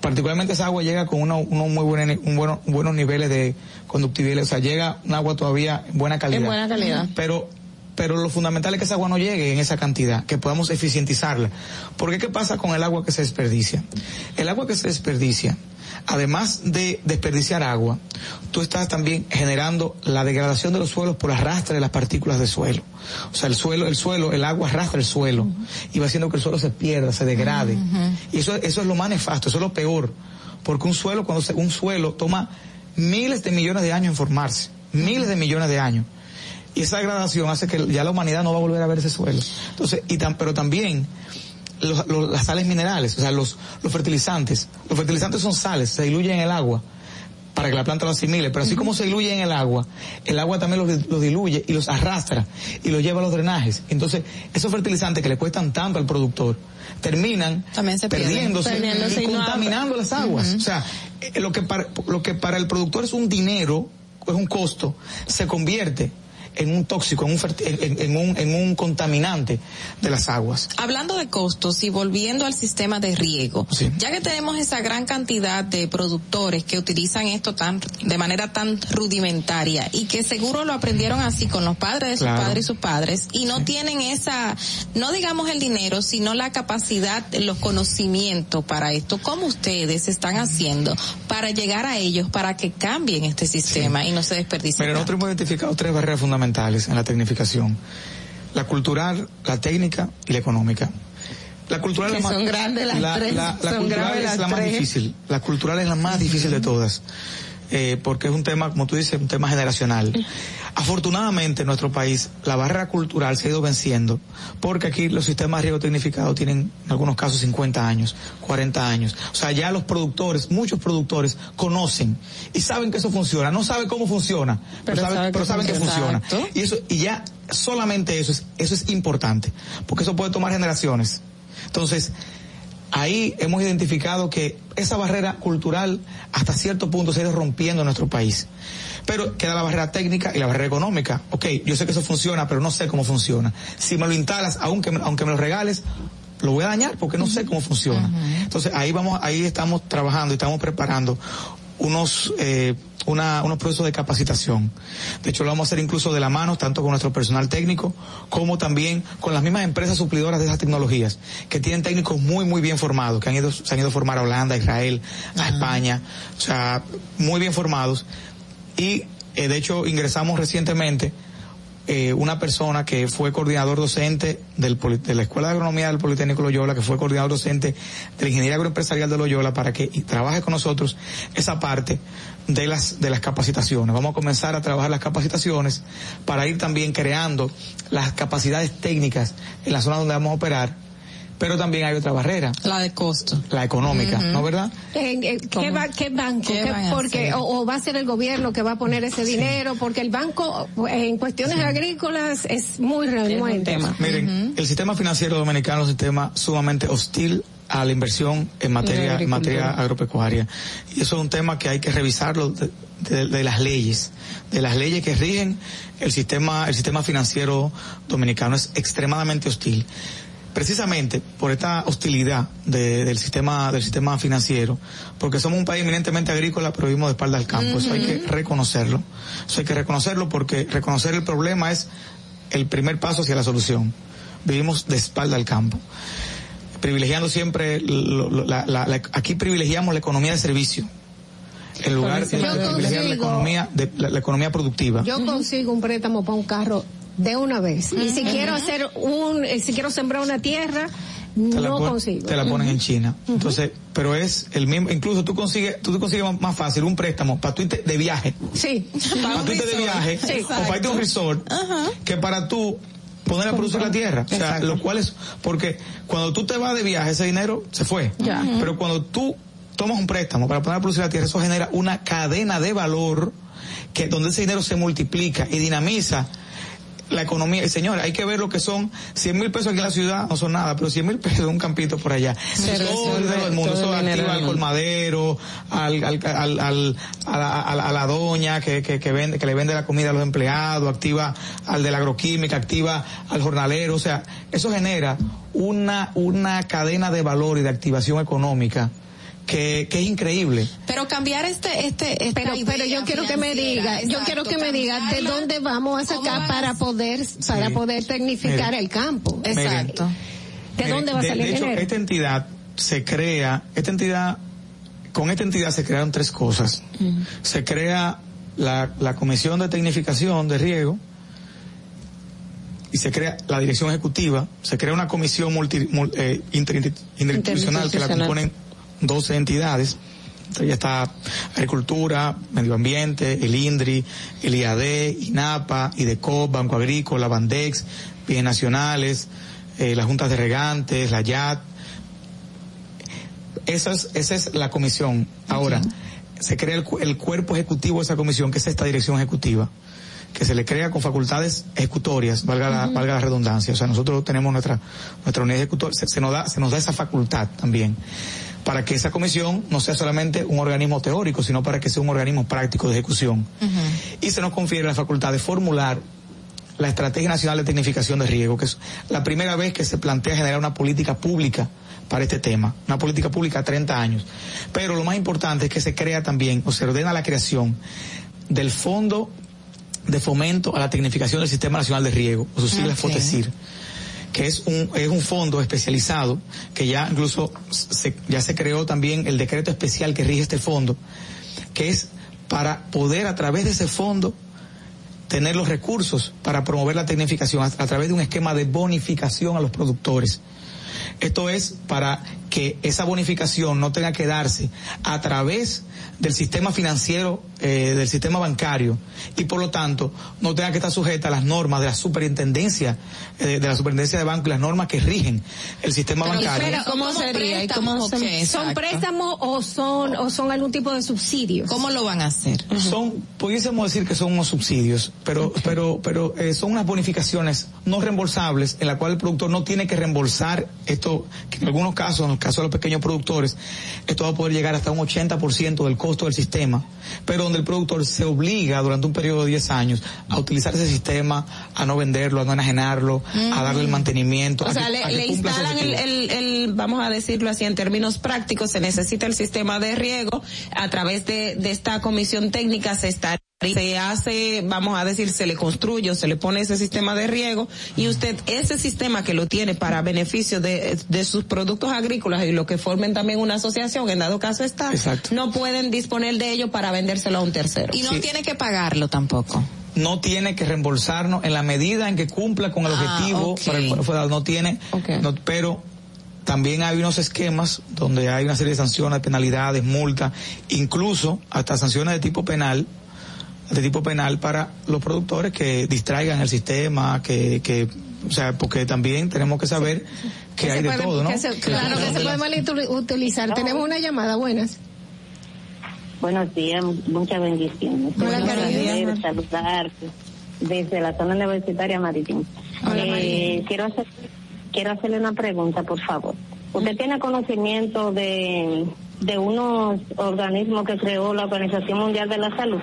Speaker 42: Particularmente esa agua llega con unos uno muy buen, un bueno, buenos niveles de conductividad, o sea, llega un agua todavía en buena calidad.
Speaker 13: En buena calidad.
Speaker 42: Pero pero lo fundamental es que esa agua no llegue en esa cantidad, que podamos eficientizarla. Porque ¿qué pasa con el agua que se desperdicia? El agua que se desperdicia, además de desperdiciar agua, tú estás también generando la degradación de los suelos por arrastre de las partículas del suelo. O sea, el suelo, el suelo, el agua arrastra el suelo uh -huh. y va haciendo que el suelo se pierda, se degrade. Uh -huh. Y eso, eso es lo más nefasto, eso es lo peor. Porque un suelo, cuando se, un suelo toma miles de millones de años en formarse, miles de millones de años. Y esa degradación hace que ya la humanidad no va a volver a ver ese suelo. Entonces, y tan, pero también los- los- las sales minerales, o sea, los, los fertilizantes. Los fertilizantes son sales, se diluyen en el agua para que la planta lo asimile, pero así como se diluye en el agua, el agua también los, los diluye y los arrastra y los lleva a los drenajes. Entonces, esos fertilizantes que le cuestan tanto al productor, terminan
Speaker 43: se pierden.
Speaker 42: perdiéndose y contaminando las aguas. O sea, eh, lo que para, lo que para el productor es un dinero, es un costo, se convierte en un tóxico, en un, en, en un, en un contaminante de las aguas.
Speaker 43: Hablando de costos y volviendo al sistema de riego, ya que tenemos esa gran cantidad de productores que utilizan esto tan de manera tan rudimentaria y que seguro lo aprendieron así con los padres de sus
Speaker 44: Claro.
Speaker 43: padres y sus padres y no tienen esa, no digamos el dinero, sino la capacidad, los conocimientos para esto, ¿cómo ustedes están haciendo para llegar a ellos para que cambien este sistema y no se desperdicien?
Speaker 42: Mira, nosotros hemos identificado tres barreras fundamentales en la tecnificación. La cultural, la técnica y la económica. La cultural
Speaker 13: Que
Speaker 42: es la
Speaker 13: son
Speaker 42: más,
Speaker 13: grandes las
Speaker 42: la,
Speaker 13: tres,
Speaker 42: la- la
Speaker 13: son
Speaker 42: cultural
Speaker 13: graves
Speaker 42: es
Speaker 13: las
Speaker 42: la más
Speaker 13: tres.
Speaker 42: difícil. La cultural es la más difícil de todas. Eh, porque es un tema, como tú dices, un tema generacional. Afortunadamente en nuestro país la barrera cultural se ha ido venciendo porque aquí los sistemas de riego tecnificado tienen en algunos casos 50 años, 40 años. O sea, ya los productores, muchos productores conocen y saben que eso funciona. No saben cómo funciona, pero,
Speaker 13: Pero
Speaker 42: saben,
Speaker 13: sabe
Speaker 42: pero saben que
Speaker 13: funciona.
Speaker 42: funciona. Y eso, y ya solamente eso es, eso es importante porque eso puede tomar generaciones. Entonces, ahí hemos identificado que esa barrera cultural hasta cierto punto se ha ido rompiendo en nuestro país. Pero queda la barrera técnica y la barrera económica. Ok, yo sé que eso funciona, pero no sé cómo funciona. Si me lo instalas, aunque me, aunque me lo regales, lo voy a dañar porque no sé cómo funciona. Entonces ahí vamos, ahí estamos trabajando y estamos preparando unos eh, una- unos procesos de capacitación. De hecho, lo vamos a hacer incluso de la mano, tanto con nuestro personal técnico, como también con las mismas empresas suplidoras de esas tecnologías, que tienen técnicos muy, muy bien formados, que han ido, se han ido a formar a Holanda, a Israel, a España, o sea, muy bien formados. Y, eh, de hecho, ingresamos recientemente eh, una persona que fue coordinador docente del, de la Escuela de Agronomía del Politécnico Loyola, que fue coordinador docente de la Ingeniería Agroempresarial de Loyola, para que trabaje con nosotros esa parte de las, de las capacitaciones. Vamos a comenzar a trabajar las capacitaciones para ir también creando las capacidades técnicas en la zona donde vamos a operar, pero también hay otra barrera.
Speaker 43: La de costo.
Speaker 42: La económica. ¿no verdad?
Speaker 8: ¿En- en- ¿Qué,
Speaker 43: ¿Cómo?
Speaker 8: va, ¿Qué banco?
Speaker 43: ¿Qué
Speaker 8: ¿Qué-
Speaker 43: van a
Speaker 8: porque, o, o va a ser el gobierno que va a poner ese dinero? Porque el banco, en cuestiones agrícolas, es muy renuente.
Speaker 42: Miren, el sistema financiero dominicano es un sistema sumamente hostil a la inversión en materia, en materia agropecuaria. Y eso es un tema que hay que revisarlo de, de- de las leyes, de las leyes que rigen el sistema, el sistema financiero dominicano. Es extremadamente hostil. Precisamente por esta hostilidad de- del sistema, del sistema financiero, porque somos un país eminentemente agrícola, pero vivimos de espalda al campo. Eso hay que reconocerlo. Eso hay que reconocerlo porque reconocer el problema es el primer paso hacia la solución. Vivimos de espalda al campo. Privilegiando siempre, lo- lo- la- la- la- aquí privilegiamos la economía de servicio. En lugar de privilegiar la economía, de, la economía productiva.
Speaker 8: Yo consigo un préstamo para un carro de una vez. Y si quiero hacer un, eh, si quiero sembrar una tierra,
Speaker 42: te la,
Speaker 8: no
Speaker 42: pon-
Speaker 8: consigo.
Speaker 42: te la ponen en China. Entonces, pero es el mismo, incluso tú consigues, tú te consigues más- fácil un préstamo para tú irte de viaje.
Speaker 8: Sí.
Speaker 42: Para tú irte de viaje,
Speaker 8: Sí.
Speaker 42: o para irte a un resort, que para tú poner a producir la tierra. O sea, lo cual es, porque cuando tú te vas de viaje, ese dinero se fue.
Speaker 8: Ya.
Speaker 42: Pero cuando tú tomas un préstamo para poner a producir la tierra, eso genera una cadena de valor que donde ese dinero se multiplica y dinamiza la economía. Y señores, hay que ver lo que son 100 mil pesos aquí en la ciudad, no son nada, pero 100 mil pesos un campito por allá.
Speaker 13: Pero
Speaker 42: todo el del mundo, eso
Speaker 13: el
Speaker 42: activa al colmadero, al, al, al, al- a, la, a la- a la doña que, que, que vende, que le vende la comida a los empleados, activa al de la agroquímica, activa al jornalero, o sea, eso genera una, una cadena de valor y de activación económica que, que es increíble.
Speaker 43: Pero cambiar este, este, esta
Speaker 8: Pero, pero yo quiero que me diga, yo
Speaker 43: exacto,
Speaker 8: quiero que me diga de dónde vamos a sacar para poder, para poder tecnificar
Speaker 42: Mire.
Speaker 8: el campo.
Speaker 42: Miren,
Speaker 8: ¿De
Speaker 42: Miren,
Speaker 8: dónde va a
Speaker 42: de-
Speaker 8: salir
Speaker 42: de
Speaker 8: el
Speaker 42: hecho,
Speaker 8: dinero?
Speaker 42: esta entidad se crea, esta entidad, con esta entidad se crearon tres cosas. Se crea la, la Comisión de Tecnificación de Riego y se crea la Dirección Ejecutiva, se crea una comisión multi, mul- eh, inter- interinstitucional que la componen 12 entidades Entonces ya está Agricultura, Medio Ambiente, el INDRI, el IAD, INAPA, IDECOP, Banco Agrícola, Bandex, Bienes Nacionales, eh, las juntas de regantes, la YAT. Esa es, esa es la comisión. Ahora, se crea el, el cuerpo ejecutivo de esa comisión, que es esta dirección ejecutiva, que se le crea con facultades ejecutorias, valga la, valga la redundancia. O sea, nosotros tenemos nuestra, nuestra unidad ejecutoria, se, se nos da, se nos da esa facultad también para que esa comisión no sea solamente un organismo teórico, sino para que sea un organismo práctico de ejecución. Y se nos confiere la facultad de formular la Estrategia Nacional de Tecnificación de Riego, que es la primera vez que se plantea generar una política pública para este tema, una política pública a 30 años. Pero lo más importante es que se crea también, o se ordena la creación del Fondo de Fomento a la Tecnificación del Sistema Nacional de Riego, o sus siglas
Speaker 44: Ok.
Speaker 42: FOTESIR que es un, es un fondo especializado, que ya incluso se, ya se creó también el decreto especial que rige este fondo, que es para poder a través de ese fondo tener los recursos para promover la tecnificación a, a través de un esquema de bonificación a los productores. Esto es para que esa bonificación no tenga que darse a través del sistema financiero, eh, del sistema bancario, y por lo tanto no tenga que estar sujeta a las normas de la superintendencia, eh, de la superintendencia de banco y las normas que rigen el sistema bancario.
Speaker 8: Pero, ¿cómo sería? ¿Y cómo se- ¿Son préstamos o son, o son algún tipo de subsidios?
Speaker 43: ¿Cómo lo van a hacer?
Speaker 42: Son, pudiésemos decir que son unos subsidios, pero, pero, pero eh, son unas bonificaciones no reembolsables en la cual el productor no tiene que reembolsar esto, que en algunos casos, en el caso de los pequeños productores, esto va a poder llegar hasta un 80% del costo del sistema, pero donde el productor se obliga durante un periodo de 10 años a utilizar ese sistema, a no venderlo, a no enajenarlo, a darle el mantenimiento.
Speaker 13: O
Speaker 42: a
Speaker 13: sea,
Speaker 42: que-
Speaker 13: le,
Speaker 42: a
Speaker 13: le instalan el, el, el, vamos a decirlo así, en términos prácticos, se necesita el sistema de riego. A través de, de esta comisión técnica se está se hace, vamos a decir, se le construye o se le pone ese sistema de riego y usted ese sistema que lo tiene para beneficio de, de sus productos agrícolas y lo que formen también una asociación, en dado caso está, no pueden disponer de ello para vendérselo a un tercero.
Speaker 43: Y no tiene que pagarlo tampoco.
Speaker 42: no tiene que reembolsarnos en la medida en que cumpla con el
Speaker 43: Ah,
Speaker 42: objetivo
Speaker 43: ok.
Speaker 42: para el cual fue dado. No tiene, no- pero también hay unos esquemas donde hay una serie de sanciones, penalidades, multas, incluso hasta sanciones de tipo penal, de tipo penal para los productores que distraigan el sistema, que, que, o sea, porque también tenemos que saber que hay de
Speaker 8: puede-
Speaker 42: todo, ¿no?
Speaker 8: que se- claro, que se puede malutilizar. Tenemos una llamada, buenas.
Speaker 44: Buenos días, muchas bendiciones.
Speaker 8: Hola, Carolina.
Speaker 44: saludarte desde la zona universitaria marítima.
Speaker 8: Hola,
Speaker 44: Eh, quiero hacer, quiero hacerle una pregunta, por favor. ¿Usted tiene conocimiento de, de unos organismos que creó la Organización Mundial de la Salud,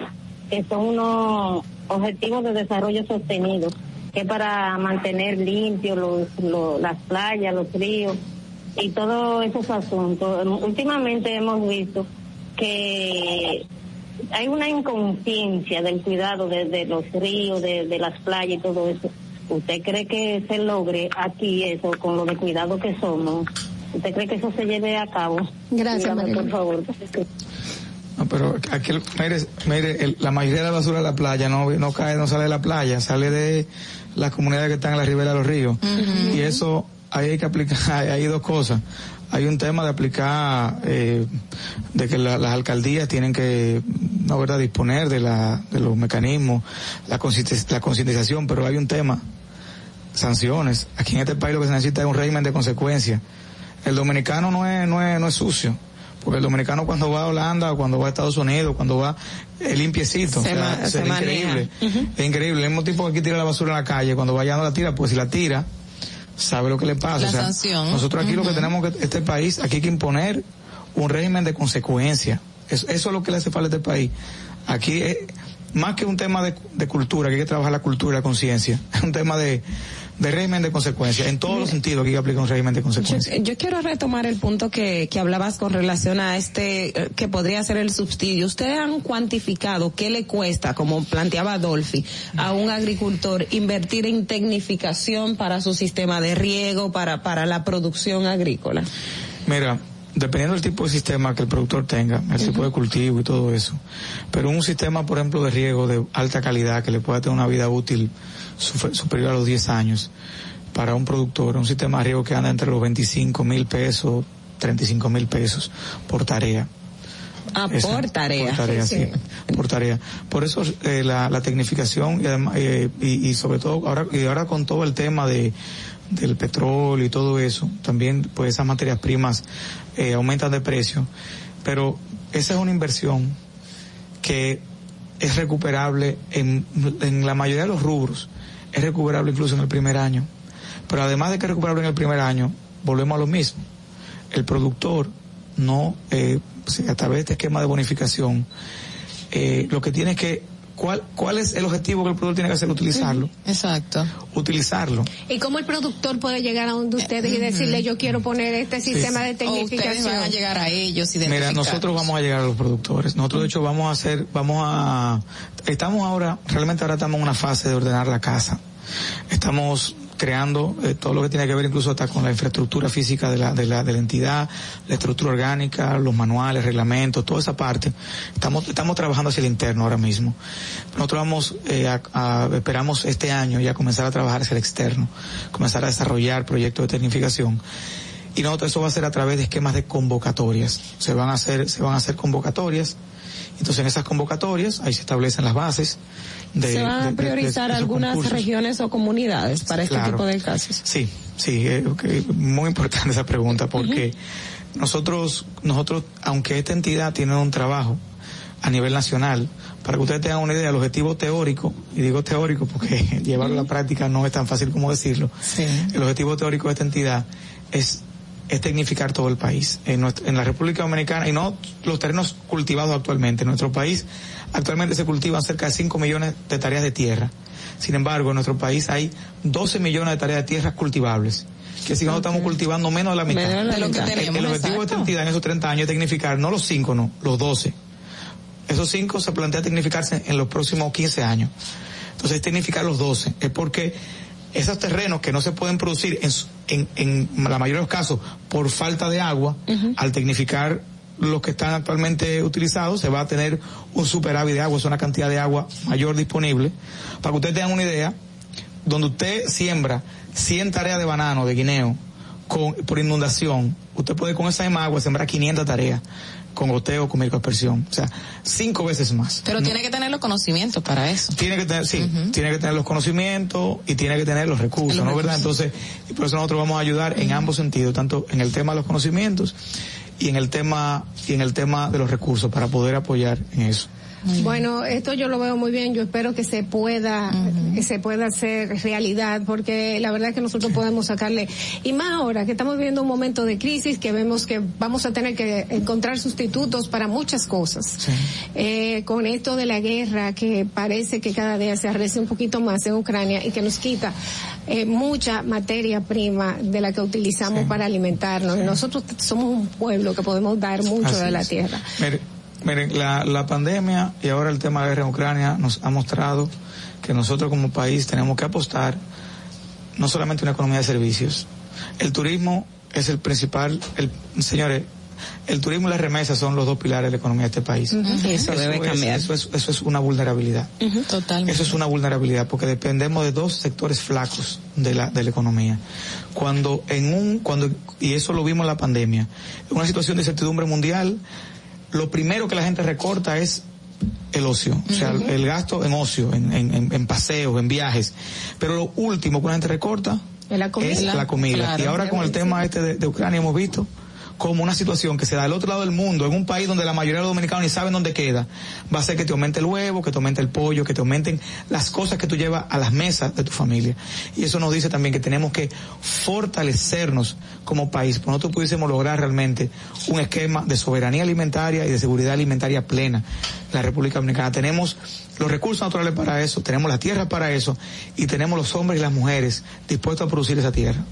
Speaker 44: que son unos objetivos de desarrollo sostenido, que es para mantener limpios los, los- las playas, los ríos y todos esos asuntos? Últimamente hemos visto que hay una inconsciencia del cuidado de, de los ríos, de, de las playas y todo eso. ¿Usted cree que se logre aquí eso con lo de cuidado que somos? ¿Usted cree que eso se lleve a cabo?
Speaker 8: Gracias,
Speaker 44: Dígame, por favor.
Speaker 42: No, pero aquí, el- mire, mire el- la mayoría de la basura de la playa no, no cae, no sale de la playa, sale de las comunidades que están en la ribera de los ríos. Y eso, ahí hay que aplicar, *laughs* hay, hay dos cosas. Hay un tema de aplicar, eh, de que la- las alcaldías tienen que, no verdad, disponer de la, de los mecanismos, la, la concientización, pero hay un tema, sanciones. Aquí en este país lo que se necesita es un régimen de consecuencias. El dominicano no es, no es, no es sucio. Porque el dominicano cuando va a Holanda, cuando va a Estados Unidos, cuando va, es limpiecito.
Speaker 13: Se
Speaker 42: o sea,
Speaker 13: ma-
Speaker 42: es increíble. Es increíble. El mismo tipo que aquí tira la basura en la calle, cuando vaya no la tira, pues si la tira, sabe lo que le pasa.
Speaker 43: La
Speaker 42: O sea,
Speaker 43: sanción.
Speaker 42: Nosotros aquí lo que tenemos que, este país, aquí hay que imponer un régimen de consecuencia. Eso, eso es lo que le hace falta a este país. Aquí es más que un tema de, de cultura, que hay que trabajar la cultura y la conciencia. *laughs* Es un tema de, de régimen de consecuencia. En todos los sentidos aquí aplicar un régimen de consecuencia.
Speaker 13: Yo, yo quiero retomar el punto que, que hablabas con relación a este, eh, que podría ser el subsidio. ¿Ustedes han cuantificado qué le cuesta, como planteaba Adolfi, a un agricultor invertir en tecnificación para su sistema de riego, para, para la producción agrícola?
Speaker 42: Mira, dependiendo del tipo de sistema que el productor tenga, el tipo de cultivo y todo eso, pero un sistema, por ejemplo, de riego de alta calidad que le pueda tener una vida útil su- superior a los 10 años para un productor, un sistema de riego que anda entre los 25 mil pesos, 35 mil pesos por tarea.
Speaker 13: Ah,
Speaker 42: Esa,
Speaker 13: por tarea.
Speaker 42: Por tarea, sí. Por tarea. Por eso eh, la, la tecnificación y, además, eh, y, y sobre todo ahora, y ahora con todo el tema de del petróleo y todo eso, también pues esas materias primas eh, aumentan de precio, pero esa es una inversión que es recuperable en, en la mayoría de los rubros, es recuperable incluso en el primer año, pero además de que es recuperable en el primer año, volvemos a lo mismo, el productor no, eh, a través de este esquema de bonificación, eh, lo que tiene es que ¿Cuál, ¿Cuál es el objetivo que el productor tiene que hacer? Utilizarlo.
Speaker 43: Exacto.
Speaker 42: Utilizarlo.
Speaker 8: ¿Y cómo el productor puede llegar a donde ustedes y decirle yo quiero poner este sistema de tecnificación?
Speaker 43: ustedes van a llegar a ellos y
Speaker 42: Mira, nosotros vamos a llegar a los productores. Nosotros de hecho vamos a hacer, vamos a, estamos ahora, realmente ahora estamos en una fase de ordenar la casa. Estamos creando eh, todo lo que tiene que ver incluso hasta con la infraestructura física de la, de la, de la entidad, la estructura orgánica, los manuales, reglamentos, toda esa parte. Estamos, estamos trabajando hacia el interno ahora mismo. Nosotros vamos, eh, a, a, esperamos este año ya comenzar a trabajar hacia el externo, comenzar a desarrollar proyectos de tecnificación. Y nosotros eso va a ser a través de esquemas de convocatorias. Se van a hacer, se van a hacer convocatorias. Entonces en esas convocatorias, ahí se establecen las bases, de,
Speaker 13: ¿Se van a priorizar
Speaker 42: de, de,
Speaker 13: algunas
Speaker 42: concursos.
Speaker 13: regiones o comunidades para este
Speaker 42: Claro.
Speaker 13: tipo de casos?
Speaker 42: Sí, sí, eh, muy importante *laughs* esa pregunta porque nosotros, nosotros, aunque esta entidad tiene un trabajo a nivel nacional, para que ustedes tengan una idea, el objetivo teórico, y digo teórico porque *laughs* llevarlo a la práctica no es tan fácil como decirlo, el objetivo teórico de esta entidad es es tecnificar todo el país. En, nuestra- en la República Dominicana, y no los terrenos cultivados actualmente, en nuestro país actualmente se cultivan cerca de 5 millones de tareas de tierra. Sin embargo, en nuestro país hay 12 millones de tareas de tierras cultivables. Que si nosotros estamos cultivando menos de la mitad.
Speaker 13: De la De lo que.
Speaker 42: El-
Speaker 13: tenemos,
Speaker 42: el objetivo de esta
Speaker 13: exacto.
Speaker 42: entidad en esos 30 años es tecnificar, no los 5, no, los 12. Esos 5 se plantea tecnificarse en los próximos 15 años. Entonces, tecnificar los 12. Es porque esos terrenos que no se pueden producir en, su- en, en la mayoría de los casos por falta de agua, al tecnificar los que están actualmente utilizados, se va a tener un superávit de agua, es una cantidad de agua mayor disponible. Para que ustedes tengan una idea, donde usted siembra 100 tareas de banano, de guineo, con, por inundación, usted puede con esa misma agua sembrar 500 tareas con goteo, con microaspersión. O sea, cinco veces más.
Speaker 43: Pero tiene que tener los conocimientos para eso.
Speaker 42: Tiene que tener, sí, tiene que tener los conocimientos y tiene que tener los recursos,
Speaker 43: Los
Speaker 42: ¿no verdad? Entonces, y por eso nosotros vamos a ayudar en ambos sentidos, tanto en el tema de los conocimientos y en el tema, y en el tema de los recursos para poder apoyar en eso.
Speaker 8: Bueno, esto yo lo veo muy bien. Yo espero que se pueda, que se pueda hacer realidad, porque la verdad es que nosotros podemos sacarle, y más ahora que estamos viviendo un momento de crisis, que vemos que vamos a tener que encontrar sustitutos para muchas cosas. Eh, con esto de la guerra, que parece que cada día se arrecia un poquito más en Ucrania y que nos quita eh, mucha materia prima de la que utilizamos para alimentarnos. Y nosotros somos un pueblo que podemos dar mucho
Speaker 42: Así
Speaker 8: de la
Speaker 42: es.
Speaker 8: tierra.
Speaker 42: Miren, la, la pandemia y ahora el tema de la guerra en Ucrania nos ha mostrado que nosotros como país tenemos que apostar no solamente a una economía de servicios. El turismo es el principal, el, señores, el turismo y las remesas son los dos pilares de la economía de este país.
Speaker 13: Ujú. Eso debe
Speaker 42: es-
Speaker 13: cambiar.
Speaker 42: eso, es, eso es una vulnerabilidad.
Speaker 43: Totalmente.
Speaker 42: Eso es una vulnerabilidad porque dependemos de dos sectores flacos de la, de la economía. Cuando en un, cuando, y eso lo vimos en la pandemia, en una situación de incertidumbre mundial, lo primero que la gente recorta es el ocio, o sea, el gasto en ocio, en, en, en- en paseos, en viajes. Pero lo último que la gente recorta
Speaker 8: En la comida.
Speaker 42: es la comida.
Speaker 8: Claro.
Speaker 42: y ahora con el tema este de, de Ucrania hemos visto como una situación que se da al otro lado del mundo, en un país donde la mayoría de los dominicanos ni saben dónde queda, va a ser que te aumente el huevo, que te aumente el pollo, que te aumenten las cosas que tú llevas a las mesas de tu familia. Y eso nos dice también que tenemos que fortalecernos como país, porque nosotros pudiésemos lograr realmente un esquema de soberanía alimentaria y de seguridad alimentaria plena en la República Dominicana. Tenemos los recursos naturales para eso, tenemos la tierra para eso y tenemos los hombres y las mujeres dispuestos a producir esa tierra.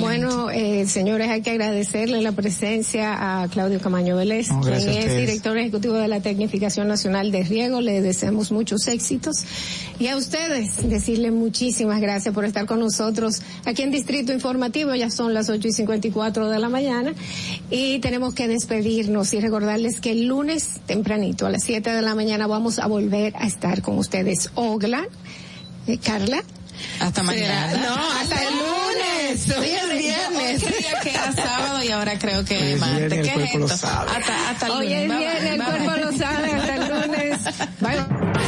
Speaker 8: Bueno, eh, señores, hay que agradecerle la presencia a Claudio Camaño Vélez,
Speaker 42: No,
Speaker 8: quien es director ejecutivo de la Tecnificación Nacional de Riego. Le deseamos muchos éxitos. Y a ustedes, decirle muchísimas gracias por estar con nosotros aquí en Distrito Informativo. Ya son las 8 y 54 de la mañana. Y tenemos que despedirnos y recordarles que el lunes tempranito, a las 7 de la mañana, vamos a volver a estar con ustedes. Ogla, eh, Carla.
Speaker 43: Hasta mañana.
Speaker 8: No, hasta el lunes.
Speaker 13: hoy es viernes.
Speaker 43: Hoy creía que era sábado y ahora creo que es martes. ¿Qué es
Speaker 42: cuerpo lo
Speaker 43: esto?
Speaker 42: sabe.
Speaker 43: Hasta, hasta el
Speaker 8: Hoy
Speaker 43: lunes.
Speaker 8: es
Speaker 43: Bye,
Speaker 8: viernes, el cuerpo lo sabe, hasta el lunes. Bye.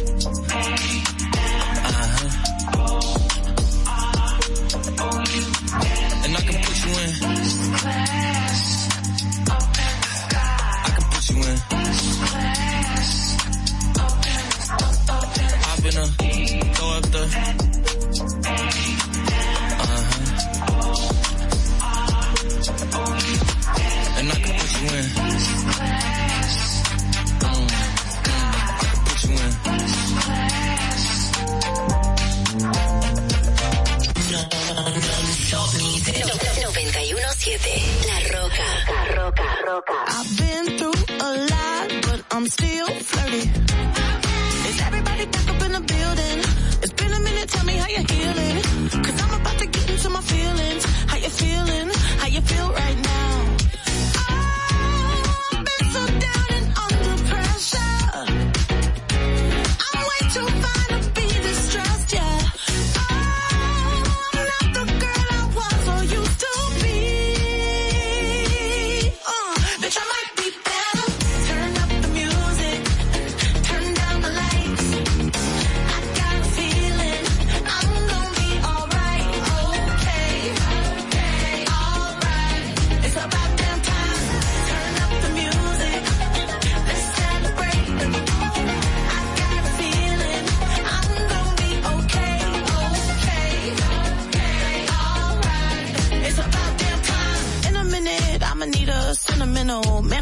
Speaker 45: I've been
Speaker 2: through a lot, but I'm still flirty. Is everybody back up in the building? It's been a minute, tell me how you're I'm about to get into my feelings. How you feeling? How you feel right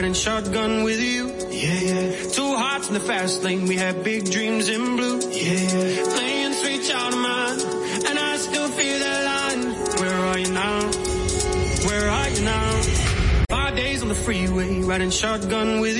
Speaker 46: riding shotgun with you. Yeah, yeah. Two hearts in the fast lane. We had big dreams in blue. Yeah, yeah. Playing sweet child of mine. And I still feel that line. Where are you now? Where are you now? Five days on the freeway, riding shotgun with you.